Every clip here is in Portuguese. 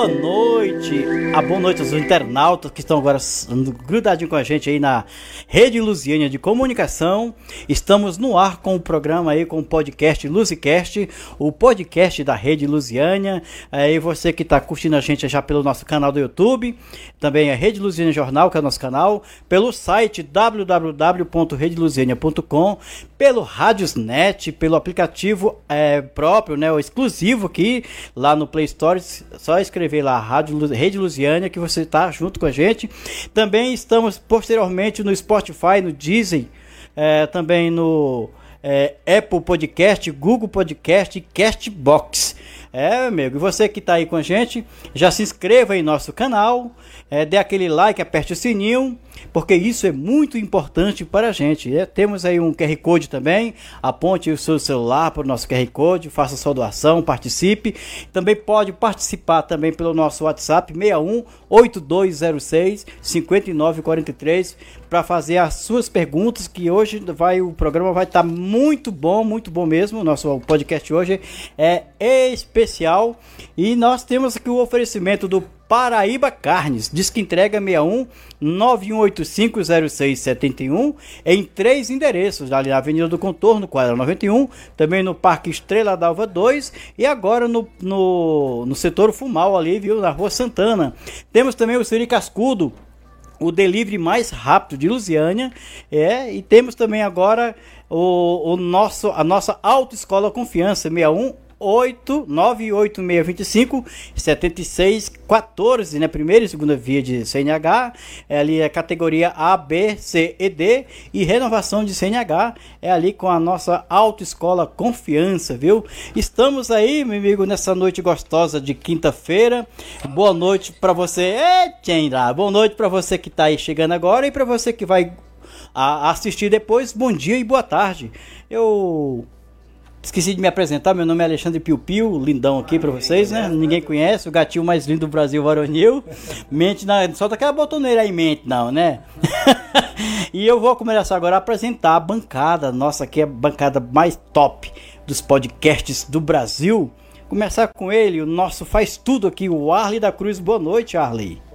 boa noite. A boa noite aos internautas que estão agora grudadinho com a gente aí na Rede Lusiana de Comunicação. Estamos no ar com o programa aí, com o podcast Luzicast, o podcast da Rede Lusiana. Aí você que está curtindo a gente já pelo nosso canal do YouTube, também a Rede Lusiana Jornal, que é o nosso canal, pelo site www.redelusiana.com, pelo Radiosnet, pelo aplicativo é, próprio, né, o exclusivo aqui lá no Play Store, só escrever lá Rádio Rede Lusiana que você está junto com a gente. Também estamos posteriormente no Spotify, no Disney, é, também no é, Apple Podcast, Google Podcast e Castbox. É, amigo, e você que está aí com a gente, já se inscreva em nosso canal, é, dê aquele like, aperte o sininho, porque isso é muito importante para a gente. É, temos aí um QR Code também, aponte o seu celular para o nosso QR Code, faça sua doação, participe. Também pode participar também pelo nosso WhatsApp 61 8206 5943 para fazer as suas perguntas, que hoje vai o programa vai estar tá muito bom, muito bom mesmo. O nosso podcast hoje é especial e nós temos aqui o oferecimento do Paraíba Carnes. Diz que entrega 61 91850671 em três endereços, ali na Avenida do Contorno, quadra 91, também no Parque Estrela d'Alva 2 e agora no, no, no setor Fumal ali, viu, na Rua Santana. Temos também o Siri Cascudo, o delivery mais rápido de Lusiânia, é, e temos também agora o, o nosso, a nossa autoescola confiança 61 98625 7614, né? Primeira e segunda via de CNH. É ali é categoria A, B, C e D. E renovação de CNH é ali com a nossa autoescola Confiança, viu? Estamos aí, meu amigo, nessa noite gostosa de quinta-feira. Boa noite para você. É, Boa noite para você que tá aí chegando agora e para você que vai assistir depois. Bom dia e boa tarde. Eu Esqueci de me apresentar, meu nome é Alexandre Piu Piu, lindão aqui pra vocês, né? Ninguém conhece, o gatinho mais lindo do Brasil, varonil. Mente na. Só daquela botoneira aí, mente, não, né? e eu vou começar agora a apresentar a bancada, nossa, aqui é a bancada mais top dos podcasts do Brasil. Começar com ele, o nosso faz tudo aqui, o Arley da Cruz. Boa noite, Arley.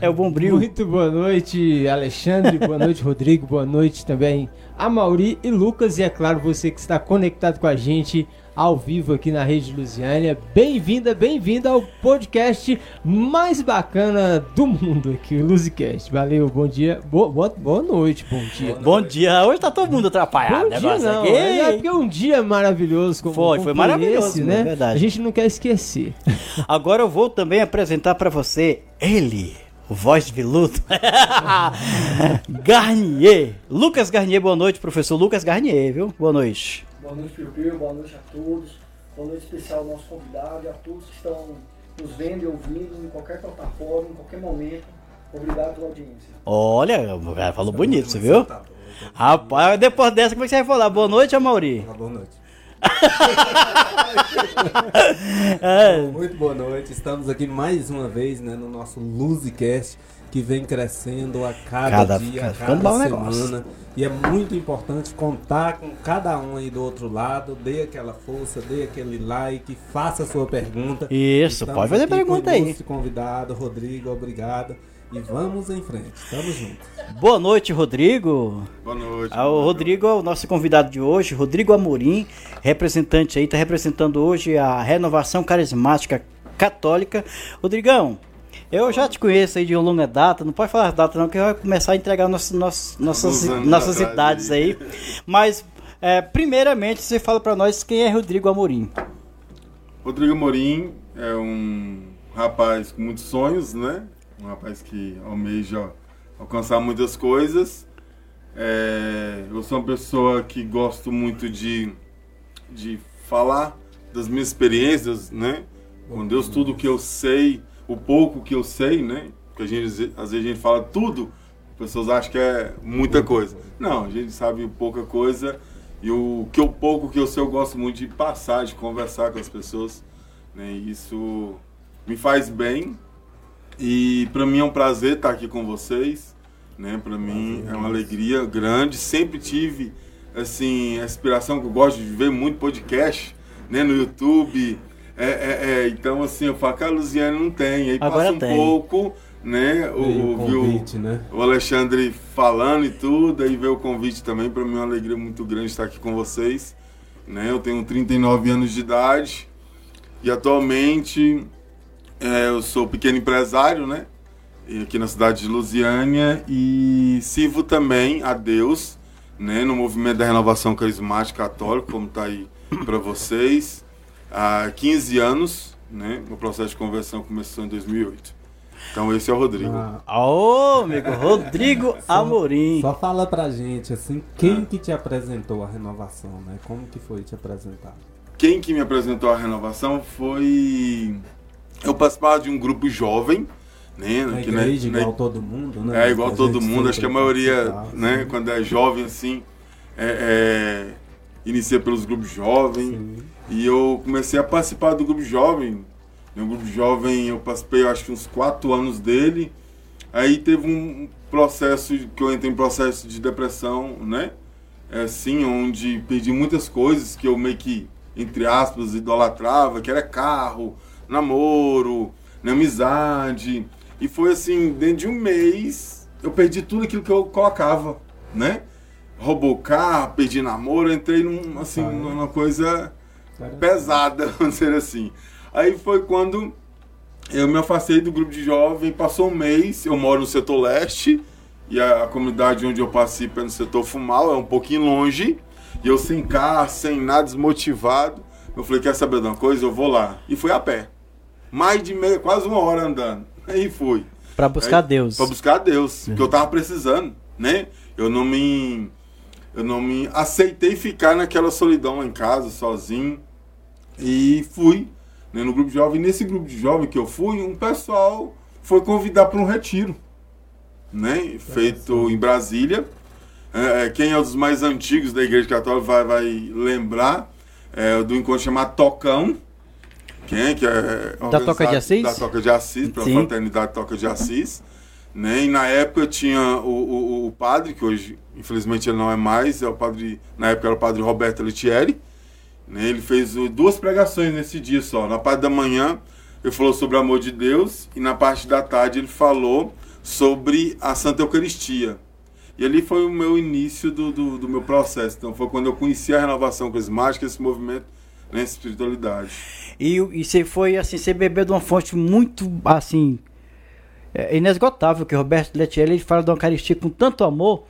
É o Bombril. Muito boa noite, Alexandre. Boa noite, Rodrigo. Boa noite também a Mauri e Lucas. E é claro, você que está conectado com a gente ao vivo aqui na Rede Lusiânia. Bem-vinda, bem-vinda ao podcast mais bacana do mundo aqui, o Luzicast. Valeu, bom dia, boa, boa, boa noite, bom dia. Bom dia, hoje tá todo mundo atrapalhado. Bom dia não, é porque é um dia maravilhoso como Foi, foi maravilhoso, esse, né? É verdade. A gente não quer esquecer. Agora eu vou também apresentar para você ele voz de veludo. Garnier. Lucas Garnier, boa noite, professor Lucas Garnier, viu? Boa noite. Boa noite, Piu boa noite a todos. Boa noite especial ao nosso convidado e a todos que estão nos vendo e ouvindo em qualquer plataforma, em qualquer momento. Obrigado pela audiência. Olha, o cara falou bonito, você viu? Rapaz, depois dessa, como é que você vai falar? Boa noite, Amauri. Boa noite. é. Muito boa noite, estamos aqui mais uma vez né, no nosso Luzicast que vem crescendo a cada, cada dia, cada, cada semana. Negócio. E é muito importante contar com cada um aí do outro lado. Dê aquela força, dê aquele like, faça a sua pergunta. Isso, Estamos pode fazer pergunta aí. convidado, Rodrigo, obrigado. E vamos em frente. Estamos juntos. Boa noite, Rodrigo. Boa noite. Ah, o Rodrigo é o nosso convidado de hoje, Rodrigo Amorim, representante aí, está representando hoje a Renovação Carismática Católica. Rodrigão, eu já te conheço aí de uma longa data, não pode falar data não, que vai começar a entregar nossas, nossas, nossas idades aí. Mas, é, primeiramente, você fala para nós quem é Rodrigo Amorim. Rodrigo Amorim é um rapaz com muitos sonhos, né? um rapaz que almeja alcançar muitas coisas. É, eu sou uma pessoa que gosto muito de, de falar das minhas experiências, né? Com Deus, tudo que eu sei, o pouco que eu sei, né? Porque a gente, às vezes a gente fala tudo, as pessoas acham que é muita coisa. Não, a gente sabe pouca coisa e o que o pouco que eu sei eu gosto muito de passar, de conversar com as pessoas, né? E isso me faz bem e para mim é um prazer estar aqui com vocês, né? Para mim é uma alegria grande. Sempre tive assim a inspiração que eu gosto de ver muito podcast, né? No YouTube, É, é, é, então, assim, eu falo que a Luziane não tem. Aí Agora passa um tem. pouco, né? O, convite, né? o Alexandre falando e tudo, aí veio o convite também. Para mim é uma alegria muito grande estar aqui com vocês. Né? Eu tenho 39 anos de idade e atualmente é, eu sou pequeno empresário, né? Aqui na cidade de Lusiânia e sirvo também a Deus, né? No movimento da renovação carismática católica, como está aí para vocês, há 15 anos, né? O processo de conversão começou em 2008. Então esse é o Rodrigo. Ah. Ô, amigo, Rodrigo Amorim. Só fala pra gente, assim, quem ah. que te apresentou a renovação, né? Como que foi te apresentar? Quem que me apresentou a renovação foi... Eu participava de um grupo jovem, né? Na igreja, né, igual todo mundo, né? É, igual todo mundo. Acho que a maioria, né, quando é jovem, assim, é, é, inicia pelos grupos jovens. E eu comecei a participar do grupo jovem no grupo jovem eu participei acho que uns quatro anos dele. Aí teve um processo que eu entrei em processo de depressão, né? É assim, onde perdi muitas coisas que eu meio que, entre aspas, idolatrava, que era carro, namoro, né, amizade. E foi assim, dentro de um mês, eu perdi tudo aquilo que eu colocava, né? Roubou carro, perdi namoro, entrei num, assim, numa coisa pesada, vamos dizer assim. Aí foi quando eu me afastei do grupo de jovem, passou um mês, eu moro no setor leste, e a, a comunidade onde eu participo é no setor Fumal, é um pouquinho longe, e eu sem carro, sem nada, desmotivado. Eu falei, quer saber de uma coisa? Eu vou lá. E fui a pé. Mais de meia, quase uma hora andando. Aí fui. Para buscar Aí, Deus. Para buscar Deus, uhum. que eu tava precisando, né? Eu não me eu não me aceitei ficar naquela solidão em casa, sozinho. E fui né, no grupo de jovem. Nesse grupo de jovem que eu fui, um pessoal foi convidar para um retiro, né, feito em Brasília. É, é, quem é um dos mais antigos da Igreja Católica vai, vai lembrar é, do encontro chamado Tocão. Quem é que é da Toca de Assis? Da Toca de Assis, pela Sim. Fraternidade Toca de Assis. Né? E na época tinha o, o, o, padre, que hoje, infelizmente, ele não é mais, é o padre, na época era o padre Roberto Letieri, né? Ele fez duas pregações nesse dia só. Na parte da manhã, ele falou sobre o amor de Deus, e na parte da tarde, ele falou sobre a Santa Eucaristia. E ali foi o meu início do, do, do meu processo. Então, foi quando eu conheci a renovação carismática, esse movimento, né, espiritualidade. E, e você foi assim, você bebeu de uma fonte muito assim é, inesgotável, que Roberto Letieri ele fala da Eucaristia com tanto amor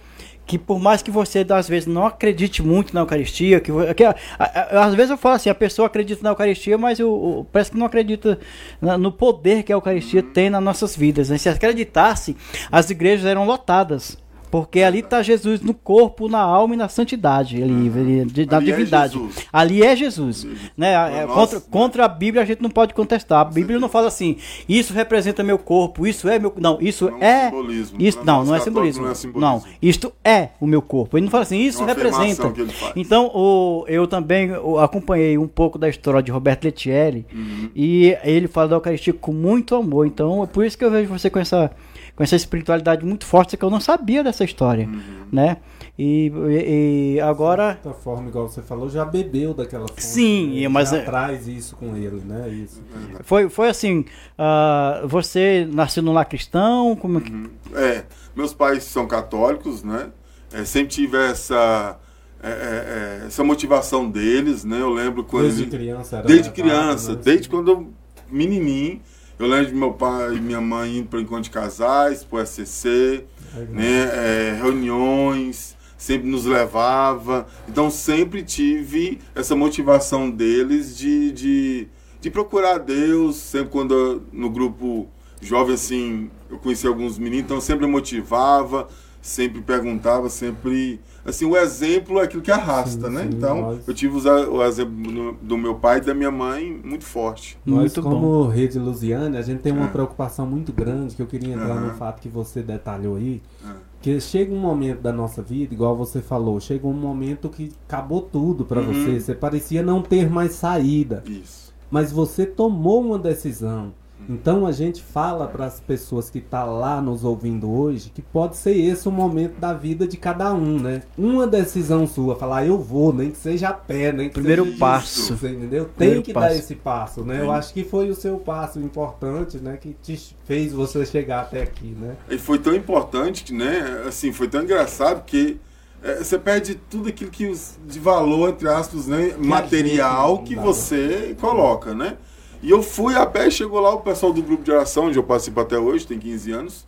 que por mais que você às vezes não acredite muito na Eucaristia, que, que a, a, às vezes eu falo assim, a pessoa acredita na Eucaristia, mas o, o parece que não acredita na, no poder que a Eucaristia tem nas nossas vidas. Né? Se acreditasse, as igrejas eram lotadas. Porque ali está Jesus no corpo, na alma e na santidade, ali, uhum. na ali é divindade. É ali é Jesus. Né? É, contra, contra a Bíblia a gente não pode contestar. A Bíblia não fala assim, isso representa meu corpo, isso é meu. Não, isso não é. Simbolismo. Isso, não, não é simbolismo. não é simbolismo. Não, isto é o meu corpo. Ele não fala assim, isso representa. Então, o, eu também acompanhei um pouco da história de Roberto Letieri uhum. e ele fala da Eucaristia com muito amor. Então, é por isso que eu vejo você com essa com essa espiritualidade muito forte que eu não sabia dessa história, uhum. né? E, e, e, agora. De certa forma, igual você falou, já bebeu daquela fonte. Sim, né? mas. Já é... traz isso com ele, né? Isso. Foi, foi assim: uh, você nasceu no lar cristão? Como... Uhum. É, meus pais são católicos, né? É, sempre tive essa. É, é, é essa motivação deles, né? Eu lembro quando. Desde criança, era Desde criança, né? desde quando eu menininho eu lembro de meu pai e minha mãe indo para o encontro de casais, para o SCC, né, é, reuniões, sempre nos levava. Então sempre tive essa motivação deles de, de, de procurar Deus, sempre quando eu, no grupo jovem assim, eu conheci alguns meninos, então sempre motivava, sempre perguntava, sempre assim, o exemplo é aquilo que arrasta, sim, né? Sim, então, nós... eu tive o exemplo do meu pai e da minha mãe muito forte. Nós, muito como bom. Rede Lusiana, a gente tem uma é. preocupação muito grande que eu queria entrar uhum. no fato que você detalhou aí. É. Que chega um momento da nossa vida, igual você falou, chega um momento que acabou tudo para uhum. você. Você parecia não ter mais saída. Isso. Mas você tomou uma decisão Então a gente fala para as pessoas que estão tá lá nos ouvindo hoje que pode ser esse o momento da vida de cada um, né? Uma decisão sua, falar eu vou, nem que seja a pé, nem que Primeiro seja passo. Isso, você entendeu? Primeiro Tem que passo. dar esse passo, né? Sim. Eu acho que foi o seu passo importante, né? Que te fez você chegar até aqui, né? E foi tão importante, né? Assim, foi tão engraçado que é, você perde tudo aquilo que os, de valor, entre aspas, né? Que material que você coloca, né? E eu fui a pé, chegou lá o pessoal do grupo de oração, onde eu participo até hoje, tem 15 anos.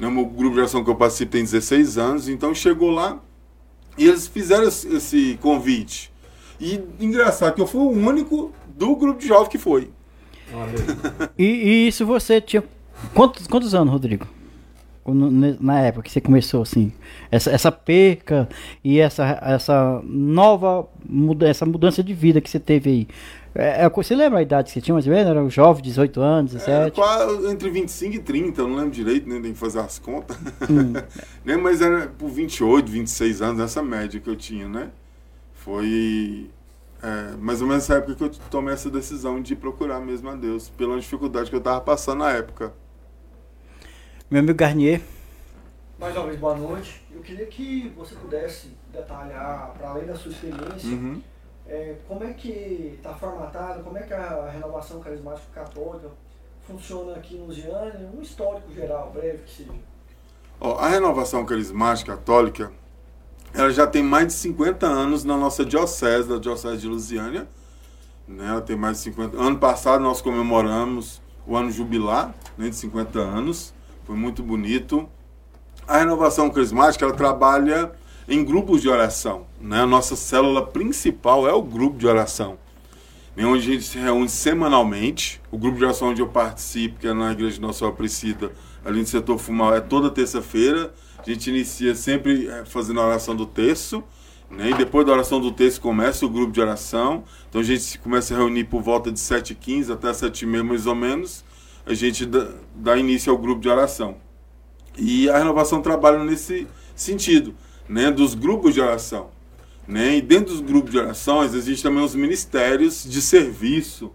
O meu grupo de oração que eu participo tem 16 anos, então chegou lá e eles fizeram esse convite. E engraçado que eu fui o único do grupo de jovens que foi. e, e, isso você tinha. Quantos, quantos anos, Rodrigo? Na época que você começou assim, essa, essa perca e essa, essa nova muda, essa mudança de vida que você teve aí. É, é, você lembra a idade que você tinha mais ou menos? Era um jovem, 18 anos, 17? É, entre 25 e 30, eu não lembro direito, nem né, tem que fazer as contas. Hum. né? Mas era por 28, 26 anos, essa média que eu tinha, né? Foi é, mais ou menos essa época que eu tomei essa decisão de procurar mesmo a Deus, pela dificuldade que eu estava passando na época. Meu amigo Garnier. Mais uma vez, boa noite. Eu queria que você pudesse detalhar, para além da sua experiência, uhum é, como é que está formatado, como é que a renovação carismática católica funciona aqui no Lusiane, um histórico geral, breve que seja. A renovação carismática católica, ela já tem mais de 50 anos na nossa diocese, da diocese de Lusiânia. Né? Ela tem mais de 50 Ano passado nós comemoramos o ano jubilar, né, de 50 anos. Foi muito bonito. A renovação carismática, ela trabalha em grupos de oração. Né? A nossa célula principal é o grupo de oração, né? onde a gente se reúne semanalmente. O grupo de oração onde eu participo, que é na Igreja de Nossa Senhora Aparecida, ali no setor Fumal, é toda terça-feira. A gente inicia sempre é, fazendo a oração do terço. Né? E depois da oração do texto começa o grupo de oração. Então a gente começa a reunir por volta de 7h15 até 7h30 mais ou menos. A gente dá início ao grupo de oração. E a renovação trabalha nesse sentido né, dos grupos de oração. Né? E dentro dos grupos de orações existem também os ministérios de serviço,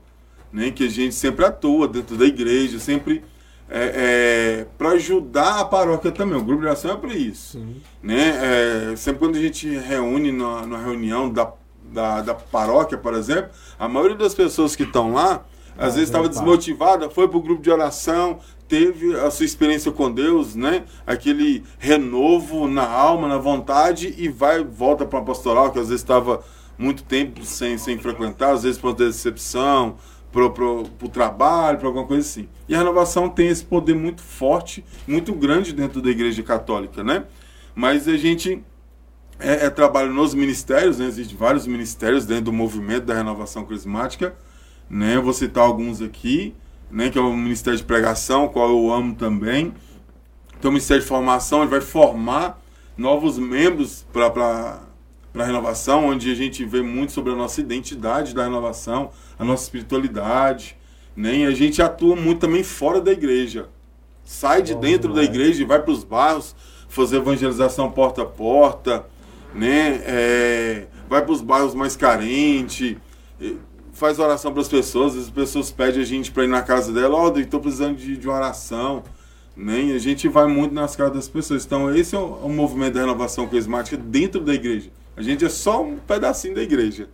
né, que a gente sempre atua dentro da igreja, sempre é, é, para ajudar a paróquia também. O grupo de oração é para isso. Né? É, sempre quando a gente reúne na, na reunião da, da, da, paróquia, por exemplo, a maioria das pessoas que estão lá, às ah, vezes estava desmotivada, foi para o grupo de oração, teve a sua experiência com Deus, né? Aquele renovo na alma, na vontade e vai volta para o pastoral que às vezes estava muito tempo sem, sem frequentar, às vezes por decepção, para o trabalho, para alguma coisa assim. E a renovação tem esse poder muito forte, muito grande dentro da Igreja Católica, né? Mas a gente é, é trabalho nos ministérios, né? Existem vários ministérios dentro do movimento da renovação carismática, né? Eu vou citar alguns aqui né, que é o Ministério de Pregação, qual eu amo também. Então, o Ministério de Formação ele vai formar novos membros para a renovação, onde a gente vê muito sobre a nossa identidade da renovação, a nossa espiritualidade. Né, e a gente atua muito também fora da igreja. Sai de dentro da igreja e vai para os bairros fazer evangelização porta a porta, né? É, vai para os bairros mais carentes faz oração para as pessoas, as pessoas pedem a gente para ir na casa dela, ó, oh, estou precisando de, de uma oração. Nem a gente vai muito nas casas das pessoas. Então, esse é o, o movimento da renovação carismática dentro da igreja. A gente é só um pedacinho da igreja.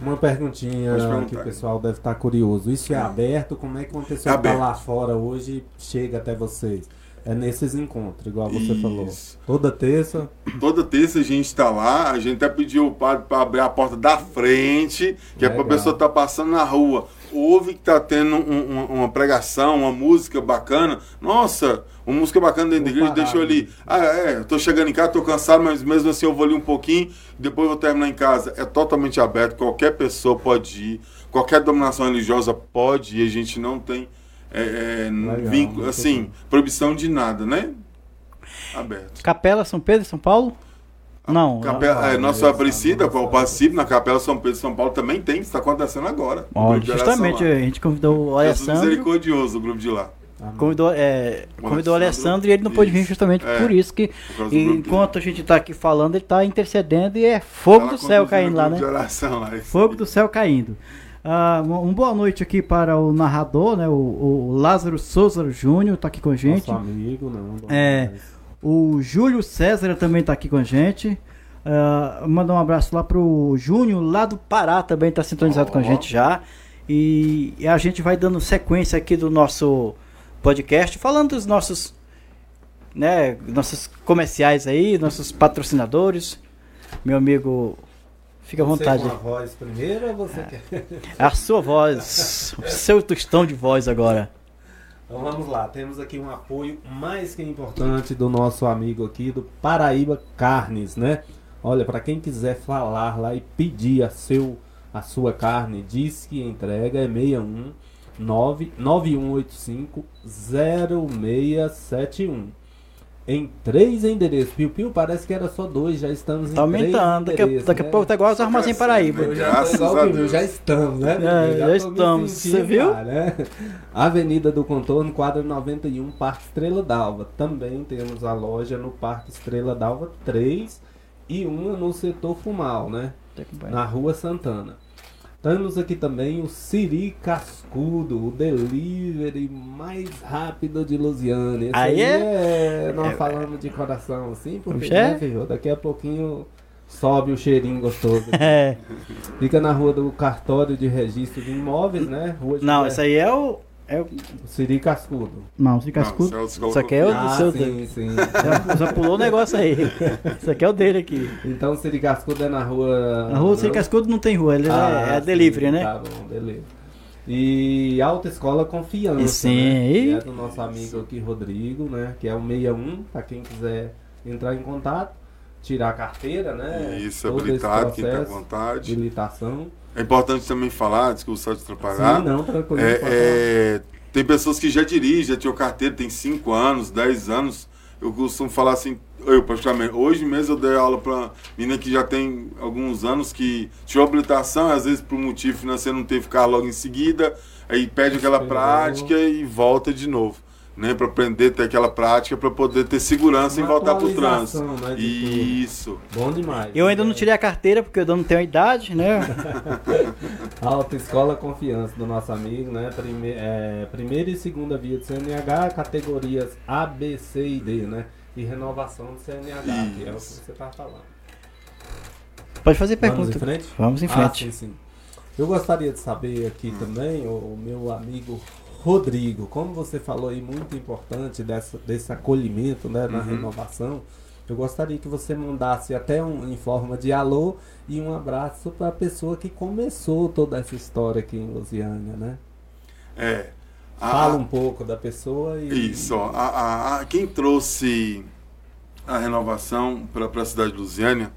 Uma perguntinha que o pessoal deve estar curioso. Isso é, é. aberto? Como é que uma pessoa está lá fora hoje chega até vocês? É nesses encontros, igual você Isso. falou. Toda terça. Toda terça a gente está lá. A gente até pediu o padre para abrir a porta da frente, que Legal. é para a pessoa estar tá passando na rua. Ouve que está tendo um, um, uma pregação, uma música bacana. Nossa, uma música bacana dentro da igreja, deixou ali. Ah, é, estou chegando em casa, estou cansado, mas mesmo assim eu vou ali um pouquinho, depois vou terminar em casa. É totalmente aberto, qualquer pessoa pode ir, qualquer dominação religiosa pode ir, a gente não tem é, é vínculo, assim, proibição de nada, né? Aberto. Capela São Pedro São Paulo? Não. Capela, é, nossa Aparecida, qual participo na Capela São Pedro São Paulo também tem, está acontecendo agora. Ó, justamente, a gente convidou o Alessandro. Jesus misericordioso, o grupo de lá. Convidou, é, o convidou o Alessandro e ele não pôde vir justamente é, por isso que por enquanto a gente está aqui falando, ele está intercedendo e é fogo do céu caindo lá, né? Oração, lá, fogo do céu caindo. Uh, uma boa noite aqui para o narrador, né? O, o Lázaro Souza Júnior está aqui com a gente. Nosso amigo, não. É, o Júlio César também está aqui com a gente. Uh, mandar um abraço lá pro Júnior, lá do Pará, também está sintonizado oh. com a gente já. E, e, a gente vai dando sequência aqui do nosso podcast, falando dos nossos, né, nossos comerciais aí, nossos patrocinadores. Meu amigo Fica à vontade. Você com a voz primeiro ou você é. quer? A sua voz. o seu tostão de voz agora. Então vamos lá, temos aqui um apoio mais que importante do nosso amigo aqui do Paraíba Carnes, né? Olha, para quem quiser falar lá e pedir a seu a sua carne, diz que entrega é 61 9185 0671 em três endereços. Piu Piu parece que era só dois, já estamos tá em aumentando. Três daqui, daqui a né? pouco tá igual as armazém Paraíba. Eu já, igual, já estamos, né? É, já, já estamos, você viu? Lá, né? Avenida do Contorno, quadro 91, Parque Estrela d'Alva. Também temos a loja no Parque Estrela d'Alva 3 e uma no setor Fumal, né? Na Rua Santana. Temos aqui também o Siri Cascudo, o delivery mais rápido de Lusiana. Esse aí, aí é... é... Nós é... falamos de coração assim, porque né, filho, daqui a pouquinho sobe o cheirinho gostoso. É. Fica na rua do cartório de registro de imóveis, né? Rua Não, esse aí é o é o Siri Cascudo. Não, Siri Cascudo. Não, isso aqui é o ah, seu sim, sim. Já, já, pulou o negócio aí. Isso aqui é o dele aqui. Então o Siri Cascudo é na rua. Na rua Siri Cascudo não tem rua, ele ah, é, é delivery, sim, né? Tá bom, beleza. E Alta Escola Confiança. Sim. Né? Que é do nosso amigo aqui, Rodrigo, né? Que é o 61, para quem quiser entrar em contato, tirar a carteira, né? Isso, habilitado, quem tem vontade. Habilitação. É importante também falar, desculpa só te atrapalhar. Sim, não, tranquilo. É, é, tem pessoas que já dirigem, já tinham carteira, tem 5 anos, 10 anos. Eu costumo falar assim, eu praticamente, hoje mesmo eu dei aula para menina que já tem alguns anos que tirou habilitação, às vezes por motivo financeiro não teve carro logo em seguida, aí pede aquela prática e volta de novo né, para aprender ter aquela prática para poder ter segurança Uma em voltar para o trânsito. Né, Isso. Bom demais. Eu ainda não tirei a carteira porque eu não tenho a idade, né? Autoescola Confiança do nosso amigo, né? Prime é, primeira e segunda via de CNH, categorias A, B, C e D, né? E renovação de CNH, Isso. que é o que você está falando. Pode fazer pergunta. Vamos em frente? Vamos em frente. Ah, sim, sim. Eu gostaria de saber aqui hum. também, o, o meu amigo Rodrigo, como você falou aí, muito importante dessa, desse acolhimento né, na uhum. renovação, eu gostaria que você mandasse até um, em forma de alô e um abraço para a pessoa que começou toda essa história aqui em Lusiânia, né? É. A, Fala um pouco da pessoa e. Isso, ó, a, a, quem trouxe a renovação para a cidade de Lusiânia,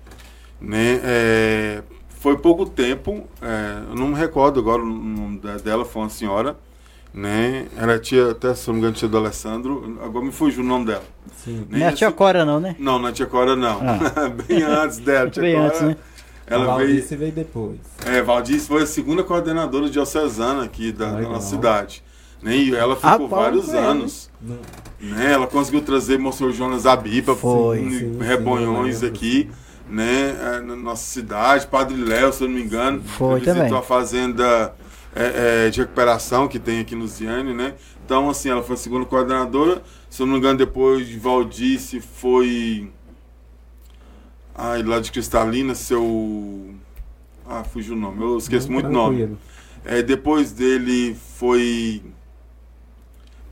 né, é, foi pouco tempo, é, eu não me recordo agora o nome dela, foi uma senhora, né? Era tia, até se não me engano, tia do Alessandro. Agora me fugiu o nome dela. Sim. Não é a tia Cora, não, né? Não, não é tia Cora, não. Ah. Bem antes dela. Tia Bem Cora, antes, né? Ela a Valdice veio, veio depois. É, Valdice foi a segunda coordenadora diocesana aqui da, da nossa cidade. Né? E ela ficou vários anos. Né? Ela conseguiu trazer Monsenhor Jonas Abiba, foi, sim, rebonhões sim, aqui. Né, é, na nossa cidade, Padre Léo, se eu não me engano, foi visitou também. a fazenda é, é, de recuperação que tem aqui no Ziane, né? Então, assim, ela foi a segunda coordenadora. Se eu não me engano, depois de Valdice foi. Ai, lá de Cristalina, seu. Ah, fugiu o nome, eu esqueço muito o nome. É, depois dele foi.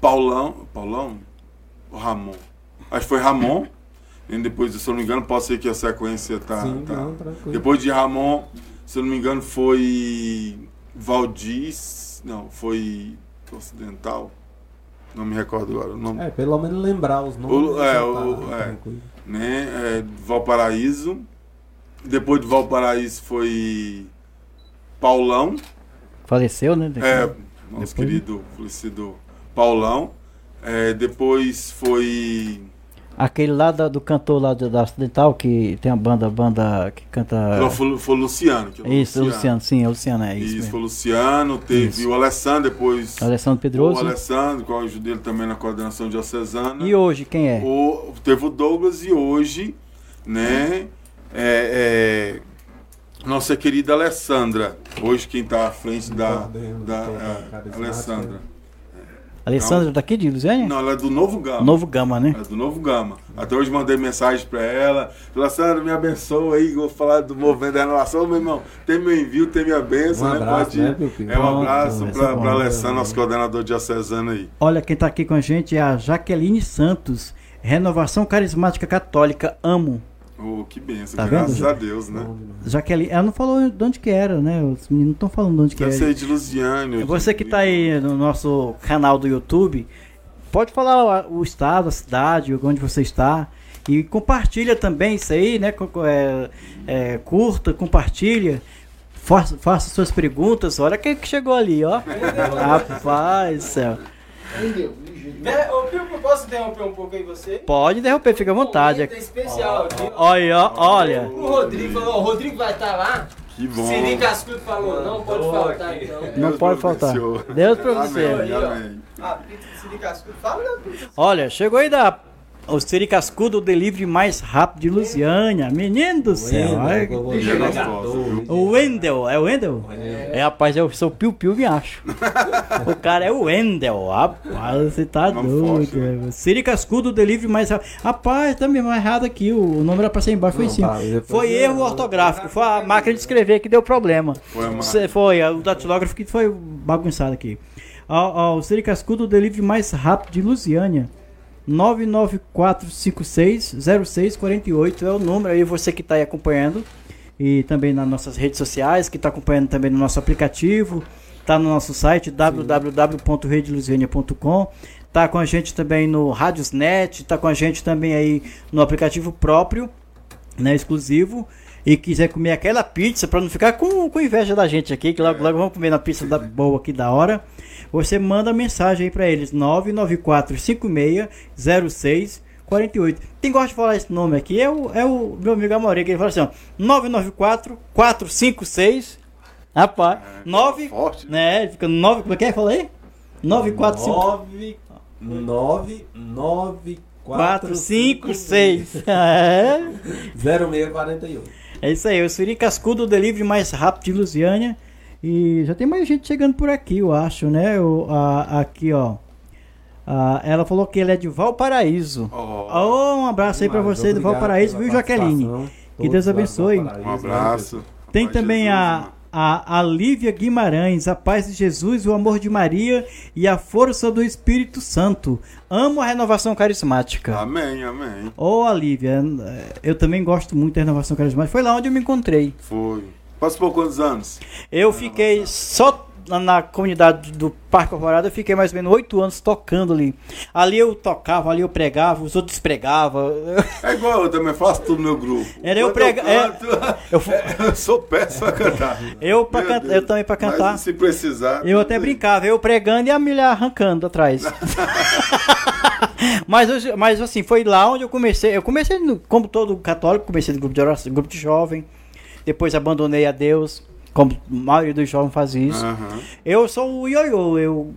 Paulão. Paulão? Ou Ramon? Acho que foi Ramon. e depois, se eu não me engano, pode ser que a sequência tá. Sim, tá. Não, depois de Ramon, se eu não me engano, foi. Valdiz, não, foi Ocidental, não me recordo agora o nome. É, pelo menos lembrar os nomes. O, é, o, tá, é, né, é, Valparaíso, depois de Valparaíso foi Paulão. Faleceu, né? É, nosso depois... querido falecido Paulão. É, depois foi Aquele lá da, do cantor lá da, da Ocidental, que tem a banda, banda que canta. Não, foi, foi o Luciano. Que é o isso, Luciano. Luciano, sim, é o Luciano, é isso. Isso, foi o Luciano, teve isso. o Alessandro depois. O Alessandro Pedroso. O Alessandro, com a ajuda dele também na coordenação diocesana. E hoje, quem é? O, teve o Douglas e hoje, né, é, é, nossa querida Alessandra. Hoje quem está à frente da, da, é, Alessandra. Alessandra então, daqui de Luziânia? Não, ela é do Novo Gama. Novo Gama, né? É do Novo Gama. Até hoje mandei mensagem para ela. Alessandra, me abençoa aí, vou falar do movimento da renovação. Meu irmão, tem meu envio, tem minha bênção, um né? Abraço, Pode. Né, é um abraço para é Alessandra, nosso coordenador diocesano aí. Olha, quem está aqui com a gente é a Jaqueline Santos, Renovação Carismática Católica, amo. Oh, que benção, tá graças vendo? a Deus, né? Jaqueline, ela não falou de onde que era, né? Os meninos não estão falando de onde que era. Deve ser de Lusiane. Você que está aí no nosso canal do YouTube, pode falar o estado, a cidade, onde você está. E compartilha também isso aí, né? É, é, curta, compartilha. Faça, faça suas perguntas. Olha quem que chegou ali, ó. Rapaz, céu. Entendeu? Ô, posso interromper um pouco aí você? Pode interromper, fica à vontade. Um especial aqui. Olha, olha. O Rodrigo falou, o Rodrigo vai estar tá lá. Que bom. Siri Cascudo falou, não pode faltar então. Não Deus pode faltar. Deus providenciou. Amém, amém. Ah, Siri Cascudo, fala. Olha, chegou aí da o Siri Cascudo, o delivery mais rápido de Lusiânia. Menino do céu. o Wendel, é o Wendel? É, rapaz, eu sou piu-piu, me acho. o cara é o Wendel. Rapaz, você tá doido. Siri Cascudo, o delivery mais rápido. Rapaz, tá mesmo errado aqui. O nome era pra ser embaixo, foi em cima. Foi erro ortográfico. Foi a máquina de escrever que deu problema. Foi, foi o datilógrafo que foi bagunçado aqui. Ó, ó, o Siri Cascudo, o delivery mais rápido de Lusiânia. 994560648 é o número aí você que está aí acompanhando. E também nas nossas redes sociais, que está acompanhando também no nosso aplicativo, está no nosso site www.redelusiania.com, está com. A gente também no Radiosnet, está com a gente também aí no aplicativo próprio, né, exclusivo e quiser comer aquela pizza para não ficar com, com inveja da gente aqui, que logo, logo vamos comer na pizza da boa aqui da hora você manda mensagem aí para eles 994 5606 48. Quem gosta de falar esse nome aqui é o, é o meu amigo Amorim, que ele fala assim, ó, 994 456 Rapaz, 9 forte. né? Fica 9, como é que é? Fala aí? 945 9 9 4 5 6 é. 0641. É isso aí, o Siri Cascudo, o delivery mais rápido de Lusiânia. E já tem mais gente chegando por aqui, eu acho, né? O, a, aqui, ó. A, ela falou que ele é de Valparaíso. Oh, oh um abraço aí para você do Valparaíso, viu, Jaqueline? Que Deus abençoe. Um abraço. Tem também Jesus, a, a, a Lívia Guimarães, a paz de Jesus, o amor de Maria e a força do Espírito Santo. Amo a renovação carismática. Amém, amém. Ô, oh, Lívia, eu também gosto muito da renovação carismática. Foi lá onde eu me encontrei. Foi. Participou quantos anos? Eu fiquei só na comunidade do Parque Alvorada, eu fiquei mais ou menos oito anos tocando ali. Ali eu tocava, ali eu pregava, os outros pregavam. É igual eu também faço tudo no meu grupo. Era eu pregar. É, eu, eu, eu, sou péssimo pra cantar. Eu, pra can, eu também para cantar. Mas, se precisar. Eu até brincava, eu pregando e a milha arrancando atrás. mas, mas assim, foi lá onde eu comecei. Eu comecei, no, como todo católico, comecei no grupo de oração, grupo de jovem depois abandonei a Deus, como a maioria dos jovens faz isso. Uhum. Eu sou o ioiô, eu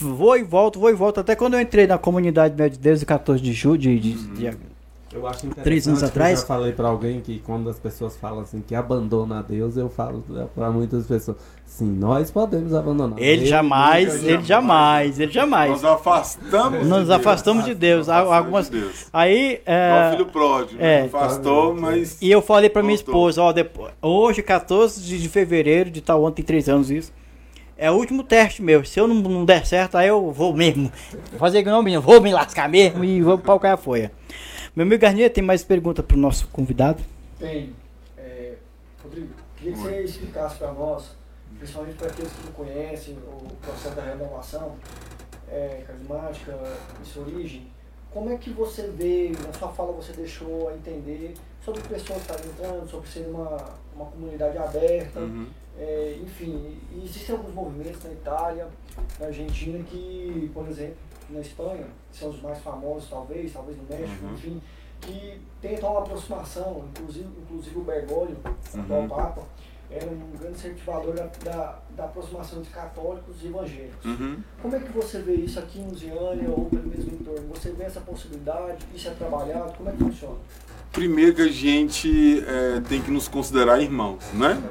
vou e volto, vou e volto. Até quando eu entrei na comunidade de Deus, 14 de julho de, de, uhum. de eu acho Três anos atrás. Eu já falei para alguém que quando as pessoas falam assim que abandona a Deus, eu falo para muitas pessoas, sim, nós podemos abandonar. Ele, ele jamais, ele jamais, ele jamais. Nós afastamos. Nós de afastamos de Deus. Algumas. De Deus. Aí. É, o filho pródigo. É. Afastou, mas. E eu falei para minha esposa, ó, depois, hoje, 14 de fevereiro de tal ano, tem três anos isso. É o último teste meu. Se eu não, não der certo, aí eu vou mesmo. Fazer igual menino, vou me lascar mesmo e vou pau a folha. Meu amigo Garnier, tem mais pergunta para o nosso convidado? Tem. É, Rodrigo, queria que você explicasse para nós, principalmente para aqueles que não conhecem o processo da renovação é, carismática, em sua origem, como é que você vê, na sua fala você deixou a entender sobre pessoas que estão entrando, sobre ser uma, uma comunidade aberta, uhum. é, enfim, existem alguns movimentos na Itália, na Argentina que, por exemplo, na Espanha, são os mais famosos talvez, talvez no México, uhum. enfim, que tentam uma aproximação, inclusive, inclusive o Bergoglio, o uhum. Papa, era um grande incentivador da, da, da, aproximação de católicos e evangélicos. Uhum. Como é que você vê isso aqui em Lusiânia ou pelo mesmo entorno? Você vê essa possibilidade? Isso é trabalhado? Como é que funciona? Primeiro que a gente é, tem que nos considerar irmãos, né?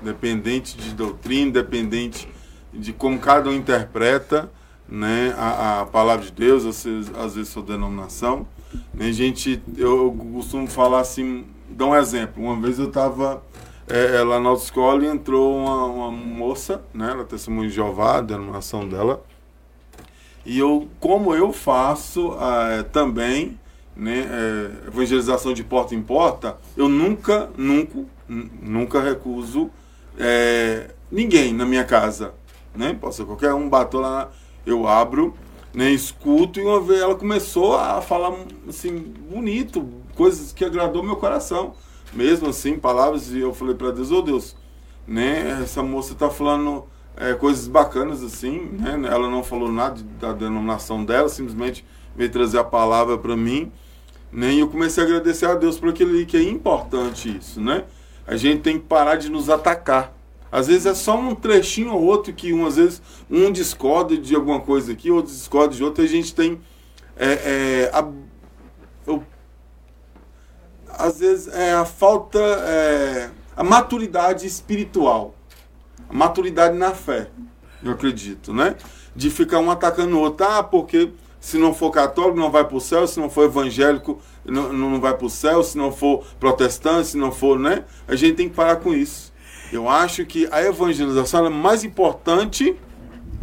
Independente de doutrina, independente de como cada um interpreta né, a, a palavra de Deus, às vezes, às vezes sua denominação. Né, gente, eu, costumo falar assim, dar um exemplo. Uma vez eu estava é, é, lá na autoescola e entrou uma, uma moça, né, ela é testemunha de Jeová, a denominação dela, e eu, como eu faço é, também, né, é, evangelização de porta em porta, eu nunca, nunca, nunca recuso é, ninguém na minha casa. Né? Pode ser qualquer um, bateu lá, eu abro, né, escuto, e uma vez ela começou a falar assim, bonito, coisas que agradou meu coração. Mesmo assim, palavras, e eu falei para Deus, ô oh, Deus, né, essa moça está falando é, coisas bacanas assim, né? Ela não falou nada da denominação dela, simplesmente veio trazer a palavra para mim, né? E eu comecei a agradecer a Deus por aquilo que é importante isso, né? A gente tem que parar de nos atacar. Às vezes é só um trechinho ou outro que um, às vezes um discorda de alguma coisa aqui, outro discorda de outra, a gente tem é, é, a, eu, às vezes é a falta, é, a maturidade espiritual a maturidade na fé, eu acredito, né? De ficar um atacando o outro, ah, porque se não for católico não vai para o céu, se não for evangélico não, não vai para o céu, se não for protestante, se não for, né? A gente tem que parar com isso. Eu acho que a evangelização é mais importante,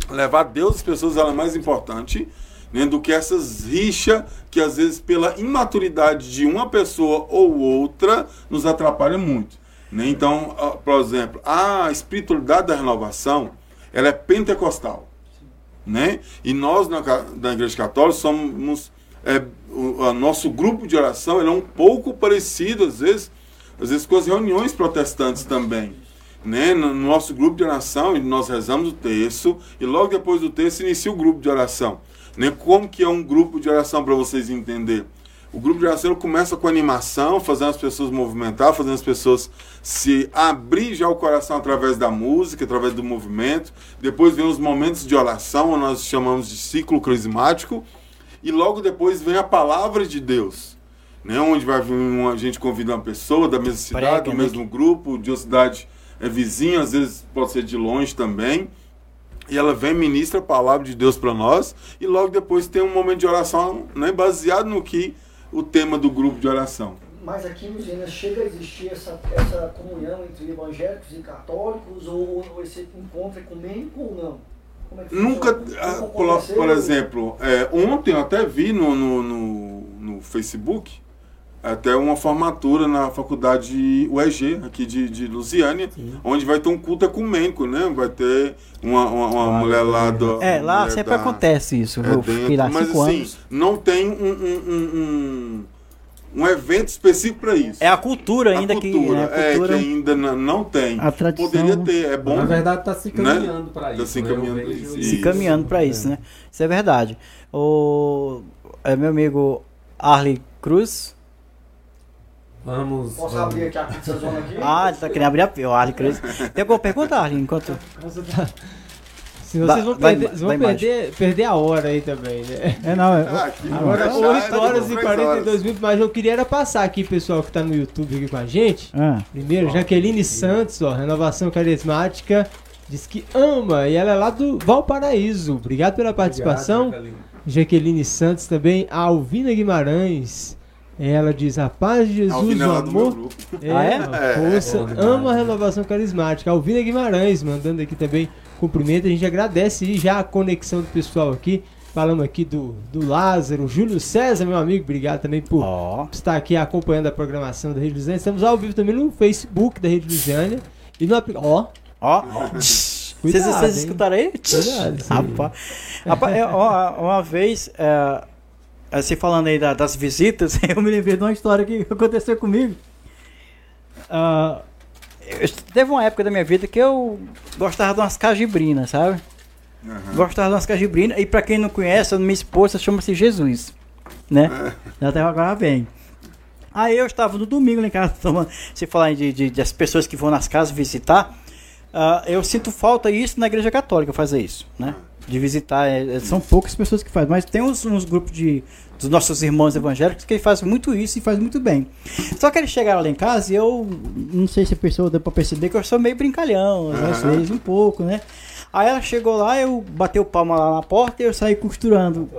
levar Deus às pessoas é mais importante né, do que essas rixas que às vezes pela imaturidade de uma pessoa ou outra nos atrapalha muito. Né? Então, por exemplo, a espiritualidade da renovação ela é pentecostal. Né? E nós, na, da Igreja Católica, somos. É, o, o, nosso grupo de oração é um pouco parecido, às vezes, às vezes com as reuniões protestantes também. Né? No nosso grupo de oração, nós rezamos o texto e logo depois do texto inicia o grupo de oração. Né? Como que é um grupo de oração para vocês entenderem? O grupo de oração começa com animação, fazendo as pessoas movimentar, fazendo as pessoas se abrir já o coração através da música, através do movimento. Depois vem os momentos de oração, nós chamamos de ciclo crismático. E logo depois vem a palavra de Deus, né? onde vai vir uma, a gente convida uma pessoa da mesma cidade, do né? mesmo grupo, de uma cidade é, vizinha, às vezes pode ser de longe também. E ela vem ministra a palavra de Deus para nós. E logo depois tem um momento de oração né, baseado no que o tema do grupo de oração. Mas aqui nos Minas chega a existir essa, essa comunhão entre evangélicos e católicos, ou, ou esse encontro ecumênico ou não? É Nunca, ah, por, por, exemplo, é, ontem eu até vi no, no, no, no Facebook até uma formatura na faculdade UEG, aqui de, de Lusiânia, Sim. onde vai ter um culto ecumênico, né? Vai ter uma, uma, uma mulher lá do. É, lá sempre da, acontece isso. É dentro, lá mas assim, anos. não tem um, um, um, um, evento específico para isso. É a cultura ainda a cultura, que. É, a cultura, é, que ainda não tem. A tradição, Poderia ter, é bom. Na verdade, está se caminhando né? para isso. Está se caminhando para isso. Se caminhando para isso, né? Isso é verdade. O é, meu amigo Arley Cruz Vamos. Posso vamos. abrir aqui a pizza zona aqui? Ah, ele tá querendo abrir a. O Arley Cres. Tem alguma pergunta, Arley? Enquanto. Tá... Se vocês vão, vai, perder, vai, vão perder, perder a hora aí também, né? É, não. É... Ah, Agora, 8 horas e 42 minutos, mas eu queria era passar aqui, pessoal que tá no YouTube aqui com a gente. Ah. Primeiro, Jaqueline Santos, ó, renovação carismática, diz que ama e ela é lá do Valparaíso. Obrigado pela participação. Obrigado, Jaqueline. Jaqueline Santos também, a Alvina Guimarães. Ela diz: A paz de Jesus, o amor. É, ah, é? Força, é, ama a renovação carismática. Alvina Guimarães mandando aqui também cumprimento. A gente agradece já a conexão do pessoal aqui. Falamos aqui do, do Lázaro, Júlio César, meu amigo, obrigado também por oh. estar aqui acompanhando a programação da Rede Lusiana. Estamos ao vivo também no Facebook da Rede Lusiana e no aplicativo. Ó, ó. Vocês, escutaram aí? Cuidado, Rapaz, Rapaz, uma, uma vez. É Assim, falando aí da, das visitas, eu me lembrei de uma história que aconteceu comigo. Uh, eu, teve uma época da minha vida que eu gostava de umas cajibrinas, sabe? Uhum. Gostava de umas cajibrinas. E pra quem não conhece, minha esposa chama-se Jesus. Né? Até agora bem. Aí eu estava no domingo lá em casa, tomando, se falar de, de, de, as pessoas que vão nas casas visitar, uh, eu sinto falta isso na igreja católica fazer isso, né? De visitar. É, é, são poucas pessoas que fazem, mas tem uns, uns grupos de dos nossos irmãos evangélicos que fazem muito isso e fazem muito bem. Só que eles chegaram lá em casa e eu não sei se a pessoa deu pra perceber que eu sou meio brincalhão, às vezes um pouco, né? Aí ela chegou lá, eu bateu palma lá na porta e eu saí costurando.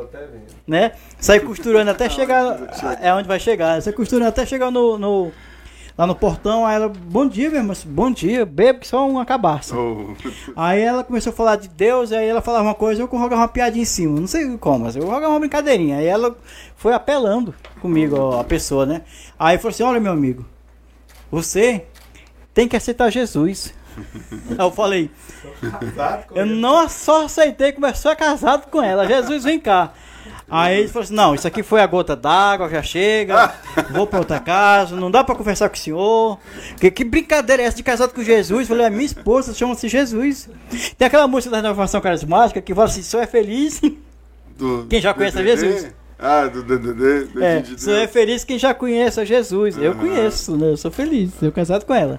Né? Saí costurando até chegar. É onde vai chegar. Saí costurando até chegar no, no lá no portão, aí ela, bom dia, meu irmão, bom dia, bebo que só uma cabaça. Oh. Aí ela começou a falar de Deus, aí ela falava uma coisa, eu jogava uma piadinha em cima, não sei como, mas eu jogava uma brincadeirinha. Aí ela foi apelando comigo, ó, a pessoa, né? Aí falou assim, olha meu amigo, você tem que aceitar Jesus. Aí eu falei, eu não só aceitei, começou a casado com ela. Jesus, vem cá. Aí ele falou assim: não, isso aqui foi a gota d'água, já chega, vou para outra casa, não dá para conversar com o senhor. Que, que brincadeira é essa de casado com Jesus? Eu falei: a minha esposa chama-se Jesus. Tem aquela música da renovação carismática que fala assim: só é feliz. Do quem já conhece Jesus. Ah, do DDD. É, só é feliz quem já conhece a Jesus. Eu conheço, né? Eu sou feliz, eu casado com ela.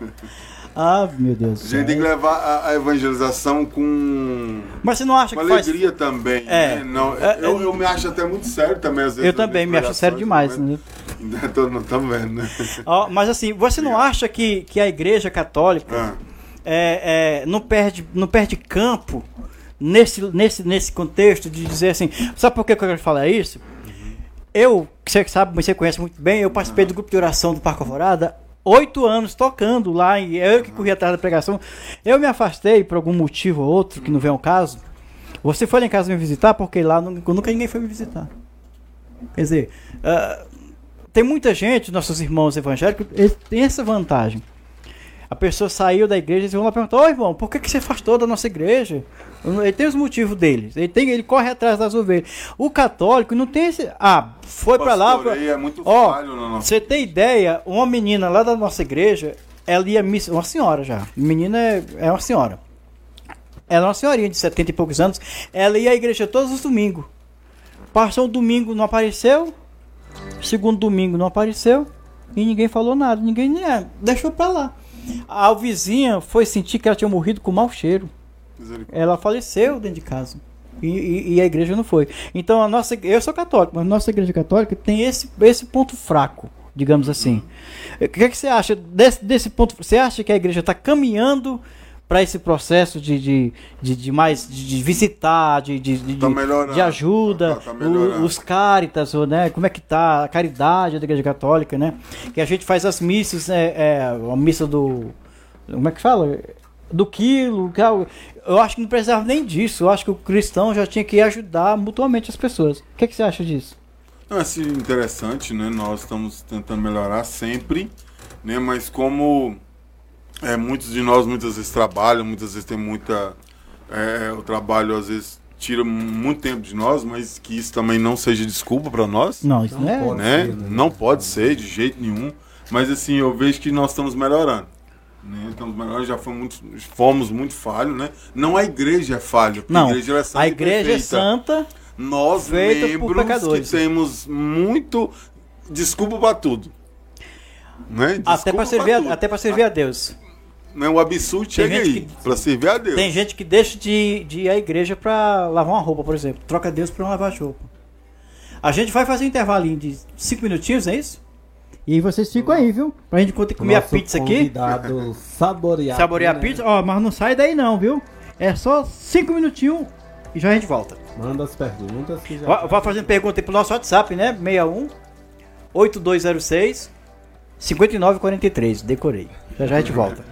Ah, meu Deus. A gente tem que levar a, a, evangelização com. Mas você não acha que alegria faz... também. É. Né? Não, é, eu, eu me acho até muito sério também, às vezes. Eu também me acho sério demais. Né? Tô, não estamos vendo, né? Oh, mas assim, você não acha que, que a igreja católica ah. é, é, não, perde, não perde campo nesse, nesse, nesse contexto de dizer assim. Sabe por que eu quero falar isso? Eu, que você sabe, você conhece muito bem, eu participei do grupo de oração do Parque Alvorada oito anos tocando lá, e eu que corri atrás da pregação. Eu me afastei por algum motivo ou outro, que não vem ao caso. Você foi lá em casa me visitar porque lá nunca ninguém foi me visitar. Quer dizer, uh, tem muita gente, nossos irmãos evangélicos, eles têm essa vantagem. A pessoa saiu da igreja e vão lá perguntar: Ô irmão, por que, que você afastou da nossa igreja? Ele tem os motivos deles. Ele, tem, ele corre atrás das ovelhas. O católico não tem esse. Ah, foi para lá. Pra... É muito Ó, falho, Você tem ideia? Uma menina lá da nossa igreja, ela ia missa. Uma senhora já. Menina é, é uma senhora. Ela é uma senhorinha de 70 e poucos anos. Ela ia à igreja todos os domingos. Passou um domingo, não apareceu. Segundo domingo, não apareceu. E ninguém falou nada. Ninguém é, deixou pra lá. A vizinha foi sentir que ela tinha morrido com mau cheiro. Ela faleceu dentro de casa. E, e, e, a igreja não foi. Então a nossa, eu sou católico, mas a nossa igreja católica tem esse, esse ponto fraco, digamos assim. O que, é que você acha desse, desse ponto? Você acha que a igreja está caminhando para esse processo de, de, de, de, mais de visitar, de, de, de, tá de ajuda, tá, tá o, os caritas, né? Como é que tá a caridade da igreja católica, né? Que a gente faz as missas, é, é a missa do como é que fala? Do quilo, eu acho que não precisava nem disso. Eu acho que o cristão já tinha que ajudar mutuamente as pessoas. O que, é que você acha disso? Não, é assim, interessante, né? Nós estamos tentando melhorar sempre, né? Mas como é, muitos de nós muitas vezes trabalham, muitas vezes tem muita. É, o trabalho às vezes tira muito tempo de nós, mas que isso também não seja desculpa para nós. Não, isso não, é. Pode né? Ser, né? Não pode ser de jeito nenhum. Mas assim, eu vejo que nós estamos melhorando. Né? Estamos melhorando, já fomos muito, fomos muito falhos, né? Não a igreja é falha, não, a igreja é santa. A igreja é santa. Nós membros que temos muito desculpa para tudo. Né? até para servir, a, até para servir a Deus. Né? O absurdo chega aí, para servir a Deus. Tem gente que deixa de, de ir à igreja para lavar uma roupa, por exemplo. Troca Deus para lavar a roupa. A gente vai fazer um intervalinho de 5 minutinhos, é isso? E vocês ficam aí, viu? Pra gente comer a pizza aqui. saborear. Saborear a pizza. Ó, mas não sai daí não, viu? É só 5 minutinhos e já a gente volta. Manda as perguntas que já. Vai, vai fazendo pergunta aí pro nosso WhatsApp, né? 61 8206 5943. Decorei. Já já a gente volta.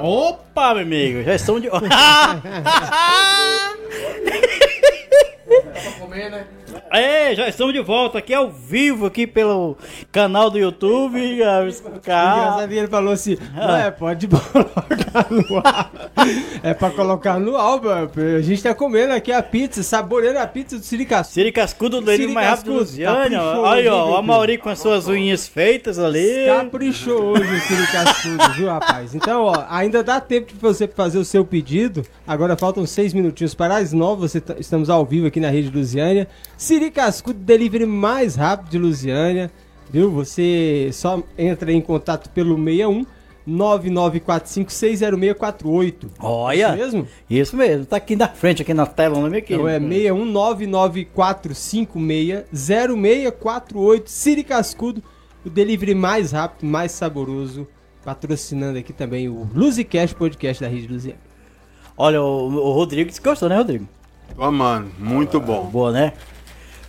Opa, meu amigo, já estão de. Dá pra comer, né? É, já estamos de volta aqui ao vivo aqui pelo canal do YouTube. Engraçado, ele falou assim, é, pode colocar no ar. É pra colocar no álbum. A gente tá comendo aqui a pizza, saboreando a pizza do Siricascudo. Siricascudo do Leirinho mais rápido. Olha, ó, a Mauri com as suas unhas feitas ali. Caprichou hoje o Siricascudo, viu, rapaz? Então, ó, ainda dá tempo de você fazer o seu pedido. Agora faltam seis minutinhos para as nove. Você tá, estamos ao vivo aqui na Rede Lusiânia. Siri Cascudo, delivery mais rápido de Lusiânia, viu? Você só entra em contato pelo 61 994560648. Olha! Isso mesmo? Isso mesmo. Tá aqui na frente, aqui na tela, não é aqui. Então é 61994560648. Siri Cascudo, o delivery mais rápido, mais saboroso. Patrocinando aqui também o Luzicast Podcast da Rede Luziana. Olha, o, o Rodrigo gostou, né, Rodrigo? Ó, oh, mano, muito bom. Boa, né?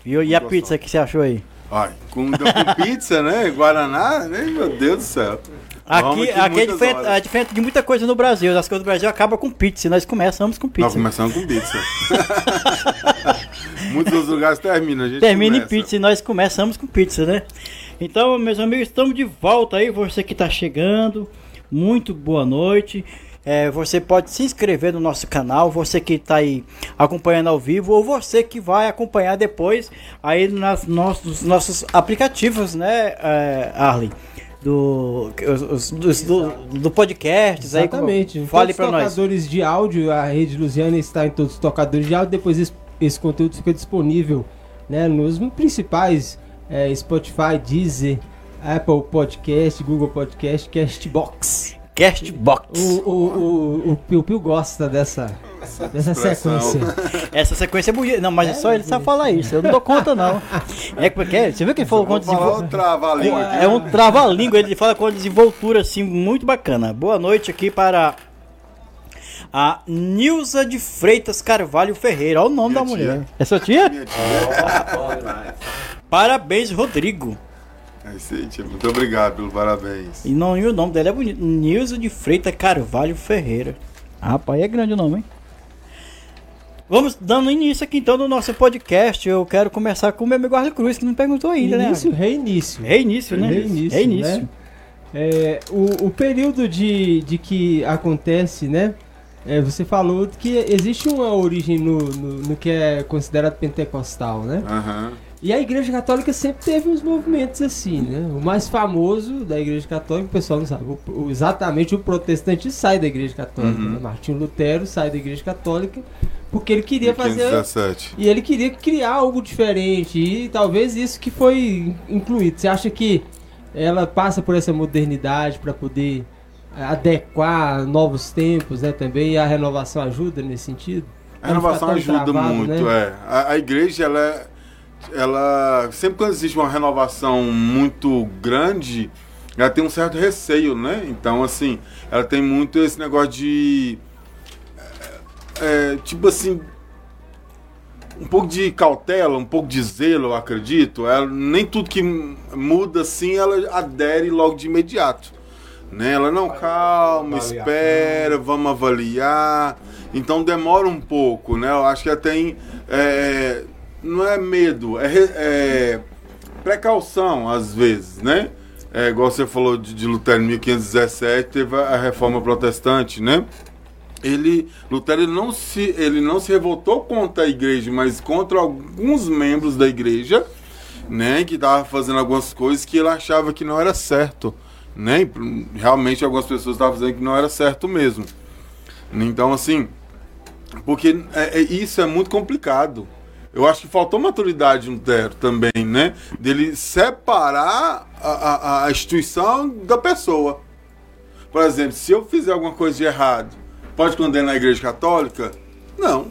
E, e a pizza que você achou aí? Ai, com, com pizza, né? Guaraná, né? Meu Deus do céu. Aqui, aqui é, diferente, é diferente de muita coisa no Brasil. As coisas do Brasil acabam com pizza. E nós começamos com pizza. Nós começamos com pizza. Muitos lugares terminam. A gente Termina em pizza e nós começamos com pizza, né? Então, meus amigos, estamos de volta aí. Você que está chegando. Muito boa noite. É, você pode se inscrever no nosso canal, você que está aí acompanhando ao vivo, ou você que vai acompanhar depois aí nas nossos, nossos aplicativos, né, é, Arlen? Do, os, do, do podcast. Exatamente. Aí, fale para nós. tocadores de áudio, a Rede Luziana está em todos os tocadores de áudio. Depois esse, esse conteúdo fica disponível né, nos principais é, Spotify, Deezer, Apple Podcast, Google Podcast, Castbox. Castbox. O, o, o, o Piu Piu gosta dessa, dessa sequência. Essa sequência é bonita. Não, mas é, só ele sabe falar isso. Eu não dou conta, não. É porque é, você viu que ele falou com desenvoltura? Um trava-língua. É um trava-língua. Ele fala com desenvoltura assim, muito bacana. Boa noite aqui para a Nilza de Freitas Carvalho Ferreira. Olha o nome Minha da mulher. Tia. É sua tia? Minha tia. Parabéns, Rodrigo. É isso aí, tia. Muito obrigado pelo parabéns. E, não, e o nome dela é bonito. Nilza de Freitas Carvalho Ferreira. Rapaz, é grande o nome, hein? Vamos dando início aqui então no nosso podcast. Eu quero começar com o meu amigo Arthur Cruz, que não perguntou ainda, início, né? Reinício. Reinício, né? Reinício. Reinício. Né? É, o, o período de, de que acontece, né? É, você falou que existe uma origem no, no, no, que é considerado pentecostal, né? Uhum. E a Igreja Católica sempre teve uns movimentos assim, né? O mais famoso da Igreja Católica, o pessoal não sabe, o, exatamente o protestante sai da Igreja Católica. Uhum. Né? Martinho Lutero sai da Igreja Católica porque ele queria fazer 17. e ele queria criar algo diferente e talvez isso que foi incluído. Você acha que ela passa por essa modernidade para poder adequar novos tempos, né? Também e a renovação ajuda nesse sentido. A renovação ajuda travado, muito, né? é. A, a igreja ela é ela sempre quando existe uma renovação muito grande, ela tem um certo receio, né? Então, assim, ela tem muito esse negócio de. É, é, tipo assim. Um pouco de cautela, um pouco de zelo, eu acredito. Ela, nem tudo que muda assim ela adere logo de imediato. Né? Ela não, calma, espera, vamos avaliar. Então demora um pouco, né? Eu acho que ela tem. É, não é medo, é, é precaução às vezes, né? É, igual você falou de, de Lutero em 1517, teve a reforma protestante, né? Ele, Lutero ele não, se, ele não se revoltou contra a igreja, mas contra alguns membros da igreja, né? Que estavam fazendo algumas coisas que ele achava que não era certo, né? E, realmente algumas pessoas estavam dizendo que não era certo mesmo. Então, assim, porque é, é, isso é muito complicado. Eu acho que faltou maturidade no Tero também, né? Dele separar a, a, a, instituição da pessoa. Por exemplo, se eu fizer alguma coisa de errado, pode condenar a igreja católica? Não.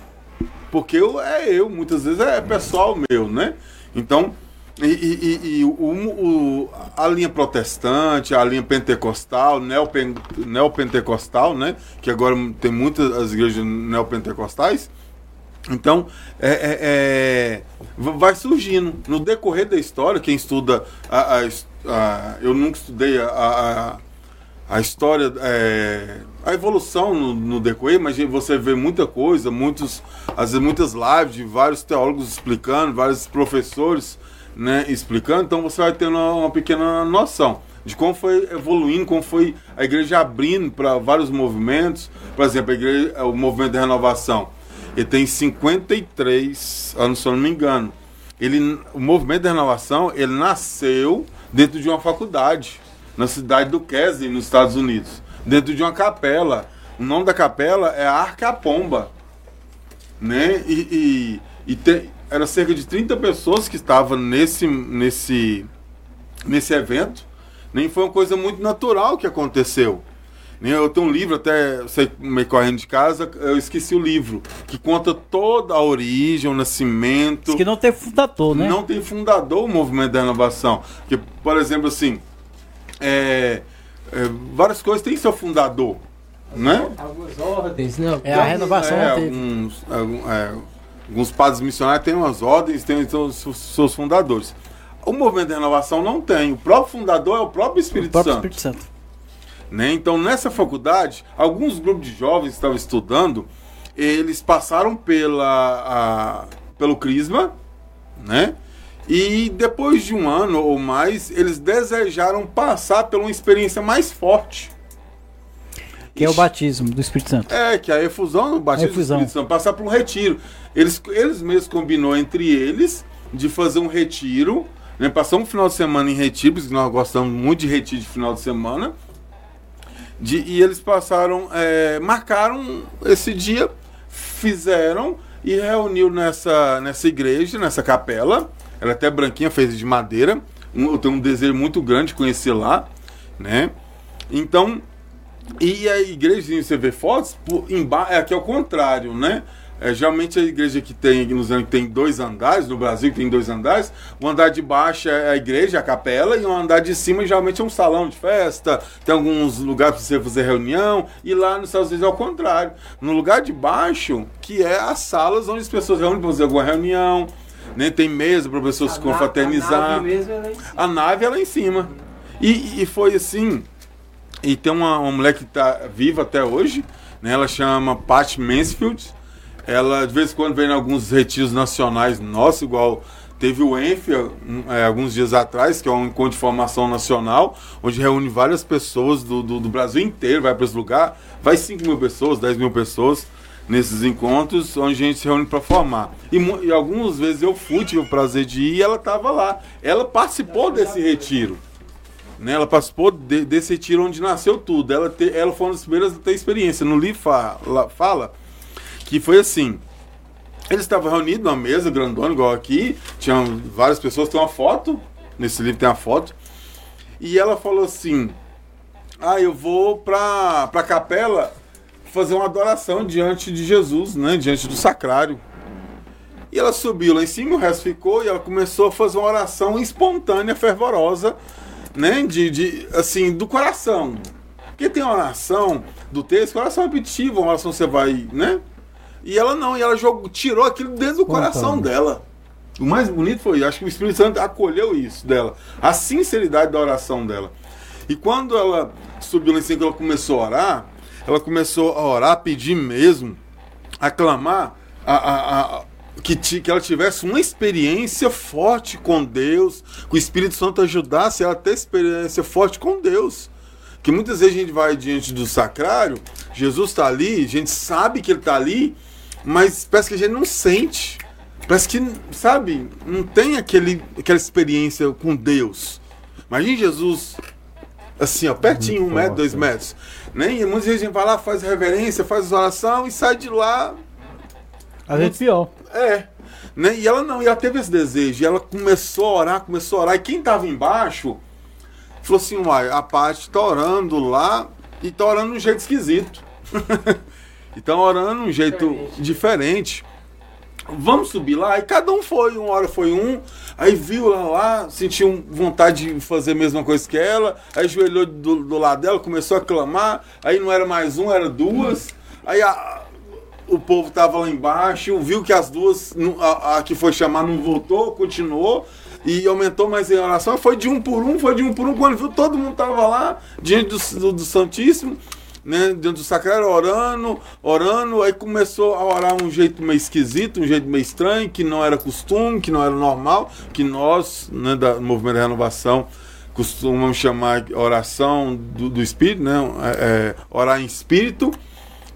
Porque eu, é eu, muitas vezes é pessoal meu, né? Então, e, e, e o, o, a linha protestante, a linha pentecostal, neopen, neopentecostal, né? Que agora tem muitas as igrejas neopentecostais então, é, é, é, vai surgindo. No decorrer da história, quem estuda. A, a, a eu nunca estudei a, a, história, é, a evolução no, no, decorrer, mas você vê muita coisa, muitos, às vezes muitas lives de vários teólogos explicando, vários professores né, explicando, então você vai ter uma, uma pequena noção de como foi evoluindo, como foi a igreja abrindo para vários movimentos. Por exemplo, a igreja, o movimento de renovação ele tem 53 anos, se eu não me engano. Ele, o movimento da renovação ele nasceu dentro de uma faculdade, na cidade do Kesley, nos Estados Unidos, dentro de uma capela. O nome da capela é Arca Pomba. Né? E, e, e te, era cerca de 30 pessoas que estavam nesse, nesse, nesse evento. Nem foi uma coisa muito natural que aconteceu. Eu tenho um livro, até sei meio correndo de casa, eu esqueci o livro, que conta toda a origem, o nascimento. Diz que não tem fundador, né? Não tem fundador o movimento da renovação. Porque, por exemplo, assim, é, é, várias coisas têm seu fundador. Né? Algumas ordens, né? É, a renovação é, alguns, é, alguns padres missionários têm umas ordens, têm os seus fundadores. O movimento da renovação não tem. O próprio fundador é o próprio Espírito o próprio Santo. Espírito Santo. Né? Então, nessa faculdade, alguns grupos de jovens que estavam estudando, eles passaram pela, a, pelo Crisma, né? E depois de um ano ou mais, eles desejaram passar por uma experiência mais forte. Que é o batismo do Espírito Santo. É, que é a efusão do batismo efusão. do Espírito Santo, passar por um retiro. Eles, eles mesmos combinou entre eles de fazer um retiro, né? Passar um final de semana em retiro, porque nós gostamos muito de retiro de final de semana. De, e eles passaram, é, marcaram esse dia, fizeram e reuniu nessa, nessa igreja, nessa capela. Ela é até branquinha, fez de madeira. eu tenho um desejo muito grande de conhecer lá, né? Então, e a igreja, você vê fotos, por, é aqui ao contrário, né? É, geralmente a igreja que tem nos anos tem dois andares, no Brasil tem dois andares, o andar de baixo é a igreja, a capela, e o andar de cima geralmente é um salão de festa, tem alguns lugares para você fazer reunião, e lá nos Estados Unidos é o contrário. No lugar de baixo, que é as salas onde as pessoas reúnem para fazer alguma reunião, né? tem mesa para pessoas se confraternizar. A nave, é lá em cima. A nave é lá em cima. E, e foi assim, e tem uma, uma mulher que está viva até hoje, né? ela chama Pat Mansfield, ela de vez em quando vem em alguns retiros nacionais nossos, igual teve o ENF é, alguns dias atrás, que é um encontro de formação nacional, onde reúne várias pessoas do, do, do Brasil inteiro, vai para esse lugar, vai 5 mil pessoas, 10 mil pessoas nesses encontros, onde a gente se reúne para formar. E, e, algumas vezes eu fui, tive o prazer de ir e ela estava lá. Ela participou desse retiro. Né? Ela participou de, desse retiro onde nasceu tudo. Ela, te, ela foi uma das primeiras a ter experiência. No livro fala, fala que foi assim. Eles estavam reunidos numa mesa grandona, igual aqui. Tinham várias pessoas, tem uma foto. Nesse livro tem uma foto. E ela falou assim: Ah, eu vou pra, pra capela fazer uma adoração diante de Jesus, né? Diante do sacrário. E ela subiu lá em cima, o resto ficou, e ela começou a fazer uma oração espontânea, fervorosa, né? De, de assim, do coração. Porque tem uma oração do texto, oração repetitiva, uma oração que você vai, né? E ela não, e ela jogou, tirou aquilo dentro do coração dela. O mais bonito foi, acho que o Espírito Santo acolheu isso dela, a sinceridade da oração dela. E quando ela subiu lá em cima, ela começou a orar, ela começou a orar, a pedir mesmo, a clamar, a, a, a que, que ela tivesse uma experiência forte com Deus, que o Espírito Santo ajudasse ela a ter experiência forte com Deus. Que muitas vezes a gente vai diante do sacrário, Jesus está ali, a gente sabe que ele está ali, mas parece que a gente não sente. Parece que, sabe, não tem aquele, aquela experiência com Deus. Imagina Jesus, assim, ó, pertinho, um metro, dois metros. Né? E muitas vezes a gente vai lá, faz reverência, faz oração e sai de lá. A gente pior. É. Né? E ela não, e ela teve esse desejo. E ela começou a orar, começou a orar. E quem estava embaixo falou assim: uai, a parte tá orando lá e tá orando de um jeito esquisito. Então orando um jeito diferente. diferente. Vamos subir lá. E cada um foi. Uma hora foi um. Aí viu ela lá, sentiu vontade de fazer a mesma coisa que ela. Aí ajoelhou do, do lado dela, começou a clamar. Aí não era mais um, era duas. Aí a, o povo estava lá embaixo, viu que as duas, a, a, que foi chamar não voltou, continuou e aumentou mais em oração. Foi de um por um, foi de um por um. Quando viu, todo mundo estava lá diante do, do, do Santíssimo né, dentro do sacrário, orando, orando, aí começou a orar um jeito meio esquisito, um jeito meio estranho, que não era costume, que não era normal, que nós, né, Movimento da Renovação, costumamos chamar oração do, do Espírito, né, é, é, orar em Espírito,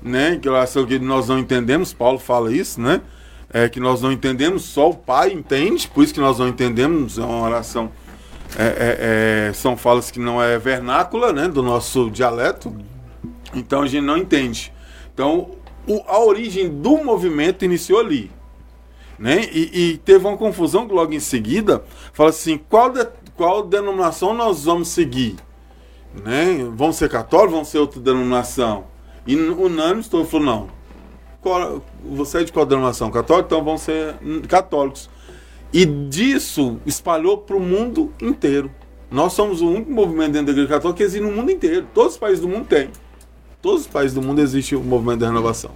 né, que é oração que nós não entendemos, Paulo fala isso, né, é, que nós não entendemos, só o Pai entende, por isso que nós não entendemos, é uma oração, é, é, é são falas que não é vernácula, né, do nosso dialeto, então a gente não entende. Então o, a origem do movimento iniciou ali. Né? E, e, teve uma confusão que logo em seguida fala assim: qual, de, qual denominação nós vamos seguir? Né? Vão ser católicos, vão ser outra denominação. E unânimes, todos falaram, não. Qual, você é de qual denominação? Católico? Então vão ser católicos. E disso espalhou para o mundo inteiro. Nós somos o único movimento dentro da Igreja Católica que existe no mundo inteiro. Todos os países do mundo têm. Todos os países do mundo existe o movimento da renovação.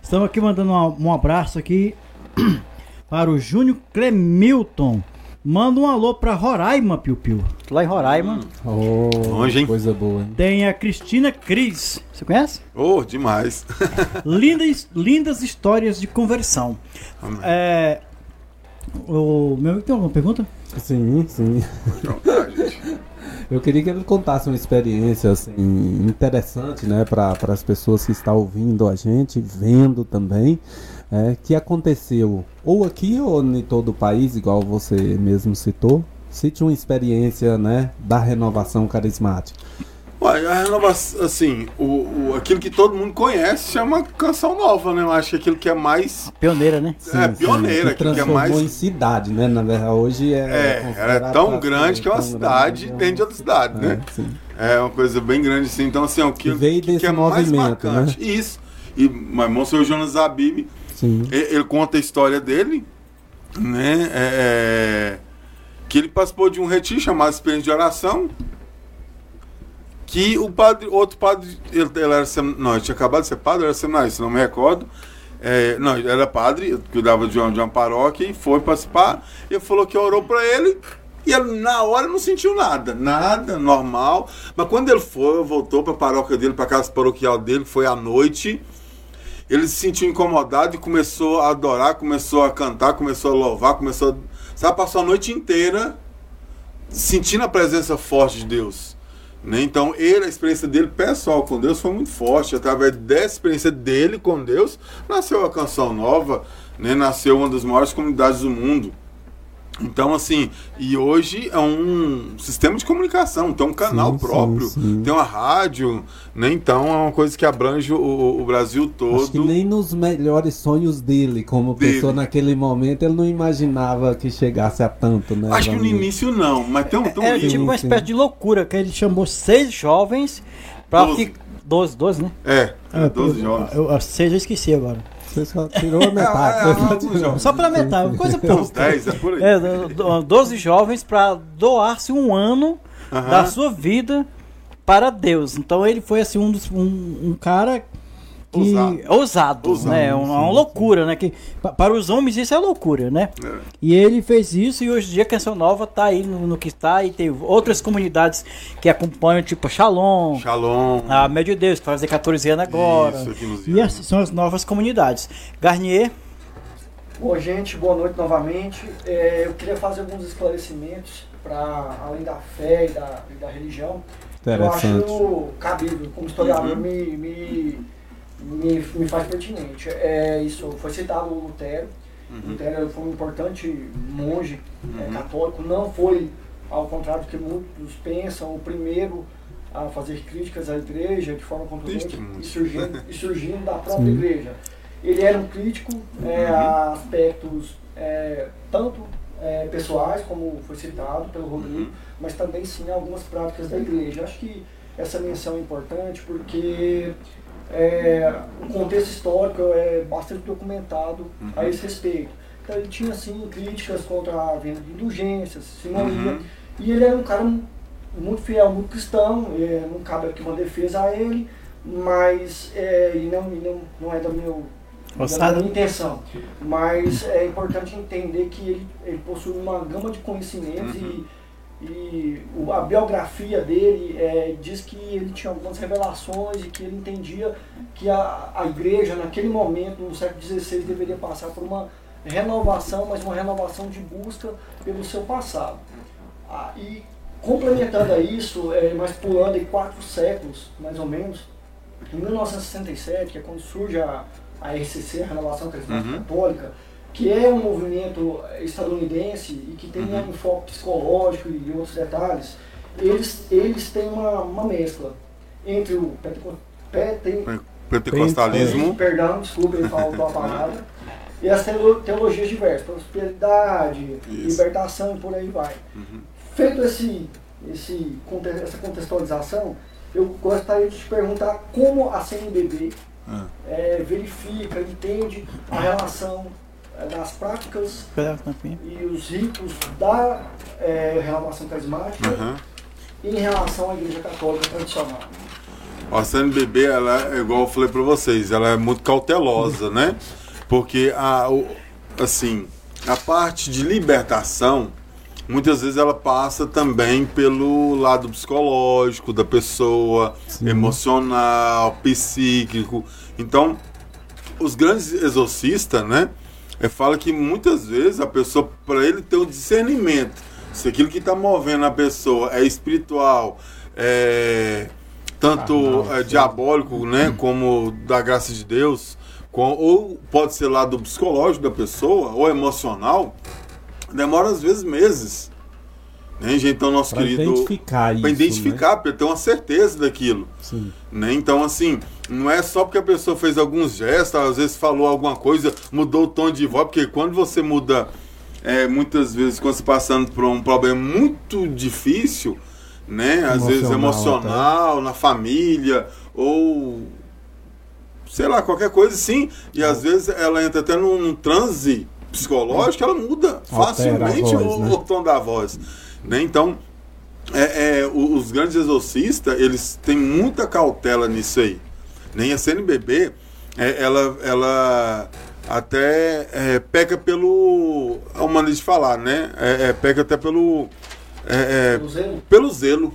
Estamos aqui mandando um, abraço aqui para o Júnior Clemilton. Manda um alô para Roraima, Piu Piu. Lá em Roraima. Hum. Oh, Longe, hein? Coisa boa, hein? Tem a Cristina Cris. Você conhece? Oh, demais. lindas, lindas histórias de conversão. É, o meu tem alguma pergunta? Sim, sim. Então, tá, Eu queria que ele contasse uma experiência assim, interessante né, para as pessoas que estão ouvindo a gente, vendo também, é, que aconteceu ou aqui ou em todo o país, igual você mesmo citou. Cite uma experiência né, da renovação carismática. Ué, a renovação, assim, o, o, aquilo que todo mundo conhece chama canção nova, né? Eu acho que aquilo que é mais. Pioneira, né? Sim, é, pioneira, sim, que aquilo que é mais. em cidade, né? Na verdade, hoje é. É, ela é tão grande que é uma cidade grande, dentro de outra cidade, né? É, sim. é uma coisa bem grande, assim. Então, assim, é o que, veio que, que é mais marcante. Né? Isso. E mas Monsenhor Jonas Zabib, ele, ele, conta a história dele, né? É, é, que ele participou de um retiro chamado Experiência de Oração que o padre, outro padre, ele, ele era não, ele tinha acabado de ser padre, era seminarista, não me recordo. É, não, era padre, cuidava de uma, de uma paróquia e foi participar. Ele falou que orou para ele e ele, na hora não sentiu nada, nada, normal. Mas quando ele foi, voltou para a paróquia dele, para casa paroquial dele, foi à noite. Ele se sentiu incomodado e começou a adorar, começou a cantar, começou a louvar, começou a. Sabe, passou a noite inteira sentindo a presença forte de Deus. Né? Então, ele, a experiência dele pessoal com Deus foi muito forte. Através dessa experiência dele com Deus, nasceu a Canção Nova, né? nasceu uma das maiores comunidades do mundo. Então, assim, e hoje é um sistema de comunicação, tem um canal sim, próprio, sim, sim. tem uma rádio, né? Então é uma coisa que abrange o, o Brasil todo. Acho que nem nos melhores sonhos dele, como dele. pessoa naquele momento, ele não imaginava que chegasse a tanto, né? Acho que no início não, mas tem um. Tem um é, tipo uma espécie de loucura, que ele chamou seis jovens para ficar. Doze, doze, né? É, é doze jovens. Eu, eu, seis eu esqueci agora. Você só tirou a metade. É, é, só pela metade, coisa pouca. 10, é por aí. É, 12 jovens para doar-se um ano da sua vida para Deus. Então ele foi assim um, dos, um, um cara que ousado, ousado, ousado né? É uma, uma, loucura, né? Que para os homens isso é loucura, né? É. E ele fez isso e hoje em dia a Canção Nova está aí no, no, que está e tem outras comunidades que acompanham, tipo Shalom, Shalom, a Médio de Deus que vai fazer 14 anos agora. Isso, e essas são as novas comunidades. Garnier. Bom, gente, boa noite novamente. É, eu queria fazer alguns esclarecimentos para além da fé e da, e da religião. Eu acho cabível, como historiador, uhum. me, me me, me faz pertinente. É, isso foi citado o Lutero. Uhum. Lutero foi um importante monge é, uhum. é, católico, não foi, ao contrário do que muitos pensam, o primeiro a fazer críticas à igreja de forma contundente e surgindo, e surgindo da própria Sim. igreja. Ele era um crítico é, uhum. a aspectos é, tanto é, pessoais, como foi citado pelo Rodrigo, uhum. mas também sim algumas práticas da igreja. Acho que essa menção é importante porque é, o contexto histórico é bastante documentado uhum. a esse respeito. Então ele tinha assim críticas contra a venda de indulgências, simonia, uhum. e ele era um cara muito fiel, muito cristão, é, não cabe aqui uma defesa a ele, mas é, e não, e não, não é da, meu, da minha intenção. Mas é importante entender que ele, ele possui uma gama de conhecimentos uhum. e e a biografia dele é, diz que ele tinha algumas revelações e que ele entendia que a, a igreja, naquele momento, no século XVI, deveria passar por uma renovação, mas uma renovação de busca pelo seu passado. Ah, e complementando a isso, é, mas pulando em quatro séculos, mais ou menos, em 1967, que é quando surge a, a RCC, a Renovação Carismática uhum. Católica, que é um movimento estadunidense e que tem uhum. um enfoque psicológico e outros detalhes, eles, eles têm uma, uma mescla entre o pentecostalismo, perdão, desculpa, ele falou a palavra, e as teologias diversas, prosperidade, Isso. libertação e por aí vai. Uhum. Feito esse esse, essa contextualização, eu gostaria de te perguntar como a CNBB ah. é, verifica, entende a relação das práticas e os ritos da é, renovação carismática uhum. em relação à Igreja Católica tradicional. A CNBB, ela, é igual eu falei para vocês, ela é muito cautelosa, né? Porque a, assim, a parte de libertação, muitas vezes ela passa também pelo lado psicológico da pessoa, Sim. emocional, psíquico. Então, os grandes exorcistas, né, é, fala que muitas vezes a pessoa, para ele ter um discernimento, se aquilo que está movendo a pessoa é espiritual, é tanto ah, é, diabólico, né, como da graça de Deus, com, ou pode ser lado psicológico da pessoa, ou emocional, demora às vezes meses. Né, Então, nosso pra querido. Identificar para identificar, né? para ter uma certeza daquilo. Sim. Né? Então, assim, não é só porque a pessoa fez alguns gestos, às vezes falou alguma coisa, mudou o tom de voz, porque quando você muda, é, muitas vezes, quando você passando por um problema muito difícil, né? Às vezes emocional, na família, ou sei lá, qualquer coisa assim. E às vezes ela entra até num, num transe psicológico, ela muda facilmente voz, o, né? o, tom da voz. Né? Então, é, é, os grandes exorcistas, eles têm muita cautela nisso aí. Nem a CNBB, é, ela, ela até é, peca pelo. É uma maneira de falar, né? É, é, peca até pelo é, é, pelo zelo. Pelo zelo.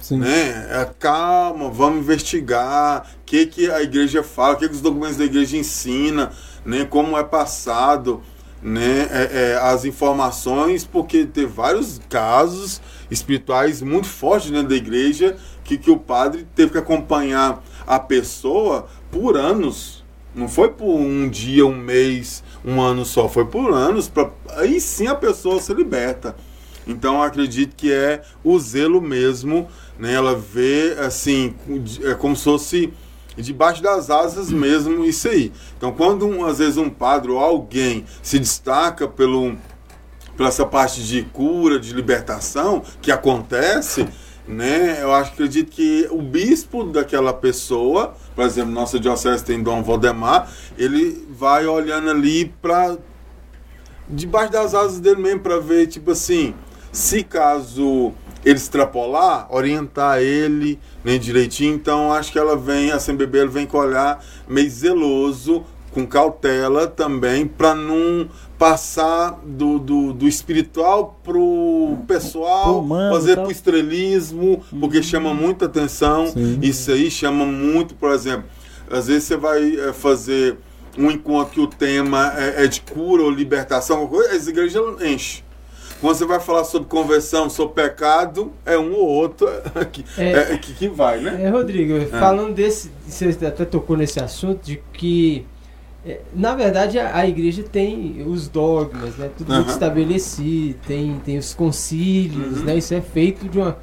Sim. Né? É, calma, vamos investigar o que, que a igreja fala, o que, que os documentos da igreja ensinam, né? como é passado né? É, é, as informações, porque tem vários casos espirituais muito fortes dentro da igreja que, que o padre teve que acompanhar a pessoa por anos. Não foi por um dia, um mês, um ano só, foi por anos. Pra, aí sim a pessoa se liberta. Então acredito que é o zelo mesmo, né? Ela vê assim, é como se fosse debaixo das asas mesmo isso aí. Então quando um, às vezes um padre ou alguém se destaca pelo pela essa parte de cura, de libertação que acontece, né? Eu acho, acredito que o bispo daquela pessoa, por exemplo, nossa diocese tem Dom Valdemar, ele vai olhando ali para debaixo das asas dele mesmo para ver tipo assim, se caso ele extrapolar, orientar ele né, direitinho, então acho que ela vem, a CMBB vem com olhar meio zeloso, com cautela também, para não passar do, do, do espiritual pro pessoal, humano, fazer tá? pro estrelismo, porque chama muita atenção. Sim. Isso aí chama muito, por exemplo, às vezes você vai é, fazer um encontro que o tema é, é de cura ou libertação, as igrejas enchem. Quando você vai falar sobre conversão, sobre pecado, é um ou outro que, é, é, que, que, vai, né? É, Rodrigo, é. falando desse, você até tocou nesse assunto de que, é, na verdade, a, a, igreja tem os dogmas, né? Tudo muito estabelecido, tem, tem os concílios, uhum. né? Isso é feito de uma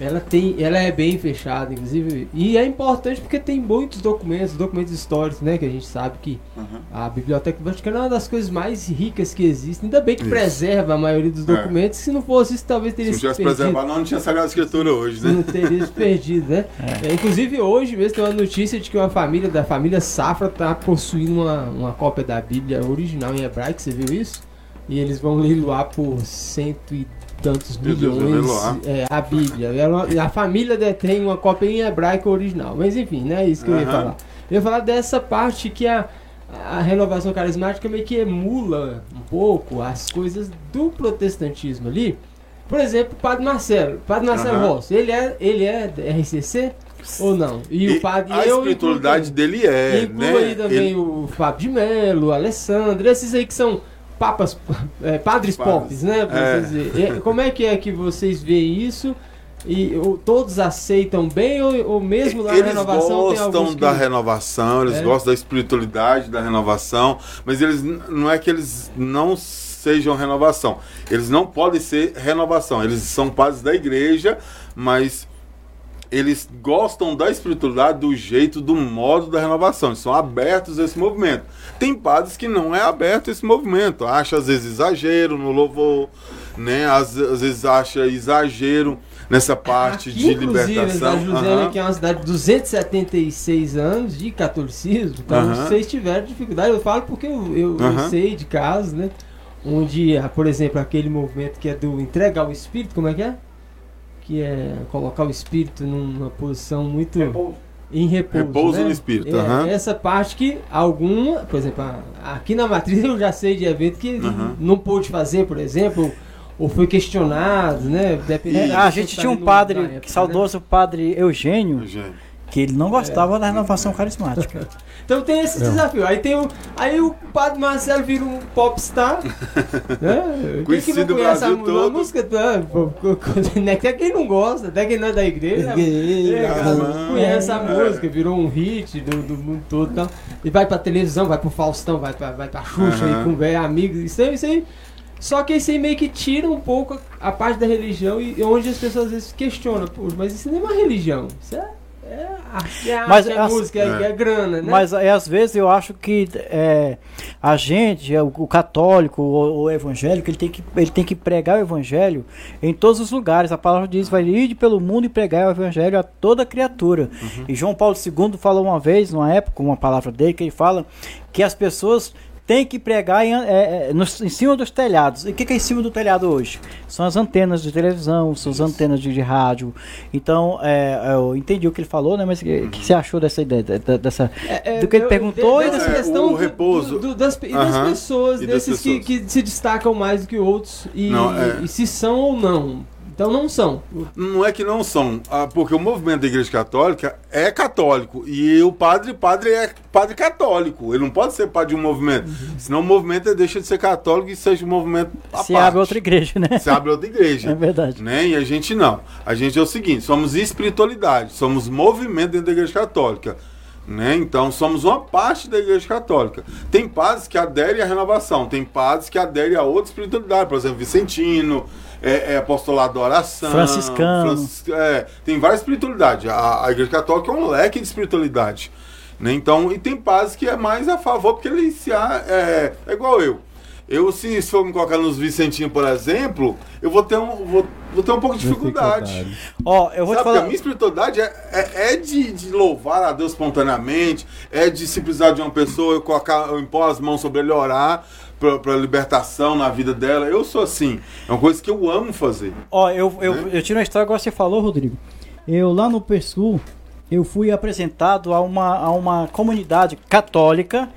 ela tem, ela é bem fechada, inclusive, e é importante porque tem muitos documentos, documentos históricos, né, que a gente sabe que uhum. a Biblioteca Vaticana é uma das coisas mais ricas que existem. Ainda bem que isso. preserva a maioria dos é. documentos. É. Se não fosse isso, talvez teria se tivesse preservado, não, tinha Sagrada Escritura hoje, né? Não teria se perdido, né? É. Inclusive hoje mesmo tem uma notícia de que uma família da família Safra está possuindo uma, uma cópia da Bíblia original em hebraico. Você viu isso? E eles vão leiloar por 110 tantos milhões é, a Bíblia. Ela, a família detém uma cópia em hebraico original. Mas enfim, não é isso que eu ia falar. Eu ia falar dessa parte que a, a renovação carismática meio que emula um pouco as coisas do protestantismo ali. Por exemplo, o Padre Marcelo. Padre Marcelo uhum. Rossi, ele é, ele é RCC? Ou não? E, e o padre A eu espiritualidade dele é. Inclui né? aí também ele... o Fábio de Mello, o Alessandro, esses aí que são papas, é, padres pop, né? É. Dizer. Como é que é que vocês veem isso? E ou, todos aceitam bem ou, ou mesmo na eles renovação Eles gostam da que... renovação, eles é. gostam da espiritualidade da renovação, mas eles não é que eles não sejam renovação. Eles não podem ser renovação. Eles são padres da igreja, mas eles gostam da espiritualidade, do jeito, do modo da renovação. Eles são abertos a esse movimento. Tem padres que não é aberto a esse movimento. Acha às vezes exagero no louvor, né? Às, às vezes acha exagero nessa parte Aqui, de libertação. A José uhum. que é uma cidade de 276 anos de catolicismo, então uhum. vocês tiveram dificuldade, eu falo porque eu, eu, uhum. eu sei de casos, né? Onde, ah, por exemplo, aquele movimento que é do entregar o espírito, como é que é? Que é colocar o espírito numa posição muito. Repouso. Em repouso. Repouso né? no espírito. É, uhum. Essa parte que alguma, por exemplo, aqui na matriz eu já sei de evento que uhum. não pôde fazer, por exemplo, ou foi questionado, né? É, a gente tinha um padre, época, né? saudoso né? padre Eugênio. Eugênio que ele não gostava é. da renovação carismática. então tem esse não. desafio. Aí tem o, aí o Padre Marcelo vira um popstar. né? Conhecido quem que não conhece a, a, música? Tá? Até quem não gosta, até quem não é da igreja. é, conhece a música, virou um hit do, do mundo todo. Então, e vai pra televisão, vai pro Faustão, vai pra, vai pra Xuxa, uhum. e com velho amigo. Isso aí, isso aí. Só que isso aí meio que tira um pouco a parte da religião e onde as pessoas às vezes questionam, mas isso não é uma religião, isso é é, é mas é música, é, é, grana, né? Mas é, às vezes eu acho que é, a gente, o, o católico, o, o, evangélico, ele tem, que, ele tem que pregar o evangelho em todos os lugares. A palavra diz, vai ir pelo mundo e pregar o evangelho a toda criatura. Uhum. E João Paulo II falou uma vez, numa época, uma palavra dele, que ele fala que as pessoas tem que pregar em, é, é, no, em cima dos telhados. E o que, que, é em cima do telhado hoje? São as antenas de televisão, são as antenas de, de rádio. Então, é, eu entendi o que ele falou, né? Mas o que, que, você achou dessa ideia? dessa, é, é, do que ele perguntou e dessa questão o repouso. Do, do, das, e das pessoas, e desses pessoas. Que, que, se destacam mais do que outros e, não, e, e se são ou não. Então não são. Não é que não são, ah, porque o movimento da Igreja Católica é católico e o padre, padre é padre católico. Ele não pode ser padre de um movimento, uhum. senão o movimento deixa de ser católico e seja um movimento à Se parte. abre outra igreja, né? Se abre outra igreja. É verdade. Né? E a gente não. A gente é o seguinte, somos espiritualidade, somos movimento dentro da Igreja Católica. Né? Então somos uma parte da Igreja Católica. Tem padres que aderem à renovação, tem padres que aderem a outra espiritualidade, por exemplo, Vicentino, é, é apostolado da oração. Franciscano. Francis, é, tem várias espiritualidades. A, a, Igreja Católica é um leque de espiritualidade. Né? Então, e tem paz que é mais a favor, porque ele se é, é igual eu. Eu, se, se for me colocar nos Vicentinho, por exemplo, eu vou ter um, vou, vou ter um pouco de dificuldade. Ó, oh, eu vou Sabe, te falar. A minha espiritualidade é, é, é, de, de louvar a Deus espontaneamente, é de se precisar de uma pessoa, eu colocar, eu impor as mãos sobre ele e orar para libertação na vida dela. Eu sou assim. É uma coisa que eu amo fazer. Ó, eu, eu, né? eu tiro uma história que você falou, Rodrigo. Eu lá no Persul, eu fui apresentado a uma, a uma comunidade católica.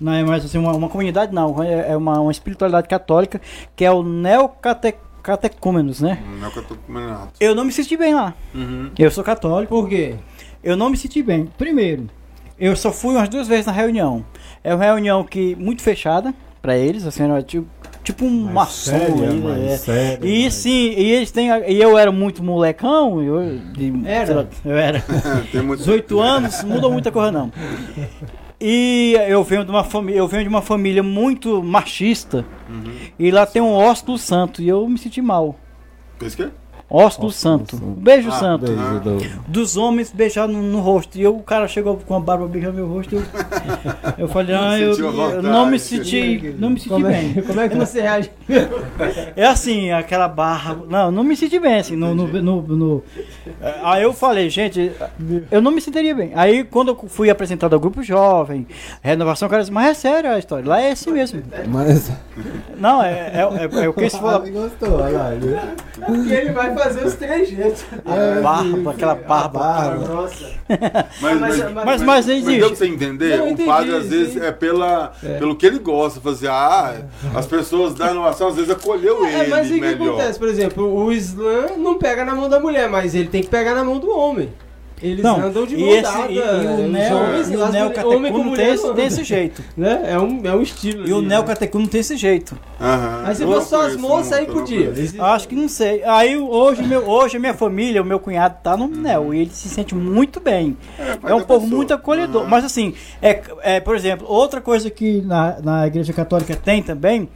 Não é mais assim, uma, uma comunidade não, é, é uma, uma espiritualidade católica, que é o Neocatecúmenos, né? Neocatecúmenos. Eu não me senti bem lá. Uhum. Eu sou católico. Por quê? Eu não me senti bem. Primeiro, eu só fui umas duas vezes na reunião. É uma reunião que muito fechada para eles, assim, era tipo, tipo um maçom. É. séria, e mais... sim, e eles têm. E eu era muito molecão, eu, de, era. Lá, eu era. 18 anos, não mudou muita coisa não. E eu venho de uma família, eu venho de uma família muito machista. Uhum. E lá tem um ósculo santo e eu me senti mal. Fez que? Ósculo Santo. Beijo ah, Santo. Beijo do... Dos homens beijar no, no, rosto. E eu, o cara chegou com a barba beijando meu rosto. Eu, eu falei, ah, eu, eu, não me senti. Não me senti como bem. É, como é que você reage? É assim, aquela barra. Não, não me senti bem, assim. No, no, no, no, Aí eu falei, gente, eu não me sentiria bem. Aí quando eu fui apresentado ao grupo jovem, renovação, cara, mas é sério a história. Lá é assim mesmo. Mas. Não, é, é, é, é o que se for. gostou, olha lá. Porque ele vai fazer os três jeitos. É, barba, aquela barba. barba. Nossa. Mas, mas, mas, mas, mas, mas deu pra você entender? Não, o padre, às vezes, é, pela, é. pelo que ele gosta. Fazer, ah, as pessoas da inovação, às vezes, acolheu é, ele. Mas o que acontece? Por exemplo, o Islã não pega na mão da mulher, mas ele tem que pegar na mão do homem. Eles não, andam de mão e, esse, e, e o neocatecuno tem, esse, tem esse jeito. Né? É, um, é um estilo. E o neocatecuno tem esse jeito. Uhum. Aí se fosse só as moças, aí podia. Acho que não sei. Aí hoje, meu, hoje a minha família, o meu cunhado tá no neo e ele se sente muito bem. É, é um povo pessoa. muito acolhedor. Uhum. Mas assim, é, é, por exemplo, outra coisa que na, na igreja católica tem também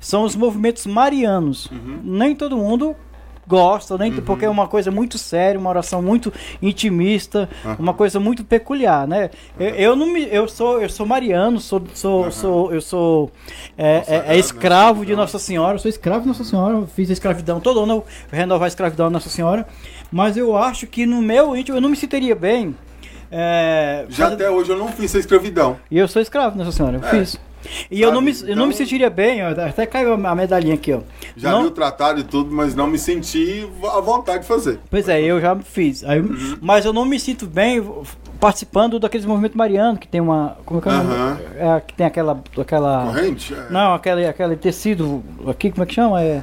são os movimentos marianos. Uhum. Nem todo mundo gosto, nem, uhum. porque é uma coisa muito séria, uma oração muito intimista, uhum. uma coisa muito peculiar, né? Eu, eu, não me, eu sou, eu sou mariano, sou, sou, uhum. sou eu sou é, é, é escravo de Nossa Senhora, eu sou escravo de Nossa Senhora, fiz a escravidão todo ano, renovar a escravidão de Nossa Senhora, mas eu acho que no meu íntimo eu não me sentiria bem. É, Já até hoje eu não fiz a escravidão. E eu sou escravo, Nossa Senhora, eu é. fiz. E eu não me, então, eu não me então- sentiria bem, ó, até caiu a medalhinha aqui, ó. Já não... vi o tratado e tudo, mas não me senti à vontade de fazer. Pois é, eu já fiz. Aí, uhum. Mas eu não me sinto bem participando daqueles movimentos marianos que tem uma. Como é que é, uhum. é que tem aquela. aquela Corrente? É. Não, aquele, aquele tecido aqui, como é que chama? É.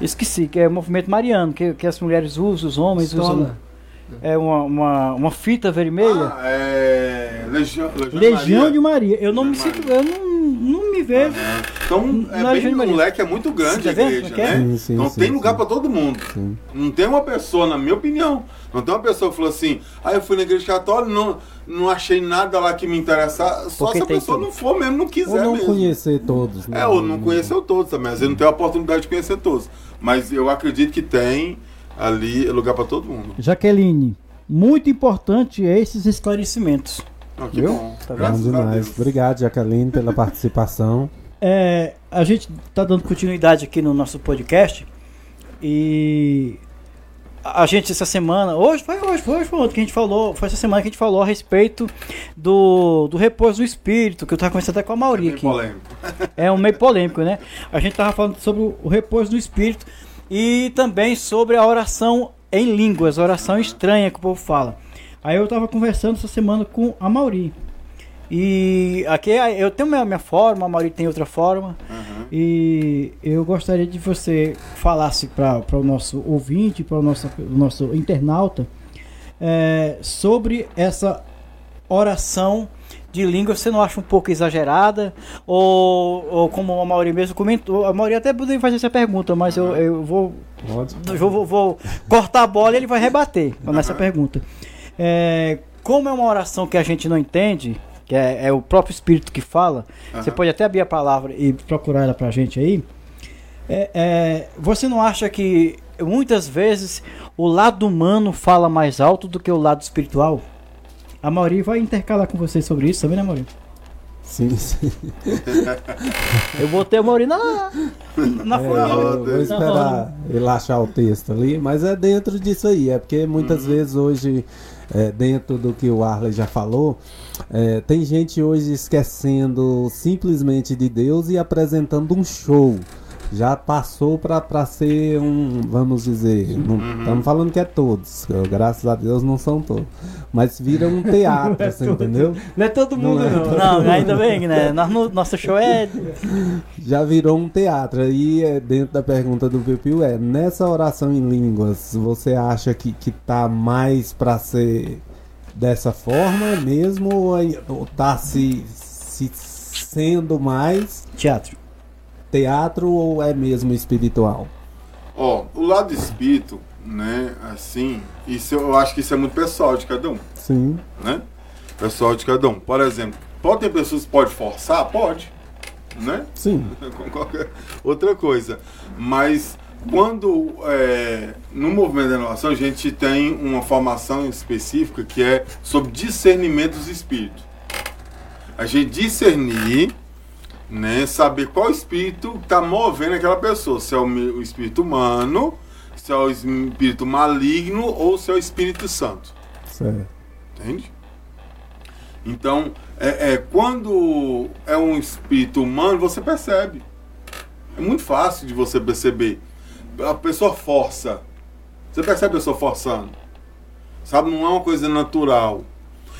Esqueci, que é o movimento mariano, que, que as mulheres usam, os homens Estola. usam. É uma, uma, uma fita vermelha. Ah, é. Legião, Legião, Legião Maria. de Maria. Eu não me sinto. Eu não não me vejo. Então, é bem, o leque é muito grande a igreja, né? Sim, sim, não sim, tem lugar para todo mundo. Não tem uma pessoa, na minha opinião, não tem uma pessoa que falou assim, ah, eu fui na igreja católica, não, não achei nada lá que me interessasse. Só Porque se a pessoa não for mesmo, não quiser ou não mesmo. conhecer todos. Né? É, ou não conheceu todos também. Às vezes não tem a oportunidade de conhecer todos. Mas eu acredito que tem ali lugar para todo mundo. Jaqueline, muito importante esses esclarecimentos. Oh, que Viu? bom. Tá bom demais. Obrigado, Jacqueline, pela participação. É, a gente está dando continuidade aqui no nosso podcast e a gente essa semana, hoje foi hoje, foi hoje foi ontem que a gente falou, foi essa semana que a gente falou a respeito do, do repouso do espírito, que eu estava conversando até com a Mauri é aqui. Polêmico. É um meio polêmico, né? A gente estava falando sobre o repouso do espírito e também sobre a oração em línguas, oração estranha que o povo fala. Aí eu tava conversando essa semana com a Mauri. E aqui é, eu tenho minha, minha forma, a Mauri tem outra forma. Uhum. E eu gostaria de você falasse para o nosso ouvinte, para o nosso, nosso internauta, é, sobre essa oração de língua. Você não acha um pouco exagerada? Ou, ou como a Mauri mesmo comentou, a Mauri até poderia fazer essa pergunta, mas eu, eu vou, eu vou, vou, cortar a bola e ele vai rebater nessa pergunta. É, como é uma oração que a gente não entende, que é, é o próprio Espírito que fala, uhum. você pode até abrir a palavra e procurar ela pra gente aí. É, é, você não acha que muitas vezes o lado humano fala mais alto do que o lado espiritual? A Mauri vai intercalar com você sobre isso, também, né, Mauri? Sim, sim. eu botei o Mauri na, na é, eu Vou esperar ele achar o texto ali, mas é dentro disso aí. É porque muitas uhum. vezes hoje é, dentro do que o Arley já falou, é, tem gente hoje esquecendo simplesmente de Deus e apresentando um show já passou para ser um, vamos dizer, não estamos uhum. falando que é todos, graças a Deus não são todos, mas vira um teatro, é você entendeu? Não é todo mundo não, é não. não, não ainda bem, né? Nosso, nosso show é já virou um teatro. Aí é, dentro da pergunta do Piu é, nessa oração em línguas, você acha que que tá mais para ser dessa forma mesmo ou tá se, se sendo mais teatro? Teatro ou é mesmo espiritual? Ó, oh, o lado espírito, né, assim, isso eu acho que isso é muito pessoal de cada um. Sim. Né? Pessoal de cada um. Por exemplo, pode ter pessoas que pode forçar? Pode. Né? Sim. Com qualquer outra coisa. Mas quando é, no movimento da inovação a gente tem uma formação específica que é sobre discernimento dos espíritos. A gente discernir né, saber qual espírito está movendo aquela pessoa, se é o, espírito humano, se é o espírito maligno ou se é o Espírito Santo. Certo. Entende? Então, é, é, quando é um espírito humano, você percebe. É muito fácil de você perceber. A pessoa força. Você percebe a pessoa forçando. Sabe, não é uma coisa natural.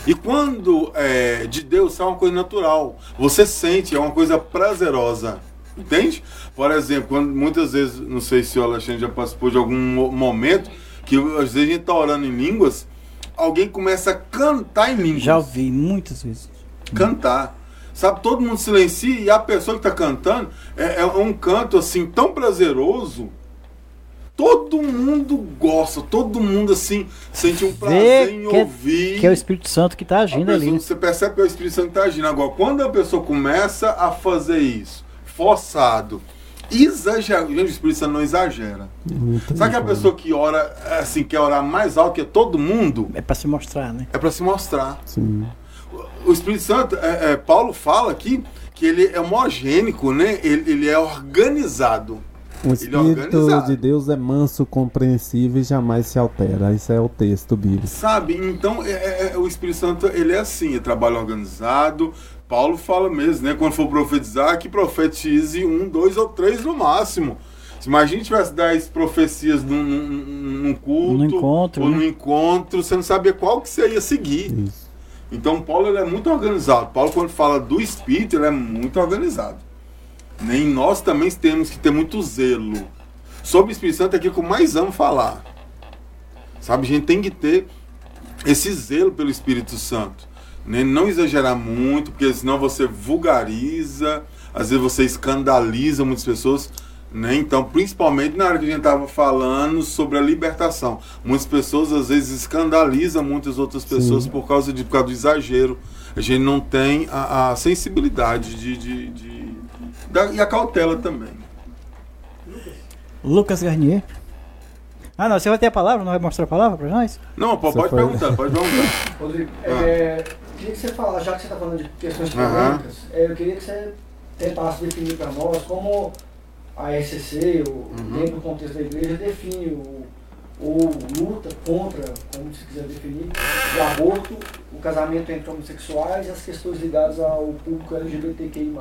E quando é de Deus é uma coisa natural. Você sente, é uma coisa prazerosa. Entende? Por exemplo, quando, muitas vezes, não sei se o Alexandre já participou de algum momento, que às vezes a gente está orando em línguas, alguém começa a cantar em línguas. Já ouvi muitas vezes. Cantar. Sabe, todo mundo silencia e a pessoa que está cantando é, é um canto assim tão prazeroso todo mundo gosta, todo mundo assim sente um prazer em que ouvir. É, que é o Espírito Santo que está agindo pessoa, ali. Você percebe que é o Espírito Santo que está agindo. Agora, quando a pessoa começa a fazer isso, forçado, exagera. Gente, o Espírito Santo não exagera. Muito Sabe que a pessoa que ora, assim, quer orar mais alto que todo mundo? É para se mostrar, né? É para se mostrar. Sim. O Espírito Santo, é, é, Paulo fala aqui que ele é homogênico, né? Ele, ele é organizado. O é Espírito de Deus é manso, compreensível e jamais se altera. Isso é o texto bíblico. Sabe? Então, é, é, é o Espírito Santo, ele é assim, é trabalho organizado. Paulo fala mesmo, né? Quando for profetizar, que profetize um, dois ou três no máximo. Se imagina tivesse dez profecias num, num, num culto, no encontro, ou né? no encontro, você não sabia qual que você ia seguir. Isso. Então, Paulo ele é muito organizado. Paulo, quando fala do Espírito, ele é muito organizado. Nem nós também temos que ter muito zelo. Sobre o Espírito Santo é aquilo que eu mais amo falar. Sabe, a gente tem que ter esse zelo pelo Espírito Santo. Né? Não exagerar muito, porque senão você vulgariza, às vezes você escandaliza muitas pessoas. Né? Então, principalmente na hora que a gente estava falando sobre a libertação. Muitas pessoas às vezes escandalizam muitas outras pessoas Sim. por causa, de, por causa do exagero. A gente não tem a, a sensibilidade de, de, de da, e a cautela também. Lucas Garnier. Ah, não, você vai ter a palavra? Não vai mostrar a palavra para nós? Não, pode, pode perguntar, pode perguntar. Rodrigo, ah. é, queria que você falasse, já que você está falando de questões polêmicas, uhum. é, eu queria que você tentasse definir para nós como a SCC, o, uhum. dentro do contexto da igreja, define o, ou luta contra, como se quiser definir, o aborto, o casamento entre homossexuais e as questões ligadas ao público LGBTQI+.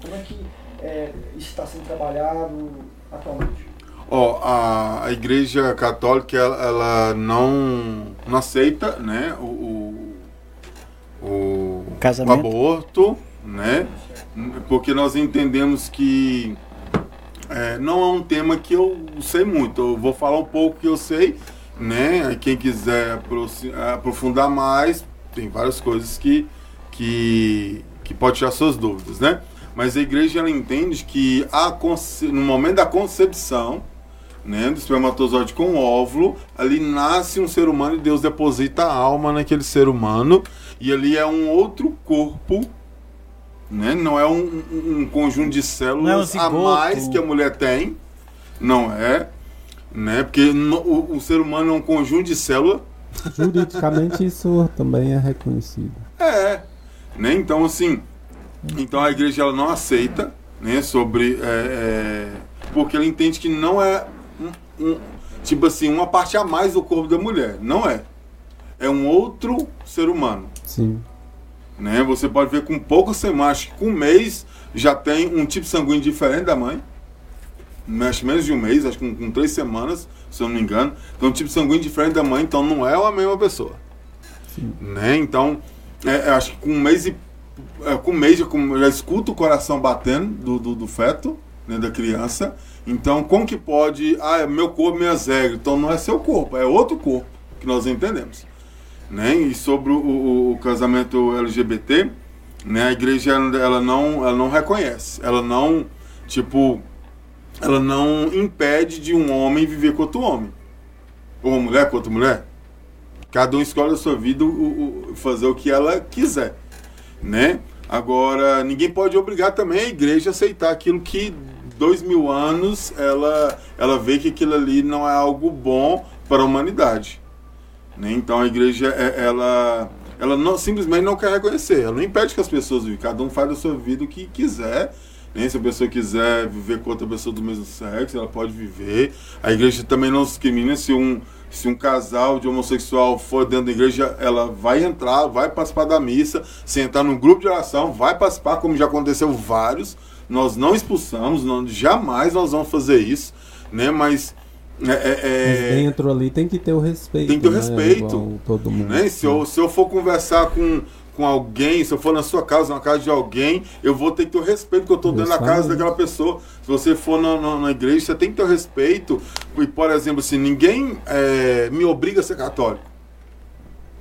Como é que é, está sendo trabalhado atualmente? Oh, a, a Igreja Católica ela, ela não, não aceita né, o, o, o, o aborto, né, porque nós entendemos que é, não é um tema que eu sei muito. Eu vou falar um pouco que eu sei, né? Quem quiser aprofundar mais, tem várias coisas que, que, que pode tirar suas dúvidas, né? Mas a igreja ela entende que a, no momento da concepção, né, do espermatozoide com o óvulo, ali nasce um ser humano e Deus deposita a alma naquele ser humano e ali é um outro corpo, né? Não é um, um conjunto de células é um a mais que a mulher tem, não é, né? Porque no, o, o ser humano é um conjunto de células. Juridicamente isso também é reconhecido. É, né? Então assim, então a igreja ela não aceita, né, sobre é, é, porque ela entende que não é um, um, tipo assim uma parte a mais do corpo da mulher, não é. É um outro ser humano. Sim. Né? Você pode ver com poucas semanas, acho que com um mês já tem um tipo sanguíneo diferente da mãe. Mexe menos de um mês, acho que com, com, três semanas, se eu não me engano. Então, um tipo sanguíneo diferente da mãe, então não é a mesma pessoa. Sim. Né? Então, é, acho que com um mês e é, com mês já, já escuto o coração batendo do, do, do feto, né, da criança. Então, como que pode. Ah, é meu corpo, minhas regras. Então, não é seu corpo, é outro corpo que nós entendemos. Né? E sobre o, o, casamento LGBT, né, a igreja ela não, ela não reconhece. Ela não, tipo, ela não impede de um homem viver com outro homem. Ou uma mulher com outra mulher. Cada um escolhe a sua vida o, o, fazer o que ela quiser né? Agora, ninguém pode obrigar também a igreja a aceitar aquilo que dois mil anos ela, ela vê que aquilo ali não é algo bom para a humanidade. Né? Então a igreja, é, ela, ela não, simplesmente não quer reconhecer, ela não impede que as pessoas vivem, cada um faz da sua vida o que quiser. Né? Se a pessoa quiser viver com outra pessoa do mesmo sexo, ela pode viver. A igreja também não discrimina se um, se um casal de homossexual for dentro da igreja, ela vai entrar, vai participar da missa, se entrar num grupo de oração, vai participar, como já aconteceu vários. Nós não expulsamos, não, jamais nós vamos fazer isso, né? Mas é, é, é dentro ali tem que ter o respeito. Tem que ter o né? respeito. todo mundo. Né? Se, eu, se eu for conversar com com alguém, se eu for na sua casa, na casa de alguém, eu vou ter que ter o respeito que eu estou dentro da casa daquela pessoa. Se você for na, na, na, igreja, você tem que ter o respeito. E, por exemplo, assim, ninguém é, me obriga a ser católico.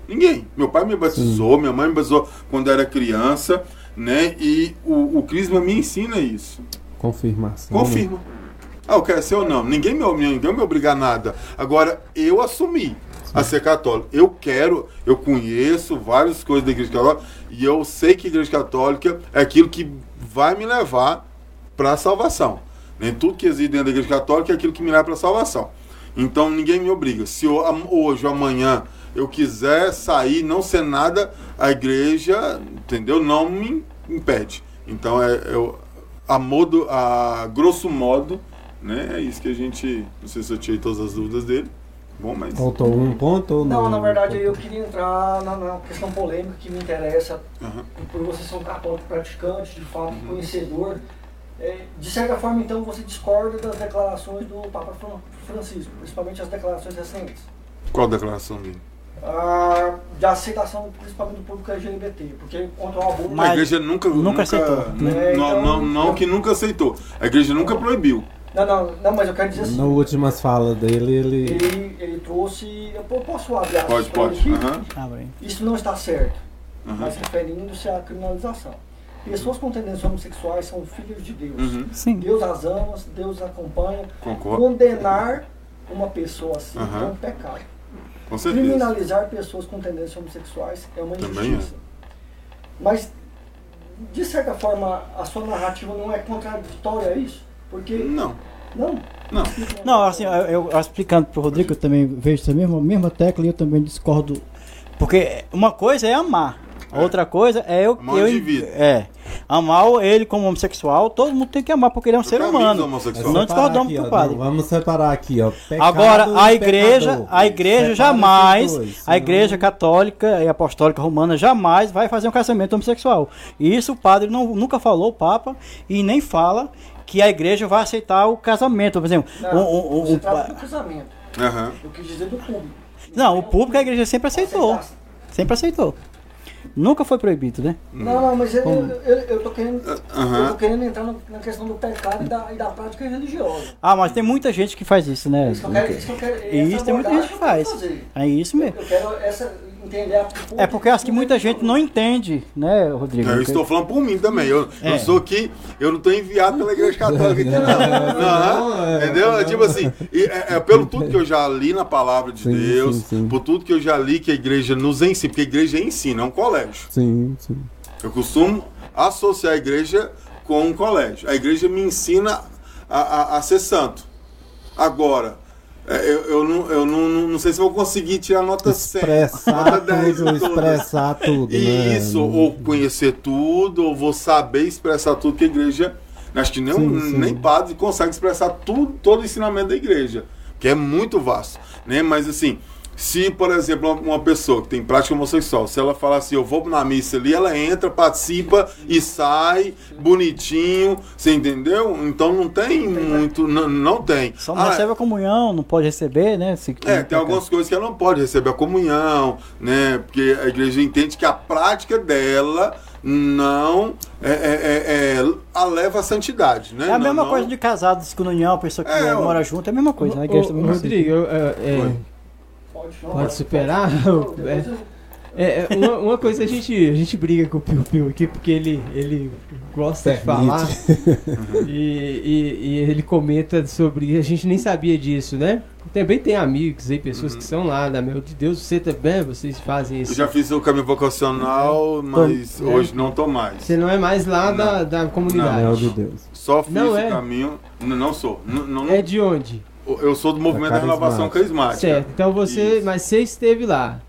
Ninguém. Meu pai me batizou, Sim. minha mãe me batizou quando era criança, né? E o, o Crisma me ensina isso. Confirmação. Confirma. Ah, eu quero ser ou não. Ninguém me, ninguém me obriga a nada. Agora, eu assumi a ser católico. Eu quero, eu conheço várias coisas da Igreja Católica e eu sei que a Igreja Católica é aquilo que vai me levar para a salvação. Nem tudo que existe dentro da igreja católica é aquilo que me leva para a salvação. Então ninguém me obriga. Se eu, hoje ou amanhã eu quiser sair, não ser nada, a igreja, entendeu? Não me impede. Então é, é a modo, a grosso modo, né? É isso que a gente. Não sei se eu tirei todas as dúvidas dele. Bom, mas. Faltou um ponto ou não? Não, na verdade eu queria entrar na, na questão polêmica que me interessa. Uhum. Por você ser um católico praticante, de fato, uhum. conhecedor. É, de certa forma, então, você discorda das declarações do Papa Francisco, principalmente as declarações recentes. Qual declaração dele? Ah, de aceitação, principalmente do público LGBT, porque contra o aborto. Mas a igreja nunca, nunca, nunca aceitou. Né? Não, então, não, não eu, que nunca aceitou. A igreja nunca proibiu. Não, não, não, mas eu quero dizer assim. Na últimas falas dele, ele. Ele, ele trouxe. Eu posso abrir Pode, pode. Uhum. Isso não está certo. Uhum. Mas referindo-se à criminalização. Pessoas com tendências homossexuais são filhos de Deus. Uhum. Sim. Deus as ama, Deus as acompanha. Concordo. Condenar uma pessoa assim é um pecado. Com certeza. Criminalizar pessoas com tendências homossexuais é uma injustiça. É. Mas, de certa forma, a sua narrativa não é contraditória a isso? Porque. Não. Não? Não. Não, assim, eu, eu explicando para o Rodrigo, eu também vejo essa mesma, mesma tecla e eu também discordo. Porque uma coisa é amar. Outra coisa é eu. Amar eu É. Amar ele como homossexual, todo mundo tem que amar porque ele é um ser humano. Não discordamos com o padre. vamos separar aqui, ó. Pecado Agora, a igreja, pecador. a igreja jamais, dois, a igreja católica e apostólica romana jamais vai fazer um casamento homossexual. E isso o padre não, nunca falou, o Papa, e nem fala que a igreja vai aceitar o casamento. Por exemplo, não, um, um, um, do casamento. Uhum. Eu quis dizer do público. Não, o público a igreja sempre aceitou. Sempre aceitou. Nunca foi proibido, né? Não, não, mas eu, eu, eu, tô querendo, uhum. eu tô querendo entrar na questão do pecado e da, e da prática religiosa. Ah, mas tem muita gente que faz isso, né? Isso que eu quero, isso que eu quero, isso tem muita gente que faz. É isso mesmo. Eu, quero essa, entender a É porque acho que muita gente não entende, né, Rodrigo? Eu estou falando por mim também. Eu, é. eu sou aqui, eu não estou enviado pela igreja católica aqui, não. não, não é, entendeu? É, tipo assim, é, é, pelo tudo que eu já li na palavra de sim, Deus, sim, sim. por tudo que eu já li que a igreja nos ensina, porque a igreja ensina, é um colégio. Sim, sim. Eu costumo associar a igreja com um colégio. A igreja me ensina a, a, a ser santo. Agora, é, eu, eu, não, eu não, não sei se vou conseguir tirar nota expressar 100, nota 10 tudo, expressar tudo. Né? Isso, ou conhecer tudo, ou vou saber expressar tudo que a igreja. Acho que nem, sim, sim. nem padre consegue expressar tudo, todo o ensinamento da igreja, que é muito vasto. Né? Mas assim, se, por exemplo, uma pessoa que tem prática homossexual, se ela falar assim, eu vou na missa ali, ela entra, participa e sai bonitinho, você entendeu? Então não tem muito, não, não tem. Só não ah, recebe a comunhão, não pode receber, né? Se, é, tem algumas coisas que ela não pode receber a comunhão, né? Porque a igreja entende que a prática dela não é, é, é, é a leva a santidade, né? É a não, mesma não... coisa de casados, comunhão, pessoa que é, mora junto, é a mesma coisa. A igreja o, Rodrigo, eu, é, Pode superar? É, é, uma, uma, coisa a gente, a gente briga com o Piu Piu aqui porque ele, ele gosta de falar e, e, e, ele comenta sobre. A gente nem sabia disso, né? Também tem amigos aí, pessoas uhum. que são lá, da meu de Deus, você também, vocês fazem isso. Eu já fiz o caminho vocacional, mas tô, hoje é. não tô mais. Você não é mais lá da, da comunidade. Não, de Deus. Só fiz não o é. caminho. Não sou. Não, não, é de onde? Eu sou do movimento da renovação carismática. Certo, então você. Isso. Mas você esteve lá.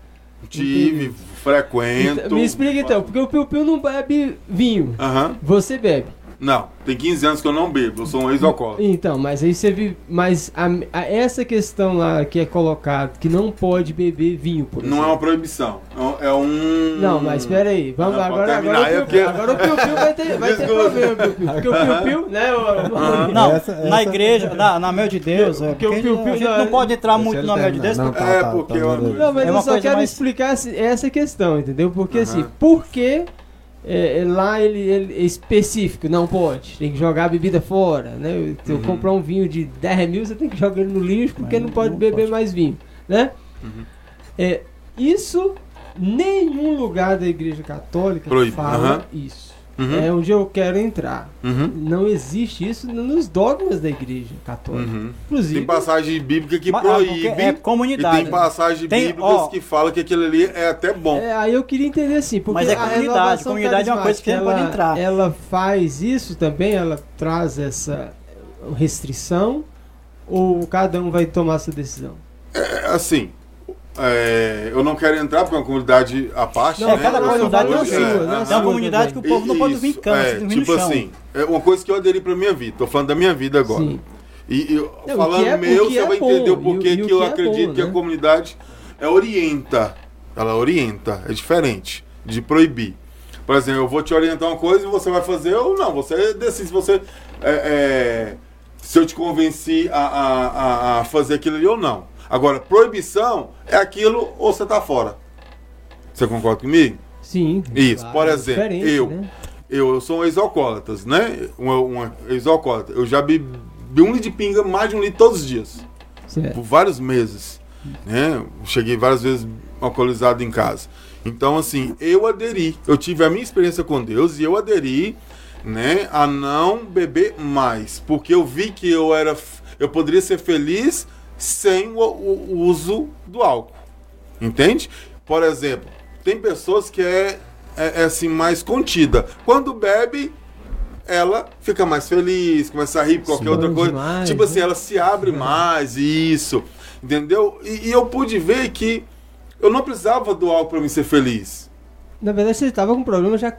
Tive, Entendi. frequento. Então, me explica então, porque o Piu Piu não bebe vinho. Uhum. Você bebe. Não, tem 15 anos que eu não bebo, eu sou um ex-alcoólatra. Então, mas aí você vive. Mas a, a, essa questão lá que é colocado, que não pode beber vinho, por exemplo. Não é uma proibição. É um. Não, mas espera aí. Vamos lá, agora, agora, é agora o Piu Piu vai ter, vai ter problema, Porque o Piu Piu, né? O, não, essa, essa na igreja, na, na Mel de Deus, é, porque o Piu Piu. A gente não pode entrar muito na Mel de Deus. Não, tá, é, porque. Tá, não, mas eu só quero explicar essa questão, entendeu? Porque assim, por que é, é, lá ele, ele, é específico, não pode. Tem que jogar a bebida fora, né? Se eu uhum. comprar um vinho de 10 mil, você tem que jogar ele no lixo porque Mas não pode não beber pode. mais vinho, né? Uhum. É, isso, nenhum lugar da igreja católica Proib. fala uhum. isso. Uhum. É onde eu quero entrar. Uhum. Não existe isso nos dogmas da igreja católica. Uhum. Inclusive, tem passagem bíblica que ah, proíbe. É comunidade. E tem passagem tem, bíblicas ó, que fala que aquilo ali é até bom. É, aí eu queria entender assim. Porque Mas é comunidade. Comunidade é uma coisa que ela, pode entrar. Ela faz isso também, ela traz essa restrição ou cada um vai tomar essa decisão? É, assim, é, eu não quero entrar porque é uma comunidade à parte. Não, né? cada comunidade é, sua, né? é uma comunidade que o povo não pode vir em campo, é, Tipo assim, é uma coisa que eu aderi pra minha vida. Tô falando da minha vida agora. Sim. E, e não, falando é, meu, você é vai entender o porquê que, que, eu acredito bom, que né? a comunidade é, orienta. Ela orienta, é diferente de proibir. Por exemplo, eu vou te orientar uma coisa e você vai fazer ou não. Você decide se você. É, é, se eu te convenci a, a, a, fazer aquilo ali ou não. Agora, proibição é aquilo ou você tá fora. Você concorda comigo? Sim. Isso. Claro, Por exemplo, eu, né? eu, eu sou um ex-alcoólatra, né? Um, um ex-alcoólatra. Eu já bebi um litro de pinga mais de um litro todos os dias. Certo. Por vários meses. Né? Cheguei várias vezes alcoolizado em casa. Então, assim, eu aderi. Eu tive a minha experiência com Deus e eu aderi, né, a não beber mais, porque eu vi que eu era, eu poderia ser feliz sem o, o uso do álcool. Entende? Por exemplo, tem pessoas que é, é, é assim mais contida. Quando bebe, ela fica mais feliz, começa a rir por qualquer outra coisa. Demais, tipo assim, né? ela se abre é. mais, isso. Entendeu? E, e eu pude ver que eu não precisava do álcool para me ser feliz. Na verdade, você estava com um problema já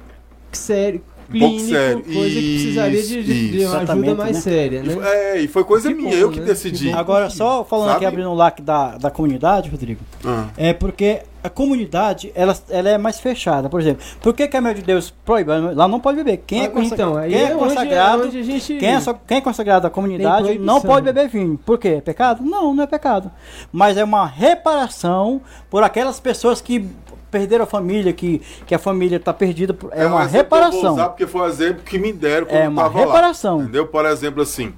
sério, clínico, um sério. coisa isso, que precisaria de, de, de uma ajuda mais né? séria, né? É, e foi coisa que minha, bom, eu que né? decidi. Que Agora, só falando Sabe? aqui, abrindo o lac da, da comunidade, Rodrigo, ah. é porque a comunidade, ela, ela é mais fechada, por exemplo. Por que, que a Mãe de Deus proíbe? Lá não pode beber. Quem é, consa então, quem é, é consagrado, onde quem, é, quem é consagrado da comunidade não pode beber vinho. Por quê? É pecado? Não, não é pecado. Mas é uma reparação por aquelas pessoas que perderam a família, que, que a família está perdida. É, é uma reparação. Eu vou usar porque foi o exemplo que me deram É uma reparação. Lá, entendeu? Por exemplo, assim.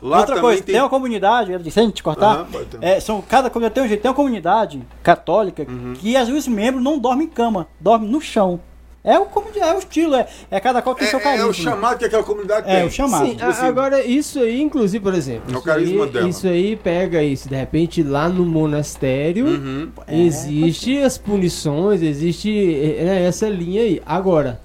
Lá Outra coisa, tem... tem uma comunidade, sem te cortar, uhum, é, são, cada comunidade tem um jeito, tem uma comunidade católica uhum. que os membros não dormem em cama, dormem no chão. É o, é o estilo, é, é cada qual tem é, seu carisma. É o chamado que aquela comunidade é, tem. É o chamado. Sim, assim, agora, isso aí, inclusive, por exemplo. É o carisma aí, dela. Isso aí pega isso. De repente, lá no monastério, uhum. existe é, as punições, existe é, essa linha aí. Agora,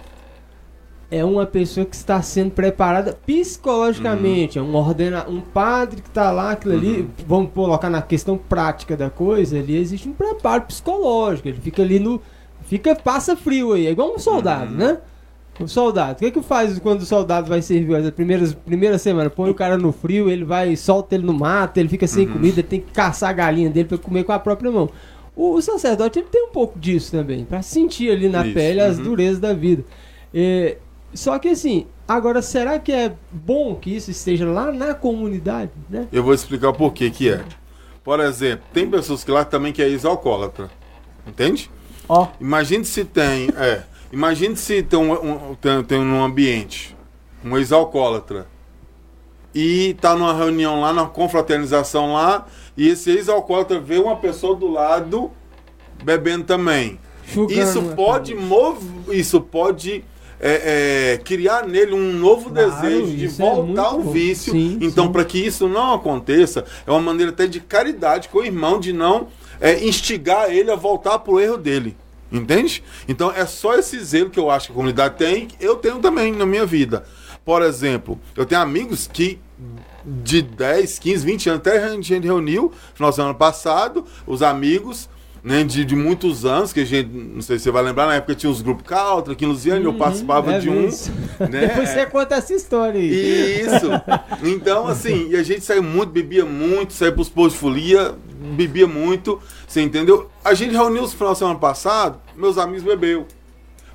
é uma pessoa que está sendo preparada psicologicamente. Uhum. É um ordena, um padre que está lá, aquilo ali, uhum. vamos colocar na questão prática da coisa, ali existe um preparo psicológico. Ele fica ali no Fica, passa frio aí. É igual um soldado, uhum. né? O soldado. O que é que faz quando o soldado vai servir as primeiras primeira semana? Põe o cara no frio, ele vai, solta ele no mato, ele fica sem uhum. comida, ele tem que caçar a galinha dele para comer com a própria mão. O, o, sacerdote ele tem um pouco disso também, para sentir ali na Isso. pele as uhum. durezas da vida. É, só que assim, agora será que é bom que isso esteja lá na comunidade, né? Eu vou explicar por que que é. Por exemplo, tem pessoas que lá também que é ex-alcoólatra. Entende? Oh. Imagine se tem, é, imagine se tem um, um, tem, tem um ambiente, um ex-alcoólatra, e tá numa reunião lá, na confraternização lá, e esse ex-alcoólatra vê uma pessoa do lado bebendo também. isso pode mov... isso pode é, é, criar nele um novo claro, desejo de é voltar ao vício. Sim, então, para que isso não aconteça, é uma maneira até de caridade com o irmão, de não é, instigar ele a voltar pro erro dele. Entende? Então é só esse zelo que eu acho que a comunidade tem, eu tenho também na minha vida. Por exemplo, eu tenho amigos que de 10, 15, 20 anos, até a gente reuniu final do ano passado, os amigos né, de, de muitos anos, que a gente, não sei se você vai lembrar, na época tinha os grupos Caltra, aqui em uhum, eu participava é de um. Né? Depois você conta essa história aí. Isso. Então, assim, e a gente saiu muito, bebia muito, saía pros postos de folia, bebia muito, você entendeu? A gente reuniu no final de semana passado, meus amigos bebeu.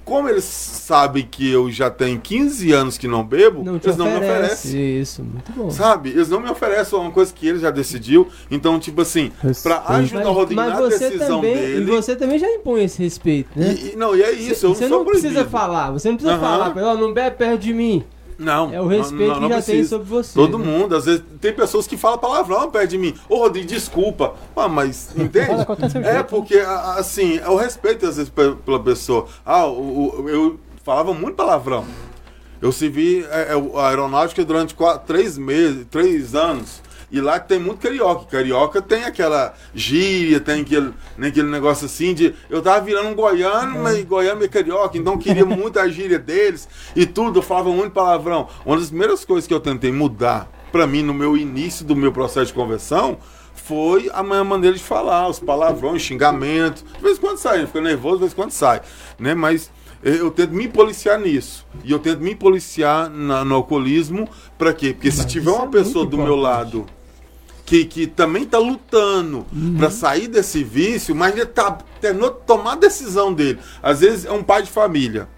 Como eles sabem que eu já tenho 15 anos que não bebo, não eles não me oferecem. Isso, muito bom. Sabe? Eles não me oferecem uma coisa que ele já decidiu. Então, tipo assim, para ajudar o Rodrigo na decisão também, dele. E você também já impõe esse respeito, né? E, não, e é isso, você, eu não Você não precisa falar, você não precisa uhum. falar, não bebe perto de mim. Não. É o respeito não, não, não que já precisa. tem sobre você. Todo né? mundo. Às vezes tem pessoas que falam palavrão perto de mim. Ô, Rodrigo, desculpa. Ah, mas entende? é porque, assim, é o respeito às vezes pela pessoa. Ah, o, o, eu falava muito palavrão. Eu servi é, é, a aeronáutica durante quatro, três meses, três anos. E lá tem muito carioca. Carioca tem aquela gíria, tem aquele, né, aquele negócio assim de. Eu tava virando um goiano, mas goiano é carioca, então queria muito a gíria deles e tudo. Eu falava muito palavrão. Uma das primeiras coisas que eu tentei mudar para mim no meu início do meu processo de conversão foi a minha maneira de falar, os palavrões, xingamentos. De vez em quando sai, fica nervoso, de vez em quando sai. Né? Mas eu tento me policiar nisso. E eu tento me policiar na, no alcoolismo para quê? Porque Mas se tiver uma é pessoa do meu lado que, que também está lutando uhum. para sair desse vício, mas ele está tentando tomar a decisão dele. Às vezes é um pai de família.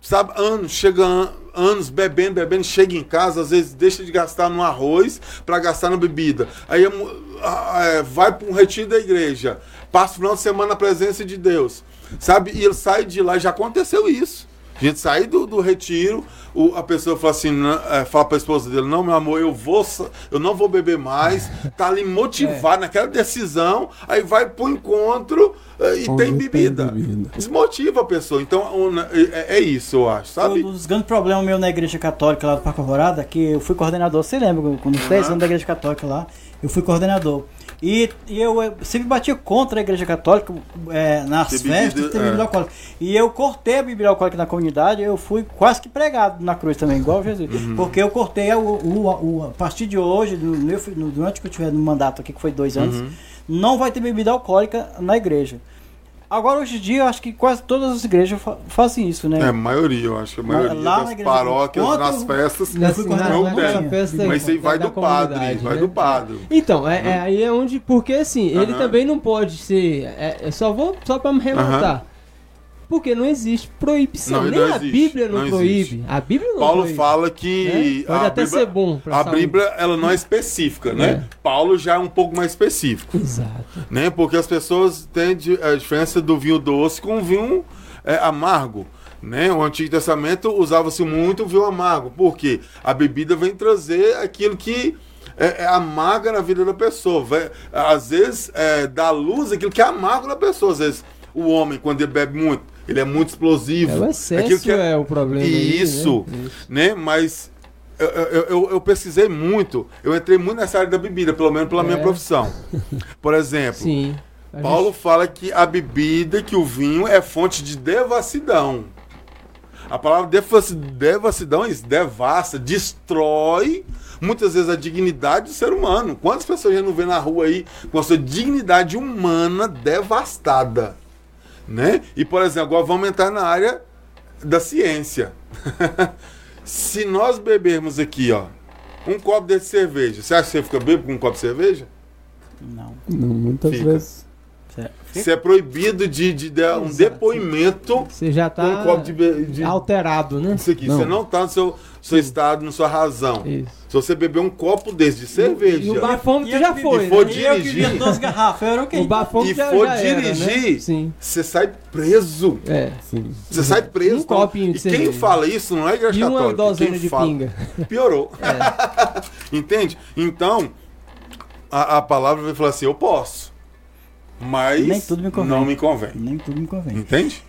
Sabe, anos, chega an anos bebendo, bebendo, chega em casa, às vezes deixa de gastar no arroz para gastar na bebida. Aí é, vai para um retiro da igreja, passa o final de semana na presença de Deus. Sabe? E ele sai de lá, já aconteceu isso. A gente sai do, do retiro, o, a pessoa fala assim, é, fala pra esposa dele, não, meu amor, eu vou, eu não vou beber mais, tá ali motivado é. naquela decisão, aí vai pro encontro é, e tem bebida. bebida. Desmotiva a pessoa. Então é, é isso, eu acho, sabe? Um dos grandes problemas meu na igreja católica lá do Parque Alvorada, que eu fui coordenador, você lembra, quando uhum. 10 anos da igreja católica lá, eu fui coordenador. E, e eu, eu, sempre bati contra a igreja católica é, nas ter festas bebida, ter bebida é. alcoólica. E eu cortei a bebida alcoólica na comunidade, eu fui quase que pregado na cruz também, igual Jesus. Uhum. Porque eu cortei o, o, o, a partir de hoje, do, no, durante que eu tiver no mandato aqui, que foi dois anos, uhum. não vai ter bebida alcoólica na igreja. Agora, hoje em dia, eu acho que quase todas as igrejas fa fazem isso, né? É, a maioria, eu acho. A maioria Lá das paróquias, Quanto nas festas, não, não tem. Festa, Mas aí vai do padre, né? vai do padre. Então, é, é, aí é onde... Porque, assim, ele também não pode ser... É, é só vou só para me rematar. Porque não existe proibição. Não, Nem não a Bíblia não, não proíbe. Existe. A Bíblia não Paulo proíbe. fala que. É? Pode até Bíblia, ser bom. A saúde. Bíblia ela não é específica, né? É. Paulo já é um pouco mais específico. Exato. Né? Porque as pessoas têm a diferença do vinho doce com o vinho é, amargo. Né? O Antigo Testamento usava-se muito o vinho amargo. Porque a bebida vem trazer aquilo que é, é amarga na vida da pessoa. Vai, às vezes é, dá luz aquilo que é amargo na pessoa. Às vezes o homem, quando ele bebe muito, ele é muito explosivo. É o excesso que é, é o problema. Isso, aí, né? né? Mas eu, eu, eu, eu, pesquisei muito, eu entrei muito nessa área da bebida, pelo menos pela é. minha profissão. Por exemplo, Sim, Paulo gente... fala que a bebida, que o vinho é fonte de devassidão. A palavra devassidão é isso, devassa, destrói muitas vezes a dignidade do ser humano. Quantas pessoas já não vê na rua aí com a sua dignidade humana devastada? Né? E, por exemplo, agora vamos entrar na área da ciência. Se nós bebermos aqui, ó, um copo de cerveja, você acha que você fica bêbado com um copo de cerveja? Não. Não, muitas fica. vezes. Você é proibido de, de dar um depoimento você já tá com um copo de, de, alterado, né? Isso aqui, não. você não está no seu, seu estado, na sua razão. Isso. Se você beber um copo desse de cerveja. E o bafômetro já foi. E for né? dirigir. E duas garrafas, era okay. O bafômetro e já, for já dirigir, era, né? você sai preso. É, sim. Você sai preso. Um então, copinho de e cerveja. quem fala isso não é igreja e católica. Uma dozena quem de fala, pinga. Piorou. É. Entende? Então, a, a palavra vai falar assim: eu posso. Mas Nem tudo me não me convém. Nem tudo me convém. Entende?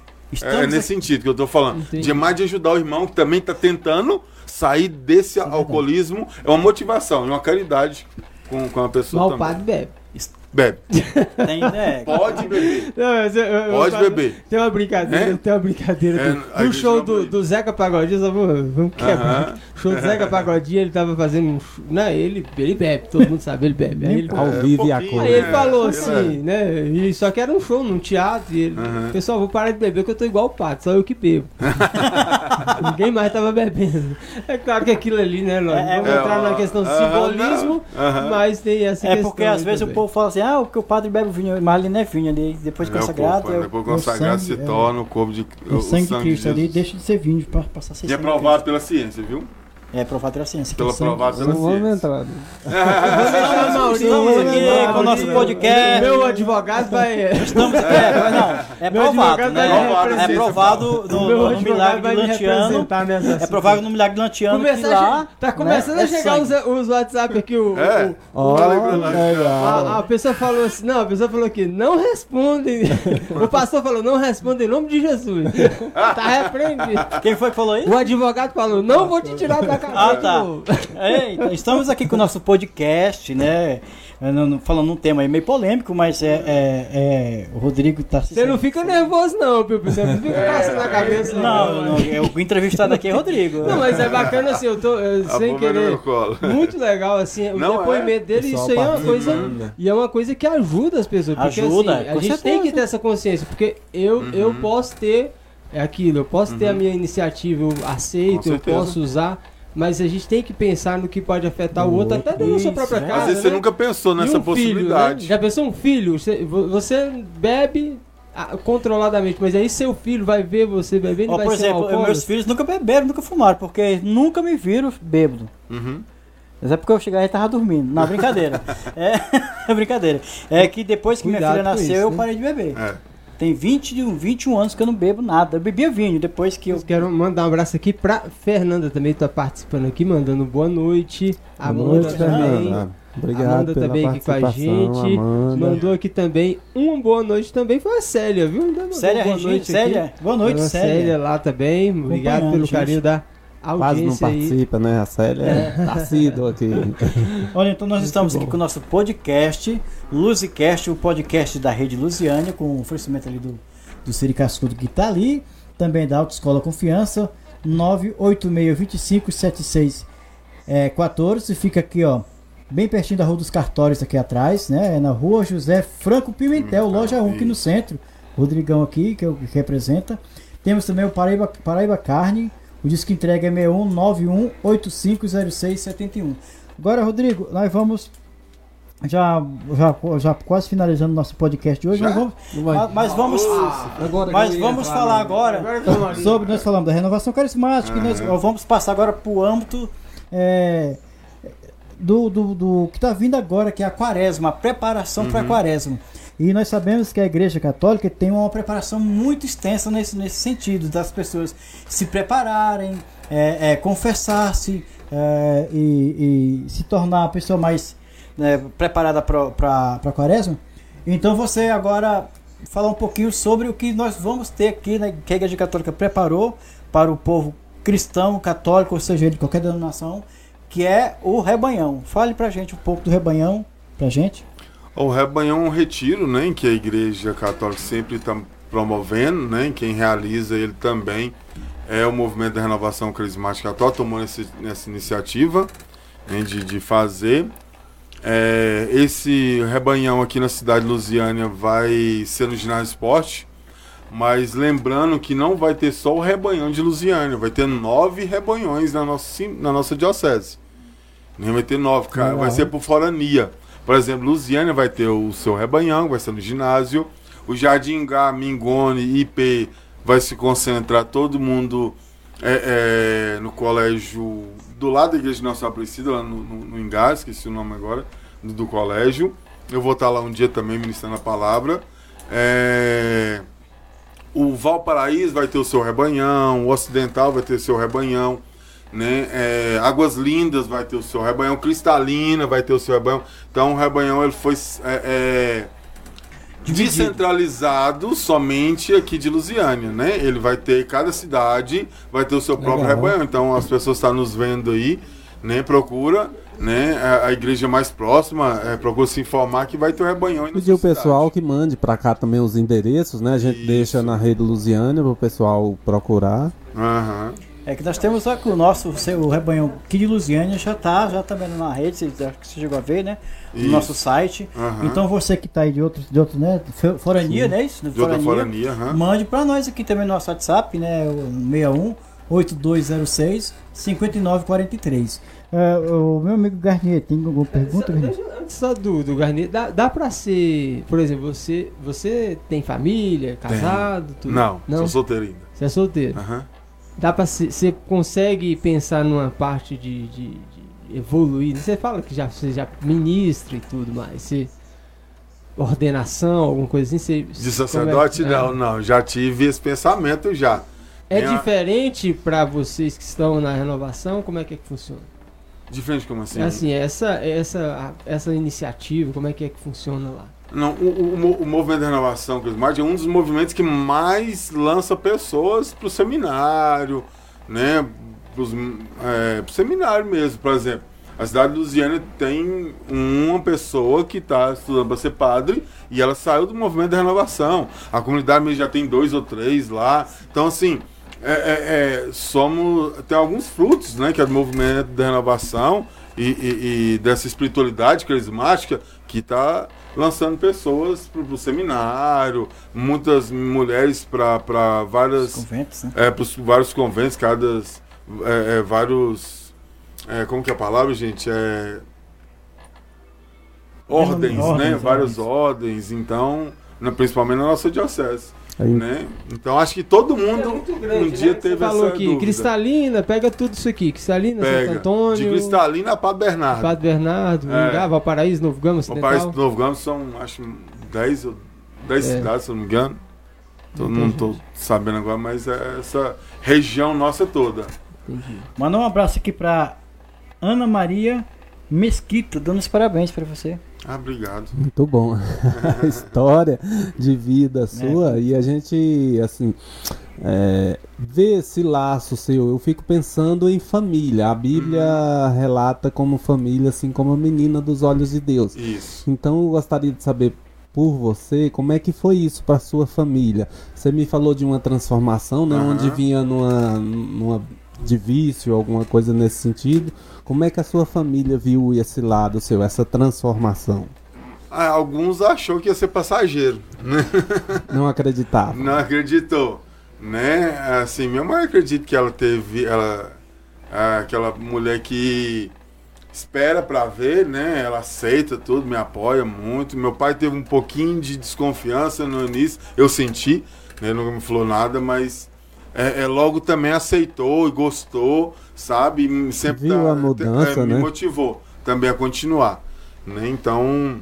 é nesse aqui... sentido que eu estou falando. Entendi. De mais de ajudar o irmão que também está tentando sair desse é alcoolismo é uma motivação, é uma caridade com, com a pessoa Mal também. o padre bebe. Bebe. Tem, né? Pode beber. Não, eu, eu, Pode eu, beber. Tem uma brincadeira, é? tem uma brincadeira. É, no show do, do Zeca Pagodinho, vamos, vamos quebrar. Uh -huh. show do Zeca Pagodinho, ele tava fazendo um. Né, ele, ele bebe, todo mundo sabe, ele bebe. Aí ele, ao é, vivo e a cor. Aí ele falou é, assim, né? E só que era um show num teatro. E ele, uh -huh. pessoal, vou parar de beber que eu tô igual o pato, só eu que bebo. Ninguém mais tava bebendo. É claro que aquilo ali, né, Lógico? É, vamos entrar na questão do simbolismo, mas tem essa questão. É porque às vezes o povo fala assim, ah, porque o padre bebe vinho, mas ali não é vinho ali. Depois de é consagrado. É, depois consagrado se torna o corpo de. O, o sangue, de Cristo ali deixa de ser vinho para passar a ser E é provado pela ciência, viu? É provado pela ciência. Pela provada pela ciência. Vamos entrar. Estamos aqui com o nosso podcast. Meu advogado vai. Estamos, é, não, é provado, né? É provado no, no milagre de Lantiano. É provado no milagre de Lantiano lá. Tá começando né, a é chegar os, os WhatsApp aqui. O, é. O, a, a pessoa falou assim: não, a pessoa falou que não responde. o pastor falou: não responde em nome de Jesus. Tá repreendido. Quem foi que falou isso? O advogado falou: não vou te tirar da ah, tá. É, então, estamos aqui com o nosso podcast, né? Falando um tema aí meio polêmico, mas é, é, é o Rodrigo tá Você não fica nervoso, não, Pipo. Você não fica é, na cabeça. Não, não, é, o entrevistado aqui é Rodrigo. Não, mas é bacana assim, eu tô eu, sem querer. Muito legal, assim, o não, depoimento é. dele, isso aí é uma coisa. E é uma coisa que ajuda as pessoas. Porque, ajuda, assim, a gente certeza. tem que ter essa consciência, porque eu, uhum. eu posso ter é aquilo, eu posso uhum. ter a uhum. minha iniciativa, eu aceito, eu posso usar mas a gente tem que pensar no que pode afetar o outro, até dentro da sua própria casa. Às vezes né? você nunca pensou nessa um possibilidade. Filho, né? Já pensou um filho? Você, bebe controladamente, mas aí seu filho vai ver você bebendo oh, vai Por exemplo, meus filhos nunca beberam, nunca fumaram, porque nunca me viram bêbado. Uhum. Mas é porque eu cheguei e tava dormindo. Não, brincadeira. é, é brincadeira. É que depois que Cuidado minha filha nasceu, isso, eu né? parei de beber. É. Tem 20, 21 anos que eu não bebo nada. Eu bebia vinho depois que eu. eu quero mandar um abraço aqui pra Fernanda também, tá participando aqui, mandando boa noite. Boa Amanda noite, também. Fernanda. Obrigado Amanda também aqui com a gente. Amanda. Mandou aqui também uma boa noite também. Foi a Célia, viu? Célia, boa noite. Célia, boa noite, Célia. Célia lá também. Obrigado pelo carinho da Quase não participa, aí. né? A Célia é, tá assídua aqui. Olha, então nós estamos aqui com o nosso podcast, Luzicast, o podcast da Rede Lusiânia, com o oferecimento ali do, do Siri Cascudo que está ali, também da Autoescola Confiança, 986257614, é, 14, fica aqui, ó, bem pertinho da Rua dos Cartórios aqui atrás, né? É na Rua José Franco Pimentel, hum, loja 1 aqui no centro. Rodrigão aqui, que, é o que representa. Temos também o Paraíba, Paraíba Carne, o disco entrega é 6191850671. Agora, Rodrigo, nós vamos já, já, já quase finalizando nosso podcast de hoje, mas vamos, mas vamos, agora, mas vamos falar agora, agora sobre, nós falamos da renovação carismática, uhum. nós vamos passar agora para o âmbito é, do, do, do, que está vindo agora, que é a quaresma, a preparação uhum. para a quaresma. E nós sabemos que a Igreja Católica tem uma preparação muito extensa nesse, nesse sentido, das pessoas se prepararem, é, é, confessar-se é, e, e, se tornar a pessoa mais né, preparada para a quaresma. Então você agora falar um pouquinho sobre o que nós vamos ter aqui, né, que a Igreja Católica preparou para o povo cristão, católico, ou seja, de qualquer denominação, que é o rebanhão. Fale para gente um pouco do rebanhão, para gente. O rebanhão é um retiro, né, que a Igreja Católica sempre está promovendo, né, quem realiza ele também é o movimento da renovação carismática atual, tomando esse, essa iniciativa né, de, de fazer. É, esse rebanhão aqui na cidade de Lusiânia vai ser no ginásio esporte, mas lembrando que não vai ter só o rebanhão de Lusiânia, vai ter nove rebanhões na nossa, na nossa diocese. Vai ter nove, cara, vai ser por forania. Por exemplo, Lusiana vai ter o seu rebanhão, vai ser no ginásio. O Jardim Gá, Mingone, IP vai se concentrar todo mundo é, é, no colégio do lado da igreja de Nossa Aparecida, lá no, no, no Engar, esqueci o nome agora, do, do, colégio. Eu vou estar lá um dia também ministrando a palavra. É, o Valparaíso vai ter o seu rebanhão, o Ocidental vai ter o seu rebanhão né? É, Águas Lindas vai ter o seu rebanhão, Cristalina vai ter o seu rebanhão. Então o rebanhão ele foi é, é, descentralizado somente aqui de Lusiânia, né? Ele vai ter cada cidade vai ter o seu próprio Legal. rebanhão. Então as pessoas estão nos vendo aí, né? Procura né, a, a igreja mais próxima é, procura se informar que vai ter o um rebanhão. Pedir o pessoal que mande para cá também os endereços, né? A gente Isso. deixa na rede Lusiânia para o pessoal procurar. Uhum. É que nós temos o nosso o rebanho aqui de Lusiânia já está já também na rede, acho que você chegou a ver, né? No Isso. nosso site. Uhum. Então você que está aí de outro, de outro né? Forania, Sim. né? Isso? De, forania, forania uhum. mande para nós aqui também no nosso WhatsApp, né? O 61 8206 5943. Uh, o meu amigo Garnier, tem alguma pergunta? Deixa, antes só do, do Garnier, dá, dá pra ser, por exemplo, você, você tem família, casado? Tudo? Não, Não, sou solteiro ainda. Você é solteiro? Aham. Uhum dá para você consegue pensar numa parte de, de, de, evoluir. Você fala que já você já ministra e tudo mais. Você, ordenação, alguma coisa assim. Você, de sacerdote não, não. Já tive esse pensamento já. É Minha... diferente para vocês que estão na renovação. Como é que, é que funciona? Diferente como assim? É assim, essa essa essa iniciativa, como é que é que funciona lá? Não, o, o, o movimento da renovação carismática é um dos movimentos que mais lança pessoas para o seminário, né? é, seminário mesmo, por exemplo. A cidade de Lusiana tem uma pessoa que está estudando para ser padre e ela saiu do movimento da renovação. A comunidade já tem dois ou três lá. Então, assim, é, é, é, somos, tem alguns frutos né, que é do movimento da renovação e, e, e dessa espiritualidade carismática que está lançando pessoas para o seminário, muitas mulheres para várias conventos, né? é, vários conventos, cada é, é, vários é, como que é a palavra, gente? É ordens, ordens né? Ordens. Várias ordens, então, principalmente na nossa diocese. Né? Então acho que todo mundo é grande, um dia né? teve falou essa aqui, dúvida. Cristalina, pega tudo isso aqui. Cristalina, pega. Santo Antônio. De Cristalina a Padre Bernardo. Padre Bernardo, é. Paraíso Valparaíso, Novo Gama, Valparaíso Novo Gama são, acho, 10 10 é. cidades, se eu não me engano. Tô, não estou sabendo agora, mas é essa região nossa toda. Entendi. Manda um abraço aqui para Ana Maria Mesquita, dando os parabéns para você. Ah, obrigado. Muito bom. História de vida sua é. e a gente, assim, é, vê esse laço seu. Eu fico pensando em família. A Bíblia uhum. relata como família, assim como a menina dos olhos de Deus. Isso. Então eu gostaria de saber por você, como é que foi isso para sua família? Você me falou de uma transformação, né, uhum. onde vinha numa, numa de vício, alguma coisa nesse sentido. Como é que a sua família viu esse lado seu, essa transformação? Ah, alguns achou que ia ser passageiro. Né? Não acreditava. Não acreditou, né? Assim, minha mãe acredita que ela teve, ela, aquela mulher que espera para ver, né? Ela aceita tudo, me apoia muito. Meu pai teve um pouquinho de desconfiança no início, eu senti, né? Ele nunca me falou nada, mas é, é, logo também aceitou e gostou, sabe? E sempre Viu tá, a mudança, é, né? me motivou também a continuar. Né? Então,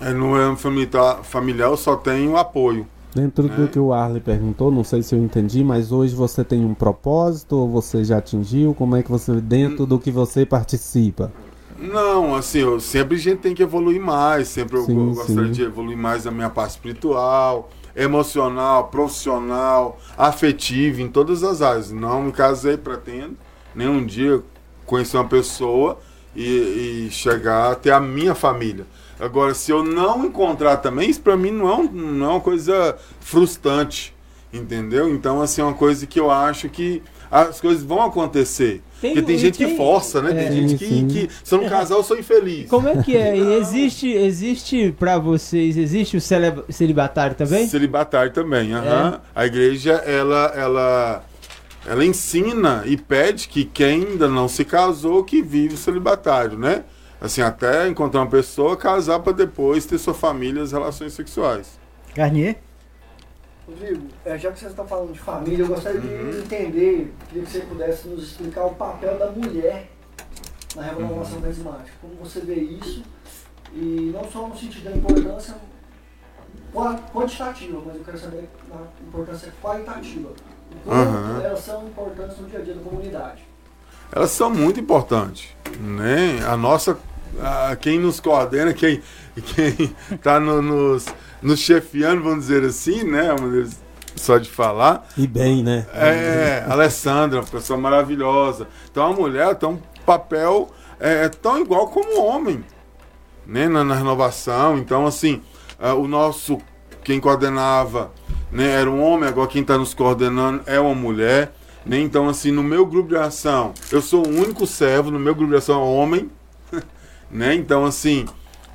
é, no âmbito familiar, familiar eu só tenho apoio. Dentro né? do que o Arley perguntou, não sei se eu entendi, mas hoje você tem um propósito ou você já atingiu? Como é que você, dentro do que você participa? Não, assim, eu, sempre a gente tem que evoluir mais, sempre sim, eu, eu gostaria de evoluir mais a minha parte espiritual, emocional, profissional, afetivo, em todas as áreas. Não me casei, pretendo, nenhum dia conhecer uma pessoa e, e chegar até a minha família. Agora, se eu não encontrar também, isso para mim não é, um, não é uma coisa frustrante, entendeu? Então, assim, é uma coisa que eu acho que as coisas vão acontecer. Tem, Porque tem gente tem, que força, né? É, tem gente que, que, se eu não casar, eu sou infeliz. Como é que é? E existe, existe para vocês, existe o celibatário também? Celibatário também, aham. É. A igreja, ela, ela, ela ensina e pede que quem ainda não se casou, que vive celibatário, né? Assim, até encontrar uma pessoa, casar para depois ter sua família, as relações sexuais. Garnier? Rodrigo, é, já que você está falando de família, eu gostaria uhum. de entender, queria que você pudesse nos explicar o papel da mulher na renovação uhum. carismática. Como você vê isso, e não só no sentido da importância quantitativa, mas eu quero saber a importância qualitativa. Uhum. elas são importantes no dia a dia da comunidade. Elas são muito importantes. Né? A nossa, a, quem nos coordena, quem está no, nos nos chefiando, vamos dizer assim, né? Só de falar. E bem, né? É, Alessandra, uma pessoa maravilhosa. Então a mulher tem um papel é, tão igual como o homem, né? Na, na renovação. Então, assim, é, o nosso, quem coordenava né, era um homem, agora quem está nos coordenando é uma mulher. Né? Então, assim, no meu grupo de ação, eu sou o único servo, no meu grupo de ação é homem. né? Então, assim,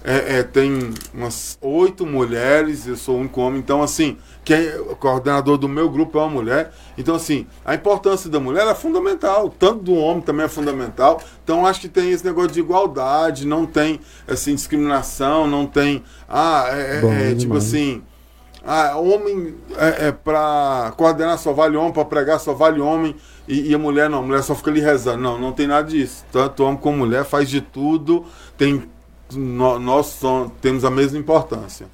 é, é, tem umas oito mulheres, eu sou o único homem, então assim, quem é o coordenador do meu grupo é uma mulher. Então, assim, a importância da mulher é fundamental, tanto do homem também é fundamental. Então, acho que tem esse negócio de igualdade, não tem assim, discriminação, não tem. Ah, é, é, é tipo assim. Ah, homem é, é para coordenar só vale homem, para pregar só vale homem, e, e, a mulher não, a mulher só fica ali rezando. Não, não tem nada disso. Tanto homem como mulher faz de tudo, tem nós temos a mesma importância.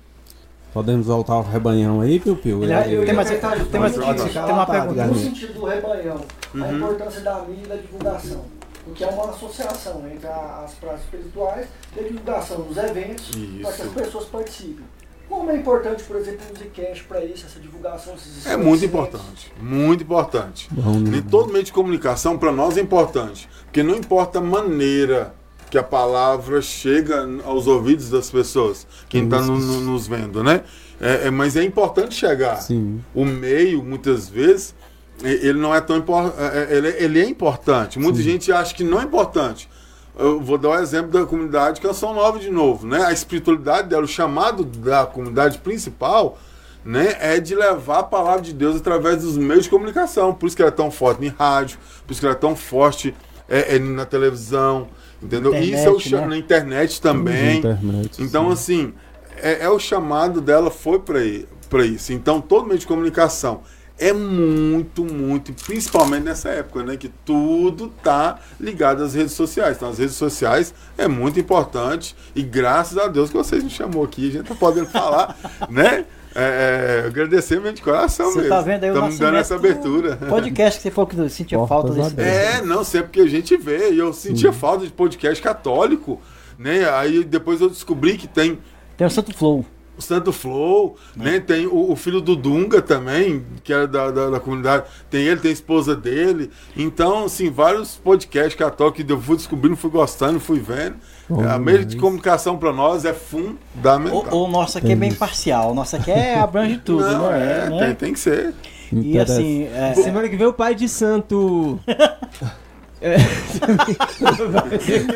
Podemos voltar ao rebanhão aí, Piu Piu? Ele, eu, tem, mais, tem, mais, tem, uma pergunta. No sentido do rebanhão, uhum. a importância da mídia e da divulgação. Porque é uma associação entre as práticas espirituais e a divulgação dos eventos para que as pessoas participem. Como é importante, por exemplo, o Musicast para isso, essa divulgação? É muito importante, muito importante. Bom, e todo meio de comunicação para nós é importante, porque não importa a maneira que a palavra chega aos ouvidos das pessoas, quem está no, no, nos vendo, né? É, é, mas é importante chegar. Sim. O meio, muitas vezes, ele não é tão importante. É, é, ele, ele é importante. Muita Sim. gente acha que não é importante. Eu vou dar o um exemplo da comunidade Canção Nova de novo, né? A espiritualidade dela, o chamado da comunidade principal, né, é de levar a palavra de Deus através dos meios de comunicação. Por isso que ela é tão forte em rádio, por isso que ela é tão forte é, é na televisão, entendeu? Internet, isso é o né? na internet também. Internet, então, sim. assim, é, é, o chamado dela foi para isso. Então, todo meio de comunicação é muito, muito, principalmente nessa época, né? Que tudo tá ligado às redes sociais. Então, as redes sociais é muito importante e graças a Deus que vocês me chamou aqui, a gente tá podendo falar, né? É, é, agradecer mesmo de coração você mesmo. Tá vendo aí Estamos dando essa abertura. Podcast que você falou que sentia Portas falta desse. É, não, sempre que a gente vê. E eu sentia Sim. falta de podcast católico, né? Aí depois eu descobri que tem. Tem o Santo Flow o Santo Flow, né? Tem o, o, filho do Dunga também, que era da, da, da, comunidade. Tem ele, tem a esposa dele. Então, assim, vários podcasts católicos que eu fui descobrindo, fui gostando, fui vendo. Oh, a meio de comunicação para nós é fundamental. O, o nosso aqui é bem parcial, o nosso aqui é abrange tudo, não, não é? é né? tem, tem que ser. E assim, é... semana que vem o pai de santo é.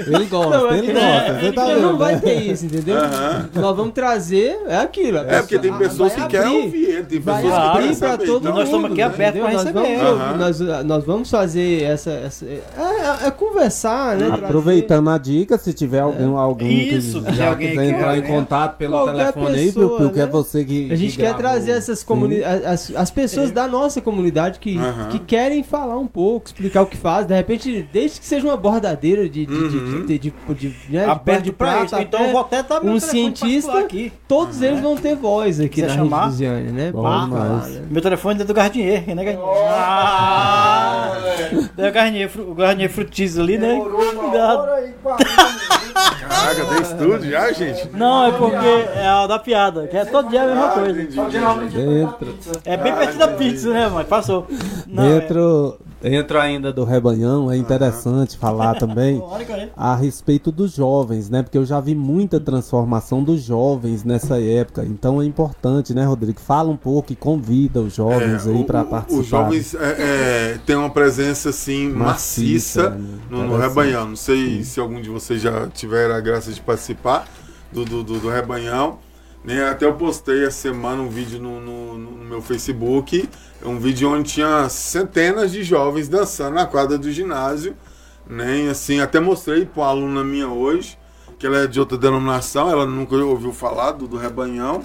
ele gosta, não, ele gosta. Você tá vendo, não vai né? ter isso, entendeu? Nós vamos trazer, é aquilo. É porque tem pessoas que querem ouvir ele, tem pessoas que querem para todo então, mundo. Nós estamos aqui abertos para receber. Nós, nós, nós, vamos fazer essa. essa é, é, é, conversar, né? Aproveitando a dica, se tiver alguém, alguém isso, que já quiser entrar em contato pelo telefone aí, porque é né? você que. A gente quer trazer essas comunidades, as pessoas da nossa comunidade que querem falar um pouco, explicar o que faz, de repente desde que seja uma bordadeira de, de, uhum. de, de, de, né, de, de prata, então eu vou até dar um cientista, aqui. todos eles vão ter voz aqui na chamar? Rede né? Bom, mas... Meu telefone é do Gardinier, né, Gardinier? Ah! É o Gardinier, o Gardinier ali, né? Caraca, tem estúdio já, gente? Não, é porque é a da piada, que é todo dia a mesma ah, coisa. É bem perto da pizza, né, mas passou. Dentro, Dentro ainda do rebanhão, é interessante uhum. falar também a respeito dos jovens, né? Porque eu já vi muita transformação dos jovens nessa época. Então é importante, né, Rodrigo? Fala um pouco e convida os jovens é, aí para participar. Os jovens é, é, têm uma presença assim maciça, maciça né? no, no rebanhão. Não sei Sim. se algum de vocês já tiver a graça de participar do, do, do, do rebanhão. Né? Até eu postei essa semana um vídeo no, no, no, meu Facebook, um vídeo onde tinha centenas de jovens dançando na quadra do ginásio. Né? assim, até mostrei para uma aluna minha hoje, que ela é de outra denominação, ela nunca ouviu falar do, do rebanhão.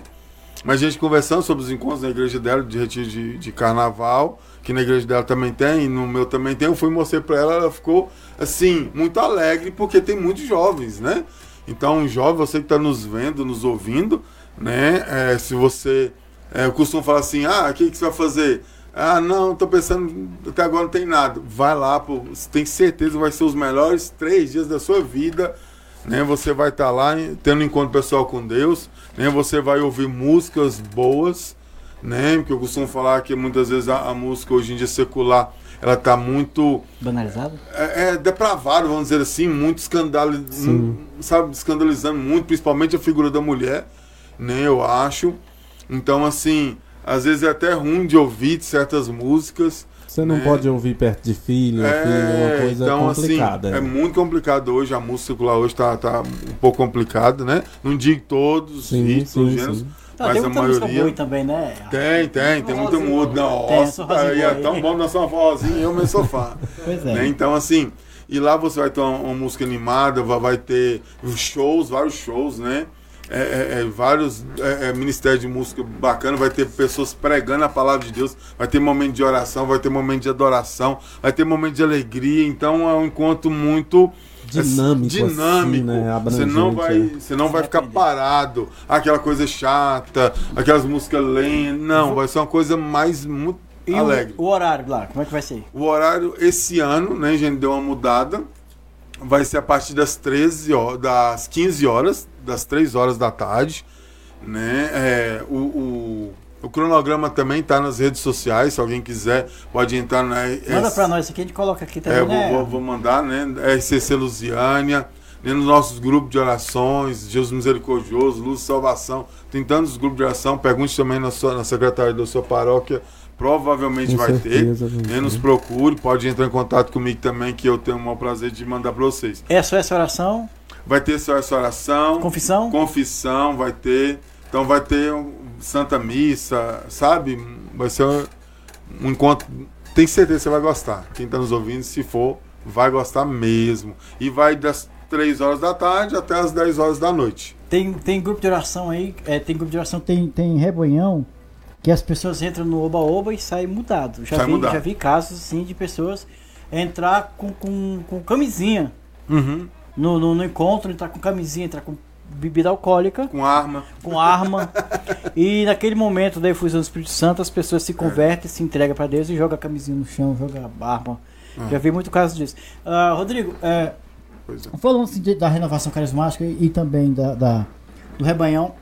Mas a gente conversando sobre os encontros na igreja dela, de retiro de, de carnaval, que na igreja dela também tem, e no meu também tem, eu fui mostrar para ela, ela ficou assim, muito alegre, porque tem muitos jovens, né? Então, jovem, você que está nos vendo, nos ouvindo, né? É, se você. É, eu costumo falar assim: ah, o que, que você vai fazer? Ah, não, tô pensando, até agora não tem nada. Vai lá, pô, você tem certeza que vai ser os melhores três dias da sua vida. Né? Você vai estar tá lá tendo um encontro pessoal com Deus. Né? Você vai ouvir músicas boas. Né? Porque eu costumo falar que muitas vezes a, a música hoje em dia secular ela está muito. Banalizada? É, é depravado, vamos dizer assim, muito escandalizado, sabe, escandalizando muito, principalmente a figura da mulher né? Eu acho. Então, assim, às vezes é até ruim de ouvir certas músicas. Você não né? pode ouvir perto de filho, é, filho, uma coisa então, assim, complicada. Assim, é. é muito complicado hoje, a música lá hoje tá, tá um pouco complicada, né? Não digo todos, sim, sim, gêneros, sim. Não, mas tem a maioria. Boa também, né? Tem, tem, tem muito mudo. Nossa, aí é tão bom dançar uma forrozinha e eu meu sofá. pois é. Né? Então, assim, e lá você vai ter uma, uma música animada, vai ter shows, vários shows, né? É, é, é, vários é, é, ministérios de música bacana, vai ter pessoas pregando a palavra de Deus, vai ter momento de oração, vai ter momento de adoração, vai ter momento de alegria, então é um encontro muito dinâmico, dinâmico. Assim, né? você não vai, você não vai ficar parado, aquela coisa chata, aquelas músicas lentas, não, vai ser uma coisa mais muito e alegre. O, o horário lá, como é que vai ser? O horário esse ano, né, a gente deu uma mudada vai ser a partir das 13 horas, das 15 horas, das 3 horas da tarde. Né? É, o, o, o, cronograma também está nas redes sociais, se alguém quiser, pode entrar na. Manda para nós aqui, a gente coloca aqui também. É, né? vou, vou, mandar, né? RCC Lusiânia, né? nos nossos grupos de orações, Jesus Misericordioso, Luz e Salvação. Tem tantos grupos de oração. Pergunte também na, sua, na secretaria da sua paróquia provavelmente Com vai certeza, ter. Né? Nos procure, pode entrar em contato comigo também, que eu tenho o maior prazer de mandar para vocês. É só essa oração? Vai ter só essa oração. Confissão? Confissão, vai ter. Então vai ter um Santa Missa, sabe? Vai ser um, um encontro. Tem certeza que você vai gostar. Quem está nos ouvindo, se for, vai gostar mesmo. E vai das 3 horas da tarde até as 10 horas da noite. Tem, tem grupo de oração aí, é, tem grupo de oração, tem, tem rebonhão que as pessoas entram no oba-oba e saem mudado. Já, Sai vi, mudado. já vi casos assim de pessoas entrar com, com, com camisinha uhum. no, no, no, encontro, entrar com camisinha, entrar com bebida alcoólica. Com arma. Com arma. e naquele momento da efusão do Espírito Santo, as pessoas se convertem, é. se entregam para Deus e jogam a camisinha no chão, jogam a arma. É. Já vi muito caso disso. Uh, Rodrigo, é, é. falando assim, da renovação carismática e, e também da, da, do rebanhão,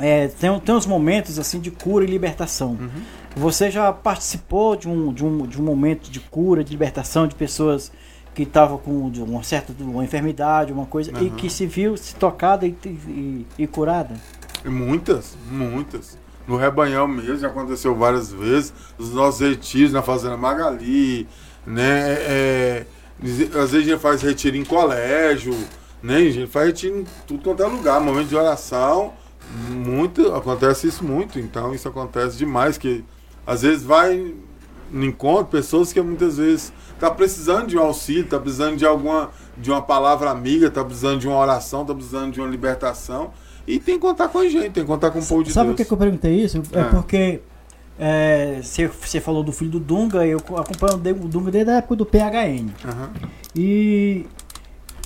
é, tem, tem uns momentos assim de cura e libertação. Uhum. Você já participou de um, de, um, de um momento de cura, de libertação de pessoas que estavam com uma certa uma enfermidade, uma coisa, uhum. e que se viu se tocada e, e, e curada? Muitas, muitas. No rebanhão mesmo, já aconteceu várias vezes. Os nossos retiros na Fazenda Magali, né? É, às vezes a gente faz retiro em colégio, né? A gente faz retiro em tudo quanto é lugar, momento de oração muito, acontece isso muito, então isso acontece demais, que às vezes vai no encontro pessoas que muitas vezes tá precisando de um auxílio, tá precisando de alguma de uma palavra amiga, tá precisando de uma oração, tá precisando de uma libertação e tem que contar com a gente, tem que contar com o povo de Sabe Deus. Por que eu perguntei isso? É, é porque você é, falou do filho do Dunga, eu acompanho o Dunga desde a época do PHN. Uhum. E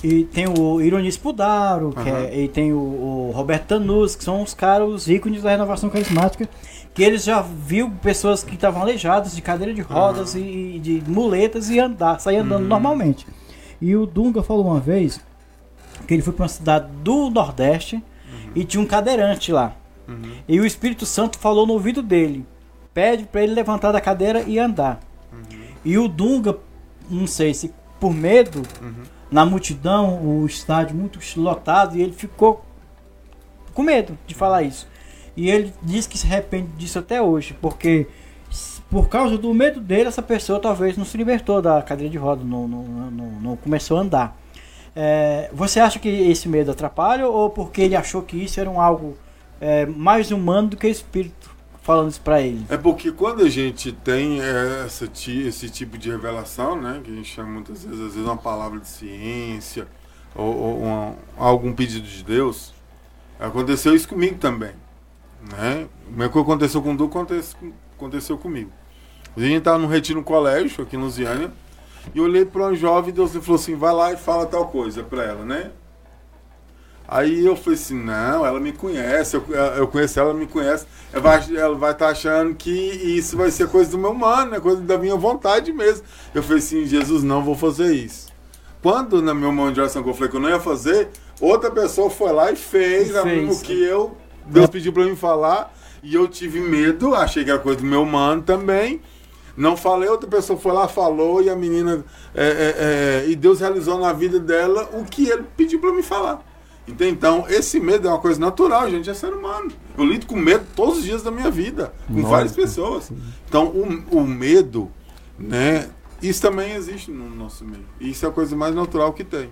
e tem o Ironis Pudaro, que uhum. é, e tem o, o Roberto Tanus, que são os caras, os ícones da renovação carismática, que eles já viu pessoas que estavam aleijadas de cadeira de rodas uhum. e, de muletas e andar, sair andando uhum. normalmente. E o Dunga falou uma vez que ele foi para uma cidade do Nordeste e tinha um cadeirante lá. Uhum. E o Espírito Santo falou no ouvido dele: pede para ele levantar da cadeira e andar. Uhum. E o Dunga, não sei se por medo, uhum na multidão, o estádio muito lotado, e ele ficou com medo de falar isso. E ele diz que se arrepende disso até hoje, porque por causa do medo dele, essa pessoa talvez não se libertou da cadeira de roda, não, não, não, não começou a andar. É, você acha que esse medo atrapalha ou porque ele achou que isso era um algo é, mais humano do que espírito? Falando isso para ele? É porque quando a gente tem essa, esse tipo de revelação, né, que a gente chama muitas vezes, às vezes uma palavra de ciência ou, ou uma, algum pedido de Deus, aconteceu isso comigo também, né? O que aconteceu com o Du aconteceu, comigo. A gente estava num retiro no colégio aqui no Ziânia e olhei para uma jovem e Deus falou assim, vai lá e fala tal coisa para ela, né? Aí eu falei assim, não, ela me conhece, eu, eu conheço ela, ela me conhece. Ela vai, ela vai estar tá achando que isso vai ser coisa do meu mano, é coisa da minha vontade mesmo. Eu falei assim, Jesus, não vou fazer isso. Quando na minha mão de oração que eu falei que eu não ia fazer, outra pessoa foi lá e fez, fez. o que eu, Deus pediu para mim falar, e eu tive medo, achei que era coisa do meu mano também. Não falei, outra pessoa foi lá, falou, e a menina, é, é, é, e Deus realizou na vida dela o que ele pediu para mim falar. Então, esse medo é uma coisa natural, gente, é ser humano. Eu lido com medo todos os dias da minha vida, com Nossa. várias pessoas. Então, o, o medo, né, isso também existe no nosso meio. Isso é a coisa mais natural que tem.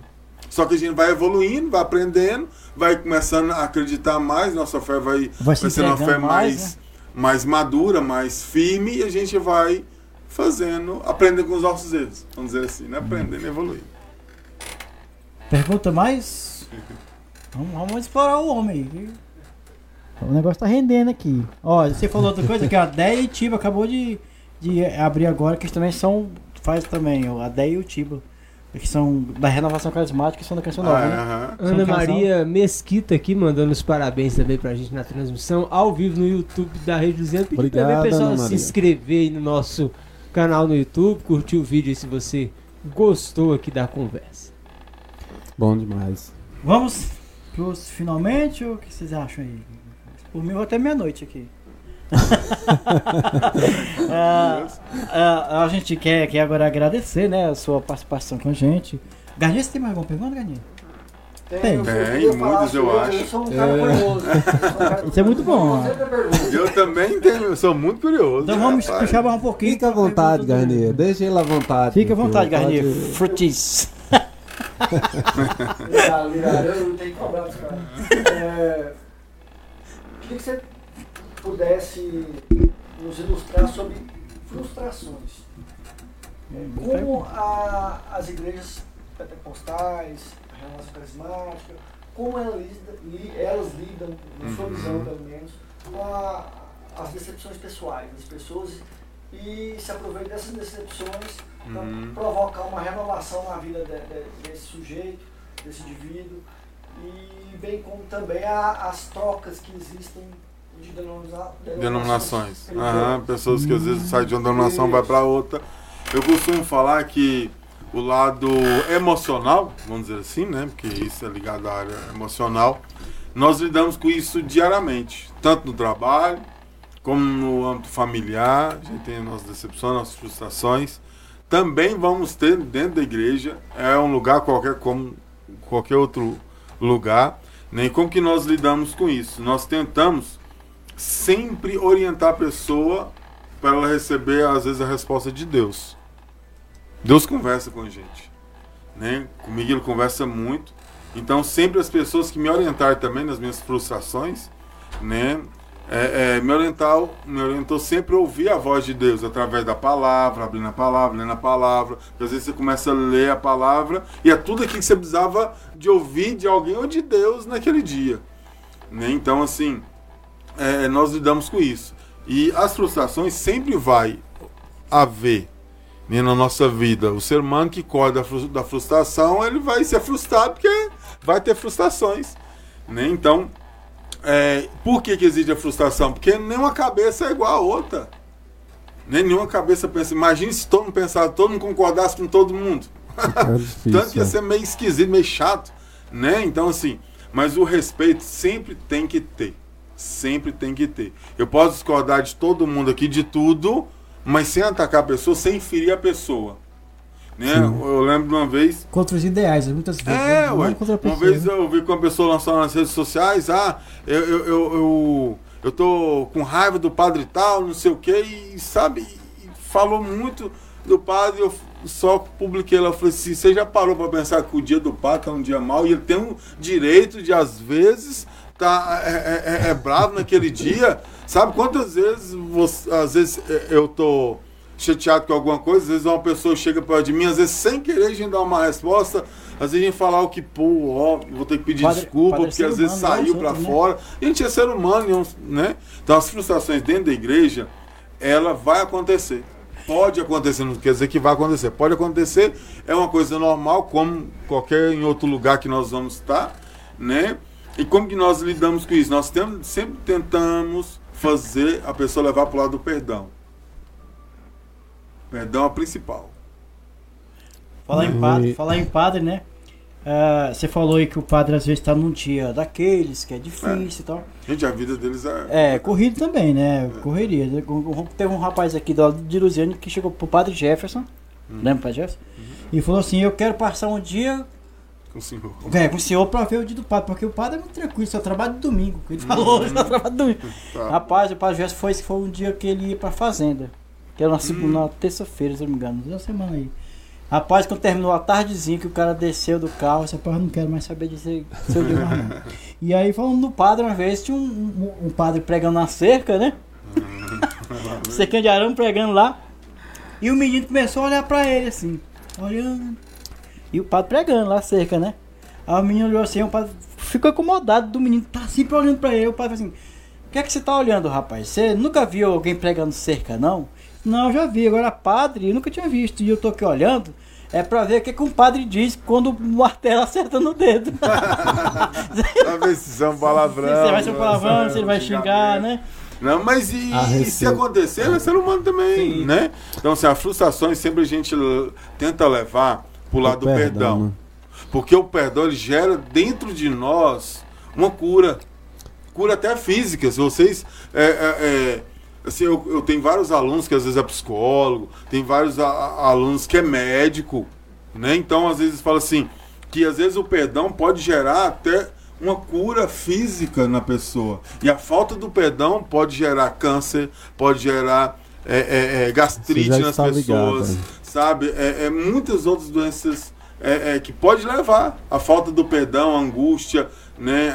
Só que a gente vai evoluindo, vai aprendendo, vai começando a acreditar mais, nossa fé vai, vai, vai ser uma fé mais, mais, né? mais madura, mais firme, e a gente vai fazendo, aprendendo com os nossos erros, vamos dizer assim, né? aprendendo e evoluindo. Pergunta mais? Vamos, vamos explorar o homem. O negócio tá rendendo aqui. Ó, você falou outra coisa que a Deia e o Tiba acabou de, de abrir agora, que eles também são. Faz também, ó, a Deia e o Tiba. Que são da renovação carismática e são da canção nova. Ah, né? Ana Maria Mesquita aqui mandando os parabéns também pra gente na transmissão ao vivo no YouTube da Rede Luziana. Pedir Obrigado, também pessoal se inscrever aí no nosso canal no YouTube, curtir o vídeo aí se você gostou aqui da conversa. Bom demais. Vamos pros finalmente ou o que vocês acham aí? Por mim, vou até meia-noite aqui. a, é, a, gente quer, quer agora agradecer né, a sua participação com a gente. Garnier, você tem mais alguma pergunta, Garnier? Tem, tem, tem muitos eu acho. Eu sou um cara é. curioso. Isso é muito bom. Eu também tenho, eu sou muito curioso. Então vamos puxar mais um pouquinho. Fica à vontade, Garnier. Deixa ele à vontade. Fica à vontade, Garnier. Pode... Frutis. eu não tenho problema, cara. É, queria que você pudesse nos ilustrar sobre frustrações. Como a, as igrejas pentecostais, a relação carismática, como elas lidam, elas lidam na sua visão uhum. pelo menos, com a, as decepções pessoais das pessoas e se aproveitam dessas decepções para uhum. provocar uma renovação na vida de, de, desse sujeito, desse indivíduo, e bem como também a, as trocas que existem de denominações. denominações. Uhum, pessoas que às vezes saem de uma denominação e vai para outra. Eu costumo falar que o lado emocional, vamos dizer assim, né? Porque isso é ligado à área emocional. Nós lidamos com isso diariamente, tanto no trabalho como no âmbito familiar. A gente tem nossas decepções, nossas frustrações. Também vamos ter dentro da igreja, é um lugar qualquer como qualquer outro lugar. Nem né? como que nós lidamos com isso? Nós tentamos sempre orientar a pessoa para ela receber às vezes a resposta de Deus. Deus conversa com a gente, né? Comigo ele conversa muito. Então sempre as pessoas que me orientaram também nas minhas frustrações, né? É, é, me, orientou, me orientou sempre a ouvir a voz de Deus através da palavra, abrindo a palavra, lendo a palavra. Às vezes você começa a ler a palavra e é tudo aquilo que você precisava de ouvir de alguém ou de Deus naquele dia. Né? Então, assim, é, nós lidamos com isso. E as frustrações sempre vai haver né, na nossa vida. O ser humano que corre da frustração, ele vai ser frustrado porque vai ter frustrações. Né? Então, é, por que, que existe a frustração? Porque nenhuma cabeça é igual a outra. Nem nenhuma cabeça pensa. Imagine se todo mundo pensasse, todo mundo concordasse com todo mundo. É difícil, Tanto que ia ser meio esquisito, meio chato. Né? Então, assim, mas o respeito sempre tem que ter. Sempre tem que ter. Eu posso discordar de todo mundo aqui, de tudo, mas sem atacar a pessoa, sem ferir a pessoa. Né? Eu lembro de uma vez. Contra os ideais, muitas vezes. É, ué, pessoa, uma vez né? eu vi que uma pessoa lançou nas redes sociais, ah, eu, eu, eu, eu, eu tô com raiva do padre tal, não sei o que, e sabe, e falou muito do padre, eu só publiquei lá, falei assim, você já parou para pensar que o dia do padre é um dia mau e ele tem um direito de, às vezes, tá é, é, é, é bravo naquele dia. Sabe quantas vezes, você, às vezes é, eu tô chateado com alguma coisa, às vezes uma pessoa chega perto de mim, às vezes sem querer a gente dar uma resposta, às vezes a gente falar o que, pô, ó, vou ter que pedir padre, desculpa, padre porque às vezes humano, saiu para né? fora. A gente é ser humano, né? Então as frustrações dentro da igreja, ela vai acontecer. Pode acontecer, não quer dizer que vai acontecer. Pode acontecer, é uma coisa normal, como qualquer em outro lugar que nós vamos estar, né? E como que nós lidamos com isso? Nós temos, sempre tentamos fazer a pessoa levar para o lado do perdão. Perdão é principal. Falar em padre, falar em padre né? Uh, você falou aí que o padre às vezes está num dia daqueles, que é difícil é. e tal. Gente, a vida deles é. É, corrido também, né? É. Correria. Teve um rapaz aqui do de Luziane que chegou pro padre Jefferson, hum. lembra, padre Jefferson? Uhum. E falou assim: Eu quero passar um dia com o senhor. É, com o senhor pra ver o dia do padre, porque o padre é muito tranquilo, só trabalha de domingo. Ele falou, uhum. só trabalha de domingo. Tá. Rapaz, o padre Jefferson foi, foi um dia que ele ia pra fazenda. Que era na segunda, hum. terça-feira, se não me engano, uma semana aí. Rapaz, quando terminou a tardezinha que o cara desceu do carro, essa porra não quero mais saber de ser, seu mais não. E aí falando do padre, uma vez tinha um, um, um padre pregando na cerca, né? Cerquinha de arame pregando lá. E o menino começou a olhar pra ele assim, olhando. E o padre pregando lá cerca, né? Aí o menino olhou assim, o padre ficou incomodado do menino, tá sempre olhando pra ele. O padre falou assim: O que é que você tá olhando, rapaz? Você nunca viu alguém pregando cerca, não? Não, já vi. Agora, padre, eu nunca tinha visto. E eu tô aqui olhando. É pra ver o que, que um padre diz quando o martelo acerta no dedo. pra ver se são palavrão. Se vai ser um palavrão, se ele vai xingar, né? Não, mas e, e se acontecer, é ser humano também, Sim. né? Então, assim, as frustrações sempre a gente tenta levar pro lado do perdão. perdão. Porque o perdão ele gera dentro de nós uma cura. cura até física. Se vocês. É, é, é, assim, eu, eu tenho vários alunos que às vezes é psicólogo, tem vários a, a, alunos que é médico, né? Então, às vezes, fala assim, que às vezes o perdão pode gerar até uma cura física na pessoa. E a falta do perdão pode gerar câncer, pode gerar é, é, é, gastrite nas pessoas, ligado, sabe? É, é, muitas outras doenças é, que pode levar a falta do perdão, a angústia, né?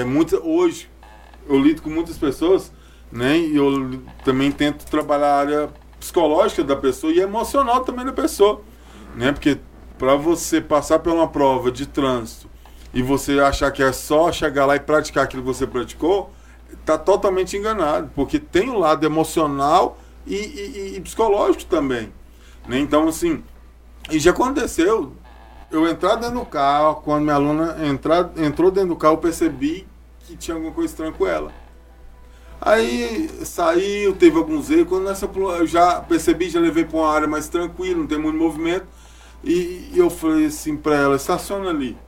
É, muita, hoje eu lido com muitas pessoas, né? E eu também tento trabalhar a área psicológica da pessoa e emocional também da pessoa, né? Porque para você passar por uma prova de trânsito e você achar que é só chegar lá e praticar aquilo que você praticou, tá totalmente enganado, porque tem o um lado emocional e, e, e psicológico também. Né? Então, assim, e já aconteceu, eu entrar dentro do carro, quando minha aluna entrar, entrou dentro do carro, eu percebi que tinha alguma coisa estranha com ela. Aí saiu, teve alguns erros, quando nessa, eu já percebi, já levei para uma área mais tranquila, não tem muito movimento, e, e eu falei assim para ela, estaciona ali,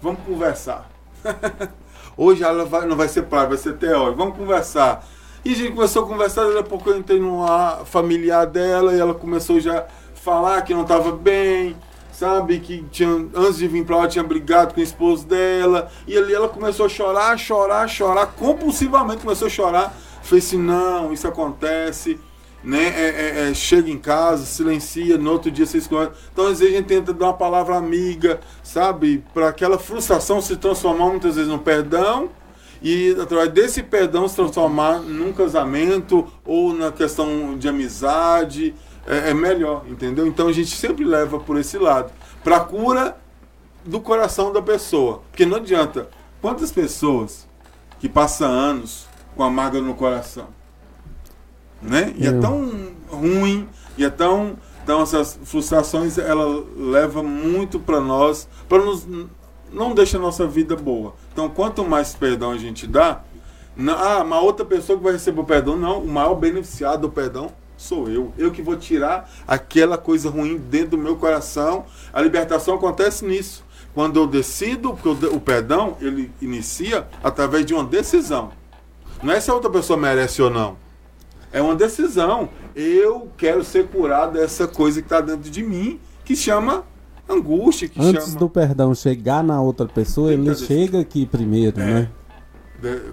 vamos conversar. Hoje ela vai, não vai ser praia, vai ser teórico, vamos conversar. E a gente começou a conversar, daqui a pouco eu entrei numa familiar dela e ela começou já a falar que não estava bem, sabe? Que tinha, antes de vir para lá tinha brigado com o esposo dela. E ali ela começou a chorar, chorar, chorar, compulsivamente começou a chorar. Fez assim, não, isso acontece, né? É, é, é, chega em casa, silencia, no outro dia vocês conversam. Então às vezes a gente tenta dar uma palavra amiga, sabe? Para aquela frustração se transformar muitas vezes no perdão e através desse perdão se transformar num casamento ou na questão de amizade é, é melhor, entendeu? Então a gente sempre leva por esse lado para cura do coração da pessoa, porque não adianta quantas pessoas que passam anos com a mágoa no coração, né? E é tão ruim, e é tão então essas frustrações ela leva muito para nós, para nos não deixa a nossa vida boa. Então, quanto mais perdão a gente dá, ah, uma outra pessoa que vai receber o perdão, não, o maior beneficiado do perdão sou eu. Eu que vou tirar aquela coisa ruim dentro do meu coração. A libertação acontece nisso. Quando eu decido, porque o perdão, ele inicia através de uma decisão. Não é se a outra pessoa merece ou não. É uma decisão. Eu quero ser curado dessa coisa que está dentro de mim, que chama angústia que Antes chama. do perdão chegar na outra pessoa, ele chega aqui primeiro, é. né?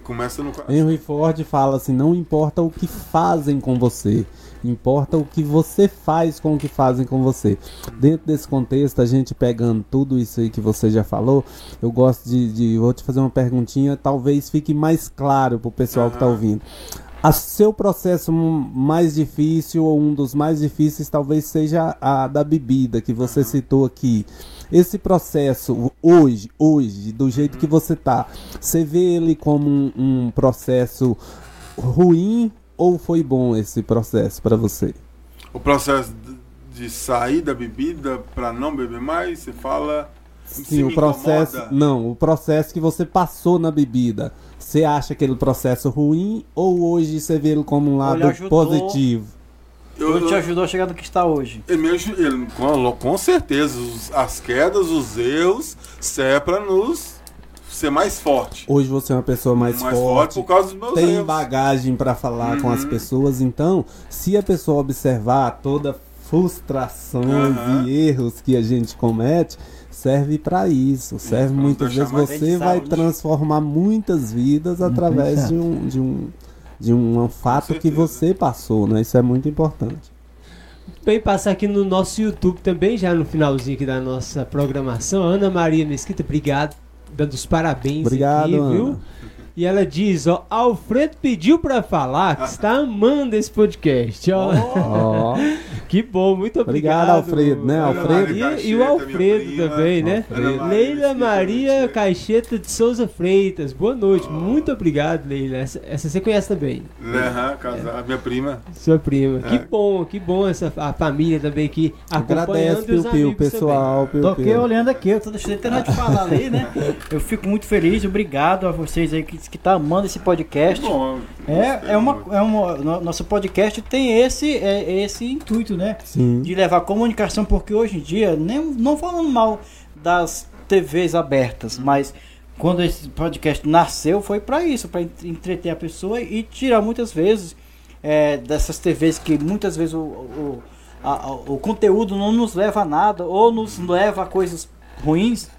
Começa no Henry Ford fala assim: não importa o que fazem com você, importa o que você faz com o que fazem com você. Dentro desse contexto, a gente pegando tudo isso aí que você já falou, eu gosto de. de vou te fazer uma perguntinha, talvez fique mais claro pro pessoal uhum. que tá ouvindo. A seu processo mais difícil, ou um dos mais difíceis, talvez seja a da bebida que você uhum. citou aqui. Esse processo, hoje, hoje, do jeito que você tá, você vê ele como um, um processo ruim ou foi bom esse processo para você? O processo de sair da bebida para não beber mais, você fala. Sim, o processo. Incomoda. Não, o processo que você passou na bebida. Você acha aquele processo ruim ou hoje você vê ele como um lado ajudou, positivo? Eu, ele te ajudou a chegar no que está hoje? Ele, me ajudou, ele com, com certeza. Os, as quedas, os erros, é para nos ser mais forte. Hoje você é uma pessoa mais, mais forte, forte por causa dos meus tem erros. bagagem para falar uhum. com as uhum. pessoas. Então, se a pessoa observar toda frustração uhum. e erros que a gente comete, serve para isso. Serve muitas vezes você vai transformar muitas vidas através de um, de um de um fato que você passou, né? Isso é muito importante. Bem, passar aqui no nosso YouTube também, já no finalzinho aqui da nossa programação. Ana Maria Mesquita, obrigado, dando os parabéns obrigado, aqui, Ana. E ela diz, ó, Alfredo pediu para falar que está amando esse podcast, ó. Oh. que bom, muito obrigado. Obrigado, Alfredo, né, Alfredo? E, e o Alfredo também, né? Alfredo. Leila Maria Caixeta de Souza Freitas, boa noite, oh. muito obrigado, Leila. Essa, essa você conhece também. Aham, casar, é. minha prima. Sua prima, é. que bom, que bom essa a família também que acompanhando Agradece, Piu, Piu, pessoal. Piu, Tô aqui olhando aqui, eu tô deixando de falar aí, né? Eu fico muito feliz, obrigado a vocês aí que que está amando esse podcast. Bom, é, é uma, é uma, nosso podcast tem esse, é, esse intuito, né? Sim. De levar comunicação, porque hoje em dia, nem, não falando mal das TVs abertas, mas quando esse podcast nasceu, foi para isso, para entreter a pessoa e tirar muitas vezes é, dessas TVs que muitas vezes o, o, a, o conteúdo não nos leva a nada ou nos leva a coisas ruins.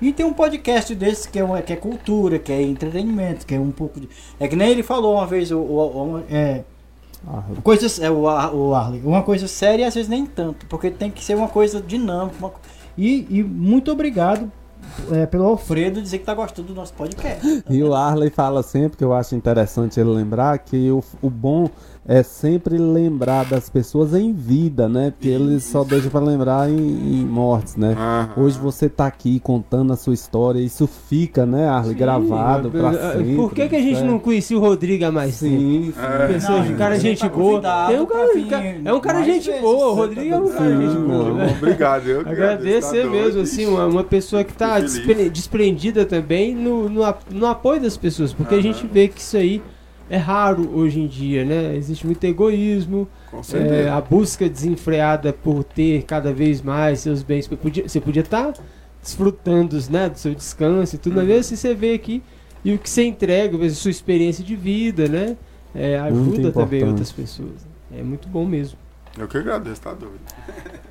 E tem um podcast desse que é, que é cultura, que é entretenimento, que é um pouco de. É que nem ele falou uma vez, o, o, o é, coisas, é o, o Arley, uma coisa séria e às vezes nem tanto, porque tem que ser uma coisa dinâmica. Uma, e, e muito obrigado é, pelo Alfredo dizer que tá gostando do nosso podcast. E o Arley fala sempre, que eu acho interessante ele lembrar, que o, o bom é sempre lembrar das pessoas em vida, né? Porque eles só deixam para lembrar em, em, mortes, né? Hoje você tá aqui contando a sua história, isso fica, né, Arley, Sim, gravado para sempre. Por que, que a gente é. não conhecia o Rodrigo há mais Sim, tempo? É. Pessoas, não, cara gente boa. É um cara, é um cara gente boa, o Rodrigo é um cara gente boa. Né? Obrigado, eu agradecer tá mesmo, assim, uma, uma pessoa que tá desprendida também no, no, no apoio das pessoas, porque a gente vê que isso aí é raro hoje em dia, né? Existe muito egoísmo, é, a busca desenfreada por ter cada vez mais seus bens. Você podia, estar tá desfrutando né, do seu descanso e tudo, uhum. mas vezes você vê aqui e o que você entrega, a sua experiência de vida, né? É, ajuda também outras pessoas. É muito bom mesmo. Eu que agradeço, tá doido.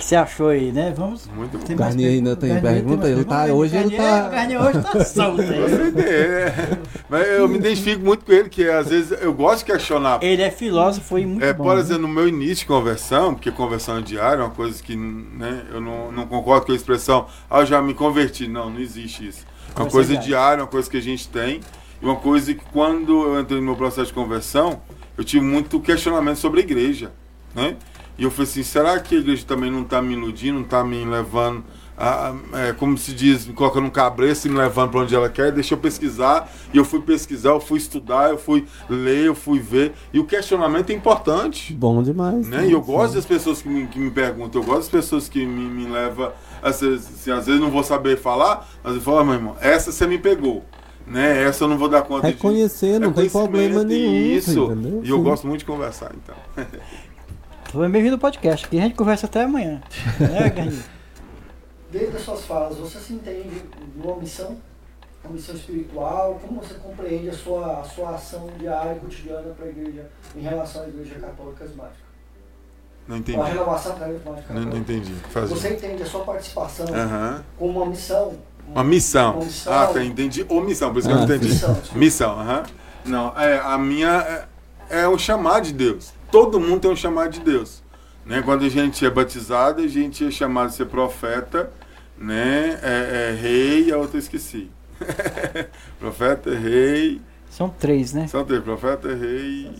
que você achou aí, né? Vamos. Muito bom. O Garnier ainda tem Garnier pergunta? Tem ele tá, hoje Garnier, ele tá. O Garnier hoje tá solto aí. Mas eu me identifico muito com ele, que às vezes eu gosto de questionar. Ele é filósofo e muito é, bom. Por né? exemplo, no meu início de conversão, porque conversão é diária é uma coisa que né, eu não, não concordo com a expressão, ah, eu já me converti. Não, não existe isso. É uma coisa diária, uma coisa que a gente tem. E uma coisa que quando eu entrei no meu processo de conversão, eu tive muito questionamento sobre a igreja. Né? E eu falei assim, será que a igreja também não está me iludindo, não está me levando, a, é, como se diz, me colocando um cabresto e me levando para onde ela quer? Deixa eu pesquisar. E eu fui pesquisar, eu fui estudar, eu fui ler, eu fui ver. E o questionamento é importante. Bom demais. Né? E eu gosto das pessoas que me, que me perguntam, eu gosto das pessoas que me, me levam. Assim, às vezes não vou saber falar, mas eu falo, ah, meu irmão, essa você me pegou né? Essa eu não vou dar conta Reconhecer, de... não é tem problema nenhum. Isso. Entendeu? E eu Sim. gosto muito de conversar, então. Bem-vindo ao podcast, que a gente conversa até amanhã. né, Garrinha? Desde as suas falas, você se entende numa missão? Uma missão espiritual? Como você compreende a sua, a sua ação diária e cotidiana para a igreja em relação à igreja católica esmática? Não entendi. A renovação carismática. Não, não entendi. Fazer. Você entende a sua participação uhum. como uma missão? Uma missão. Uma missão. Ah, tá, entendi. Ou missão, por isso que eu não ah, entendi. Missão. Missão, aham. Uhum. Não, é, a minha é, é o chamar de Deus todo mundo tem um chamado de Deus. Né? Quando a gente é batizado, a gente é chamado de ser profeta, né? é, é rei a outra esqueci. profeta, rei. São três, né? São três, profeta, rei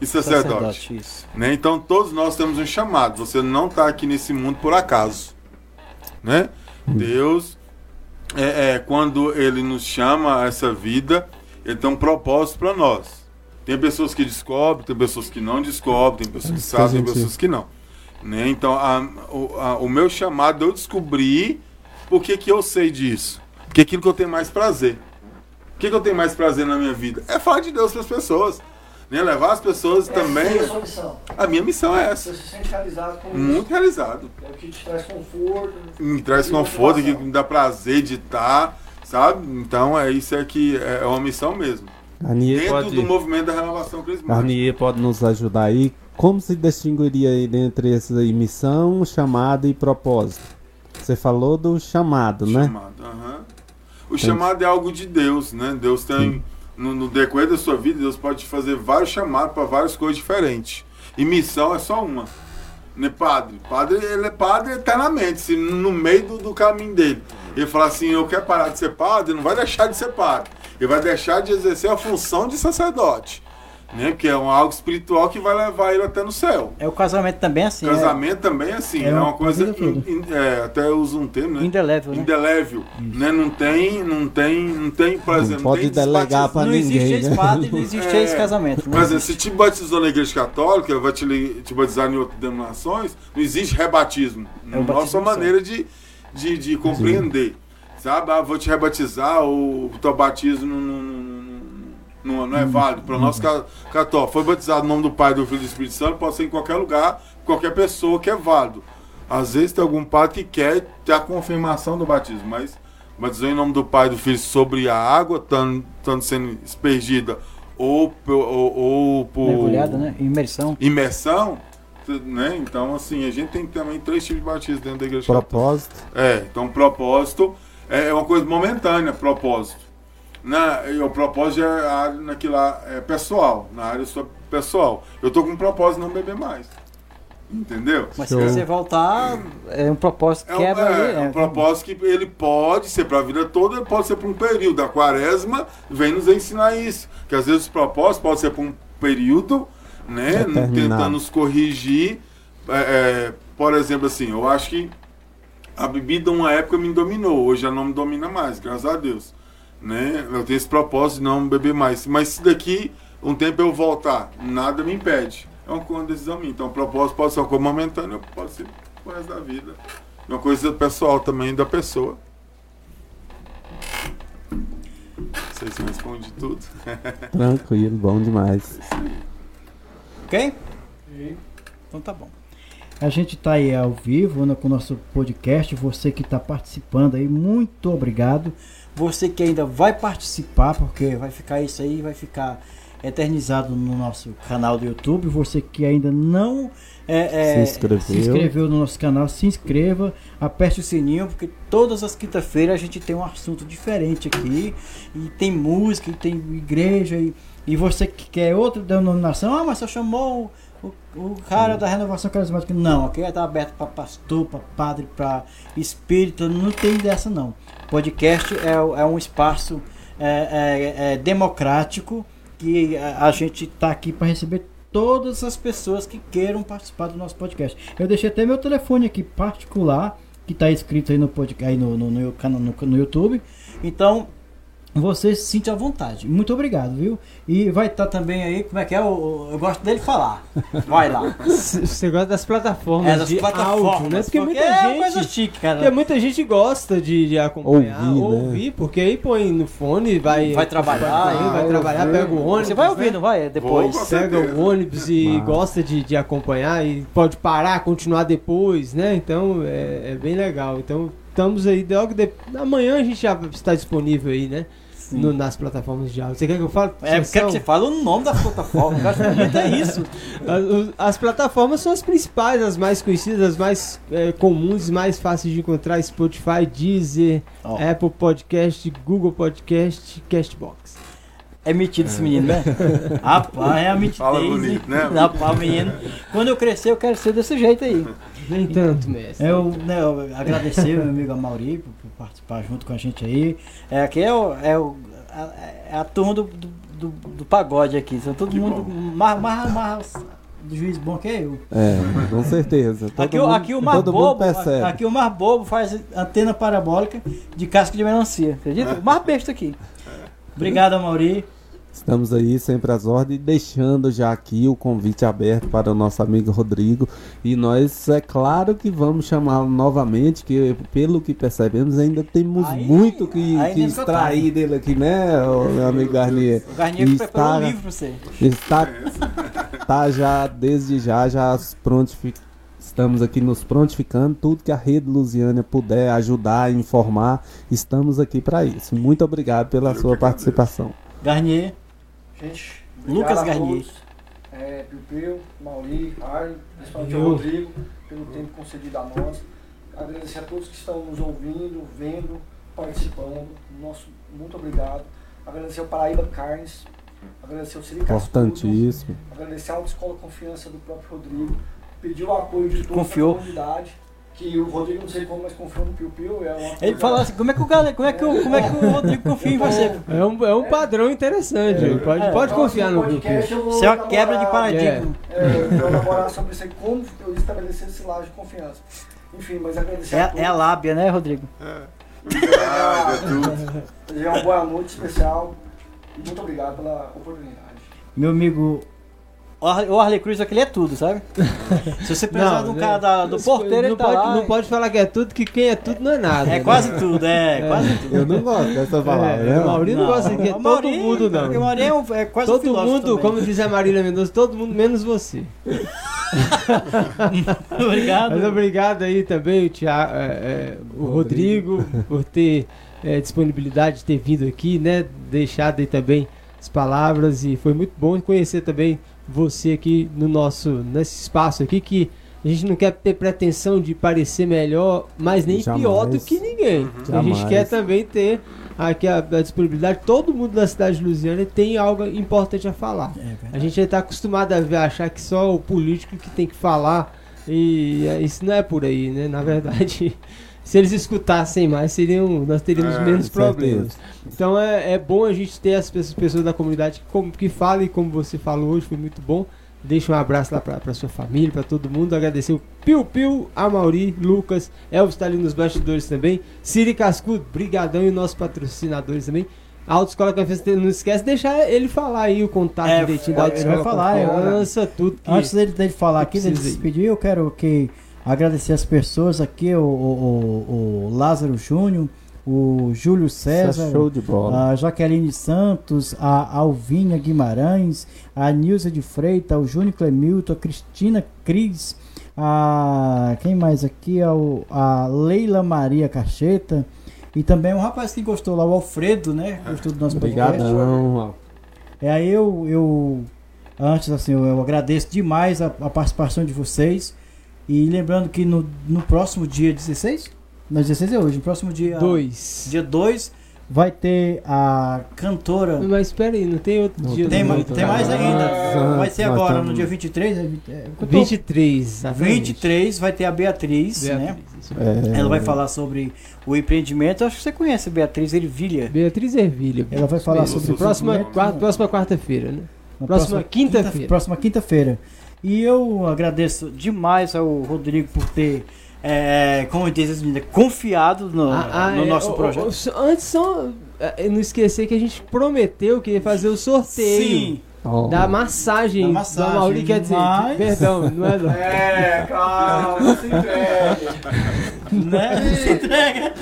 e sacerdote. sacerdote né? Então todos nós temos um chamado. Você não está aqui nesse mundo por acaso. Né? Deus, é, é, quando Ele nos chama a essa vida, Ele tem um propósito para nós. Tem pessoas que descobrem, tem pessoas que não descobrem, tem pessoas que sabem, tem pessoas que não. Né? Então, a, o, a, o meu chamado, eu descobri por que, que eu sei disso. Porque é aquilo que eu tenho mais prazer. O que, que eu tenho mais prazer na minha vida? É falar de Deus para as pessoas. Né? Levar as pessoas essa também. É a sua missão. A minha missão é essa. Você se sente realizado com Muito isso. realizado. É o que te traz conforto. Me traz conforto, que me dá prazer de estar, sabe? Então é isso é que é uma missão mesmo. Dentro pode, do movimento da renovação crismática. Arnier pode nos ajudar aí. Como se distinguiria aí entre essas aí, missão, chamada e propósito? Você falou do chamado, né? Chamado, aham. O tem... chamado é algo de Deus, né? Deus tem, no, no, decorrer da sua vida, Deus pode fazer vários chamados para várias coisas diferentes. E missão é só uma. Né, padre? Padre, ele é padre eternamente, se no meio do, do caminho dele. Ele fala assim, eu quero parar de ser padre, não vai deixar de ser padre ele vai deixar de exercer a função de sacerdote. Né? Que é um algo espiritual que vai levar ele até no céu. É o casamento também assim. O casamento é... também é assim. É, é uma coisa. In, in, é, até uso um termo, né? Indelével. Né? Indelével. Né? Não tem, não tem, não tem, por exemplo. Não pode delegar para ninguém. Não existe esse padre, não existe é, esse casamento. Por exemplo, se te batizou na igreja católica, vai te, te batizar em outras denominações, não existe rebatismo. É nossa maneira de, de, de compreender. Sim. Sabe, ah, vou te rebatizar, o teu batismo não, não, não, não é válido. Para nós católicos, foi batizado no nome do Pai, do Filho e do Espírito Santo, pode ser em qualquer lugar, qualquer pessoa que é válido. Às vezes tem algum padre que quer ter a confirmação do batismo, mas batizou em nome do Pai e do Filho sobre a água, estando sendo espergida ou, ou, ou por. Mergulhada, né? Imersão. Imersão, né? Então, assim, a gente tem também três tipos de batismo dentro da igreja. Propósito. É, então, propósito é uma coisa momentânea, propósito. Na, o propósito é naquilo lá, é pessoal, na área pessoal. Eu tô com um propósito de não beber mais. Entendeu? Mas se você voltar, é um propósito que quebra é, ali. É, um propósito que ele pode ser para a vida toda, pode ser para um período. A quaresma vem nos ensinar isso. Que às vezes os propósitos podem ser para um período, né? Tentando nos corrigir. É, é, por exemplo, assim, eu acho que a bebida uma época me dominou, hoje já não me domina mais, graças a Deus. Né? Eu tenho esse propósito de não beber mais. Mas se daqui um tempo eu voltar, nada me impede é uma decisão minha. Então, o propósito pode ser uma coisa momentânea, pode ser o resto da vida. É uma coisa pessoal também da pessoa. Não sei se eu respondi tudo. Tranquilo, bom demais. Ok? Então tá bom. A gente está aí ao vivo né, com o nosso podcast. Você que está participando aí, muito obrigado. Você que ainda vai participar, porque vai ficar isso aí, vai ficar eternizado no nosso canal do YouTube. Você que ainda não é, é, se, inscreveu. se, inscreveu. no nosso canal, se inscreva, aperte o sininho, porque todas as quintas-feiras a gente tem um assunto diferente aqui. E tem música, e tem igreja, e, e você que quer outra denominação, ah, mas você chamou o, o cara da renovação carismática. Não, aqui está aberto para pastor, para padre, para espírito, não tem dessa não. Podcast é, é um espaço é, é, é democrático que a, gente está aqui para receber todas as pessoas que queiram participar do nosso podcast. Eu deixei até meu telefone aqui particular, que está escrito aí no podcast, aí no, no, no, no, no YouTube. Então, você se sente à vontade. Muito obrigado, viu? E vai estar tá também aí, como é que é? Eu, eu gosto dele falar. Vai lá. Você gosta das plataformas é, das de plataformas, áudio, né? Porque, porque muita é gente, coisa chique, cara. Porque muita gente gosta de, de acompanhar, ouvir, né? ouvir porque aí põe no fone, vai... Vai trabalhar. Aí, vai trabalhar, pega o ônibus. Você vai ouvir, né? não vai? Depois. Vou, pega o ônibus e gosta de, de acompanhar e pode parar, continuar depois, né? Então, é, é bem legal. Então, estamos aí, logo de... amanhã a gente já está disponível aí, né? No, nas plataformas de áudio. Você quer que eu fale? É, quer que você fale o nome das plataformas. Acho é isso. As, as, plataformas são as principais, as mais conhecidas, as mais é, comuns, mais fáceis de encontrar: Spotify, Deezer, oh. Apple Podcast, Google Podcast, Castbox. É metido esse menino, né? Rapaz, é a. Fala bonito, né? Rapaz, menino. Quando eu crescer, eu quero ser desse jeito aí. Nem tanto, mestre. Eu, né, eu agradecer meu amigo Amauri por, por, participar junto com a gente aí. É, aqui é, o, é, o, a, é a turma do, do, do, pagode aqui. São todo que mundo mais, mais, mais do juiz bom que eu. É, com certeza. Todo aqui, mundo, aqui o mais bobo, aqui o mais bobo faz antena parabólica de casca de melancia. Acredita? O mais besta aqui. Obrigado, Mauri. Estamos aí sempre às ordens, deixando já aqui o convite aberto para o nosso amigo Rodrigo. E nós, é claro que vamos chamá-lo novamente, que pelo que percebemos, ainda temos aí, muito que, que extrair dele aqui, né, meu amigo Garnier? O Garnier está, um livro para você. Está, está já, desde já, já prontificado Estamos aqui nos prontificando, tudo que a Rede Lusiana puder ajudar, informar, estamos aqui para isso. Muito obrigado pela sua participação. Garnier. Gente, Lucas Garnier. É, Piu Mauri, Harley, principalmente o Rodrigo, pelo tempo concedido a nós. Agradecer a todos que estão nos ouvindo, vendo, participando. Nosso, muito obrigado. Agradecer ao Paraíba Carnes, agradecer ao Sirica Importantíssimo. agradecer a Autoescola Confiança do próprio Rodrigo, pedir o apoio de toda Confiou. a comunidade que o Rodrigo não sei como, mas confia no Piu Piu. É Ele falou assim, como é que o galera, como é que o, como é que o Rodrigo confia em você? É um, é um padrão interessante. É, pode, é, pode confiar no Piu Piu. Isso é uma quebra de paradigma. É, é, eu vou elaborar sobre isso como eu estabelecer esse laço de confiança. Enfim, mas agradecer é, a todos. É a lábia, né, Rodrigo? É. Ah, é tudo. uma boa noite especial e muito obrigado pela oportunidade. Meu amigo o Harley Cruz aquele é tudo, sabe? Se você precisar do cara da, do porteiro, não tá pode, lá. Não pode falar que é tudo, que quem é tudo não é nada. É né? quase tudo, é, é, quase tudo. Eu não gosto dessa palavra. É, né? O Maurício não, não gosta que é todo mundo, não. O Maurício é, é quase Todo mundo, também. como diz a Marília Mendonça, todo mundo menos você. obrigado. Mas obrigado aí também, o, Thiago, é, é, o Rodrigo, Rodrigo por ter é, disponibilidade de ter vindo aqui, né? Deixado aí também as palavras e foi muito bom conhecer também você aqui no nosso nesse espaço aqui que a gente não quer ter pretensão de parecer melhor, mas nem Jamais. pior do que ninguém. Uhum. A gente quer também ter aqui a, a, disponibilidade. Todo mundo da cidade de Lusiana tem algo importante a falar. É a gente está acostumado a ver, achar que só o político que tem que falar. E é, isso não é por aí, né? Na verdade, se eles escutassem mais, seriam, nós teríamos é, menos problemas. Então é, é bom a gente ter as pessoas, pessoas da comunidade que, como, que falem, como você falou hoje, foi muito bom. Deixa um abraço lá pra, pra sua família, pra todo mundo. Agradecer o Piu Piu, a Mauri, Lucas, Elvis tá ali nos bastidores também. Siri Cascudo, brigadão e nossos patrocinadores também. A Autoescola Confiança, não esquece de deixar ele falar aí o contato é, direitinho da Autoescola vai falar, Confiança, tudo que Antes dele, dele falar aqui, dele se despedir, eu quero que agradecer as pessoas aqui, o, o, o Lázaro Júnior, o Júlio César, a Jaqueline Santos, a Alvinha Guimarães, a Nilza de Freitas, o Júnior Clemilton, a Cristina Cris, a quem mais aqui? A, a Leila Maria Cacheta e também um rapaz que gostou lá, o Alfredo, né? Gostou do nosso Obrigadão. É aí eu, eu antes assim, eu, eu agradeço demais a, a, participação de vocês e lembrando que no, no próximo dia 16 mas 16 é hoje. No próximo dia. 2. Dia 2 vai ter a cantora. Mas espera aí, não tem outro não, dia. Tem, ma tem mais ainda. Ah, vai ser agora, estamos... no dia 23. É, é, 23. 23 vai ter a Beatriz, Beatriz né? É... Ela vai falar sobre o empreendimento. Acho que você conhece a Beatriz Ervilha. Beatriz Ervilha. Ela vai falar sobre. Próxima, quarta, próxima quarta-feira, né? Próxima, próxima quinta-feira. Quinta, próxima quinta-feira. E eu agradeço demais ao Rodrigo por ter é, como diz as meninas, confiado no, ah, ah, no é, nosso projeto. O, o, antes, só é, não esquecer que a gente prometeu que ia fazer o sorteio. Sim. Oh. Da massagem, da massagem do Mauri, quer dizer, mas... perdão, não é do... É, calma, se entrega. né? Se entrega.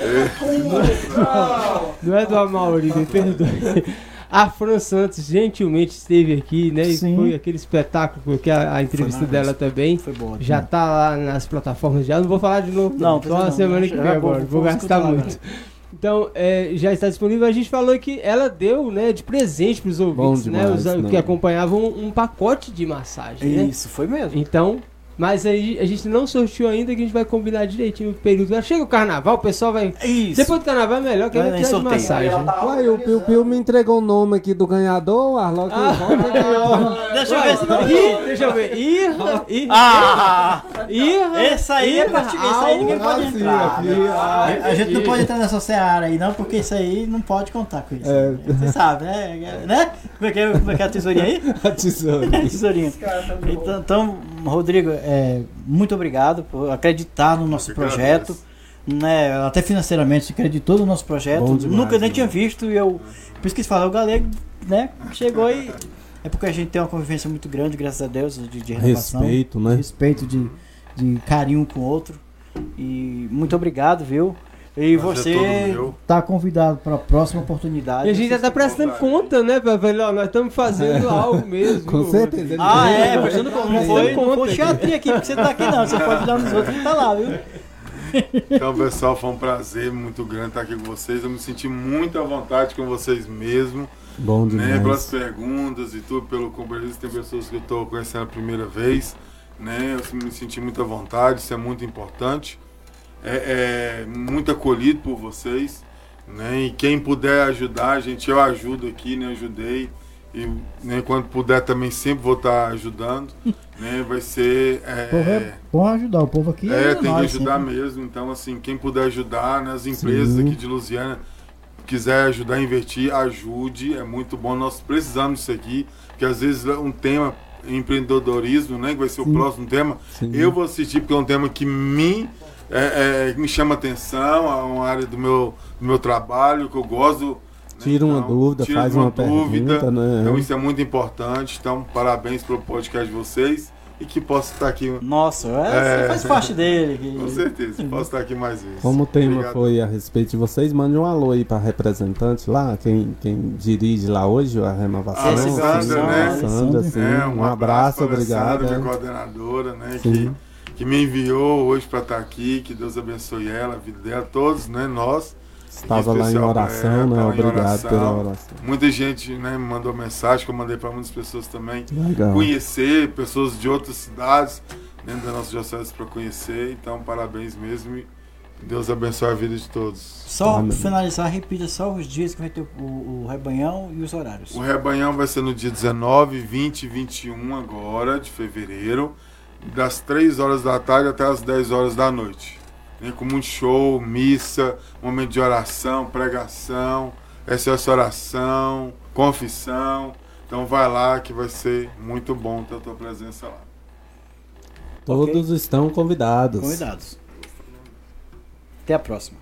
Não, não é do Amauri, me perdoe. A Fran Santos gentilmente esteve aqui, né? Sim. E foi aquele espetáculo, que a, a entrevista dela também. Foi boa. Já tá lá nas plataformas já. Não vou falar de novo. Não, só a semana que vem agora. Vou, vou gastar muito. Então, é, já está disponível. A gente falou que ela deu, né, de presente para os ouvintes, né, demais, né, os, que acompanhavam um, um, pacote de massagem. Né? Isso, né? foi mesmo. Então, mas aí a gente não sorteou ainda que a gente vai combinar direitinho o período. Chega o carnaval, o pessoal vai. Isso. Depois do carnaval é melhor que a gente de massagem. Uai, o Pio Pio me entregou o nome aqui do ganhador, o Arlock. Ah, deixa eu ver se não. Ih, deixa eu ver. Irra. Irra. Ah! Irra. Esse aí é Esse aí ninguém pode entrar. A gente não pode entrar nessa seara aí, não, porque isso aí não pode contar com isso. É. Você sabe, né? né? Como é que é, como é, que é a tesourinha aí? A tesourinha. a tesourinha. Então, então, Rodrigo, é, muito obrigado por acreditar no nosso projeto. Né, até financeiramente se acreditou no nosso projeto. Demais, Nunca nem tinha visto e eu. Por isso que falar, o Galego, né? Chegou e. É porque a gente tem uma convivência muito grande, graças a Deus, de, de renovação. Respeito, né? De respeito, de, de carinho com o outro. E muito obrigado, viu? E você está convidado para a próxima oportunidade. E a gente já está prestando conta, né, velho? Nós estamos fazendo é. algo mesmo. Com certeza. Ah, é, prestando conta. Não foi, não foi teatrinho aqui, porque você está aqui não. Você pode dar nos outros que está lá, viu? Então, pessoal, foi um prazer muito grande estar aqui com vocês. Eu me senti muito à vontade com vocês mesmo. Bom né, demais. Né, pelas perguntas e tudo, pelo compromisso. Tem pessoas que eu estou conhecendo a primeira vez. Né, eu me senti muito à vontade, isso é muito importante é, é muito acolhido por vocês. Né? E quem puder ajudar, gente, eu ajudo aqui, né? Ajudei. E né, quando puder também sempre vou estar ajudando. né? Vai ser. É, povo é ajudar, o povo aqui. É, é tem que ajudar sempre. mesmo. Então, assim, quem puder ajudar, né, as empresas Sim. aqui de Lusiana, quiser ajudar a investir, ajude. É muito bom. Nós precisamos disso aqui, que às vezes é um tema empreendedorismo, né? Que vai ser Sim. o próximo tema. Sim. Eu vou assistir porque é um tema que me é, é, me chama atenção, é uma área do meu, do meu trabalho que eu gosto. Né? Tira uma então, dúvida, faz uma, uma dúvida. Pergunta, né? Então isso é muito importante. Então, parabéns pelo podcast de vocês. e que possa estar aqui. Nossa, é, é, faz parte dele. Com certeza, posso estar aqui mais vezes. Como o tema Obrigado. foi a respeito de vocês, mande um alô aí para representante lá, quem, quem dirige lá hoje a renovação. A Sandra, né? Sandra, sim. É, um, um abraço, obrigado. Sandra, é. coordenadora, né? Que, que me enviou hoje para estar aqui, que Deus abençoe ela, a vida dela, todos, né? Nós. Estava lá em oração, né? Obrigado oração. pela oração. Muita gente né, me mandou mensagem que eu mandei para muitas pessoas também. Legal. Conhecer pessoas de outras cidades dentro da nossa diocese para conhecer. Então, parabéns mesmo. E Deus abençoe a vida de todos. Só Amém. finalizar, repita só os dias que vai ter o, o, rebanhão e os horários. O rebanhão vai ser no dia 19, 20 e 21 agora de fevereiro, das 3 horas da tarde até as 10 horas da noite né, com muito show, missa, momento de oração, pregação, SOS oração, confissão. Então vai lá que vai ser muito bom ter a tua presença lá. Todos okay. estão convidados. Convidados. Até a próxima.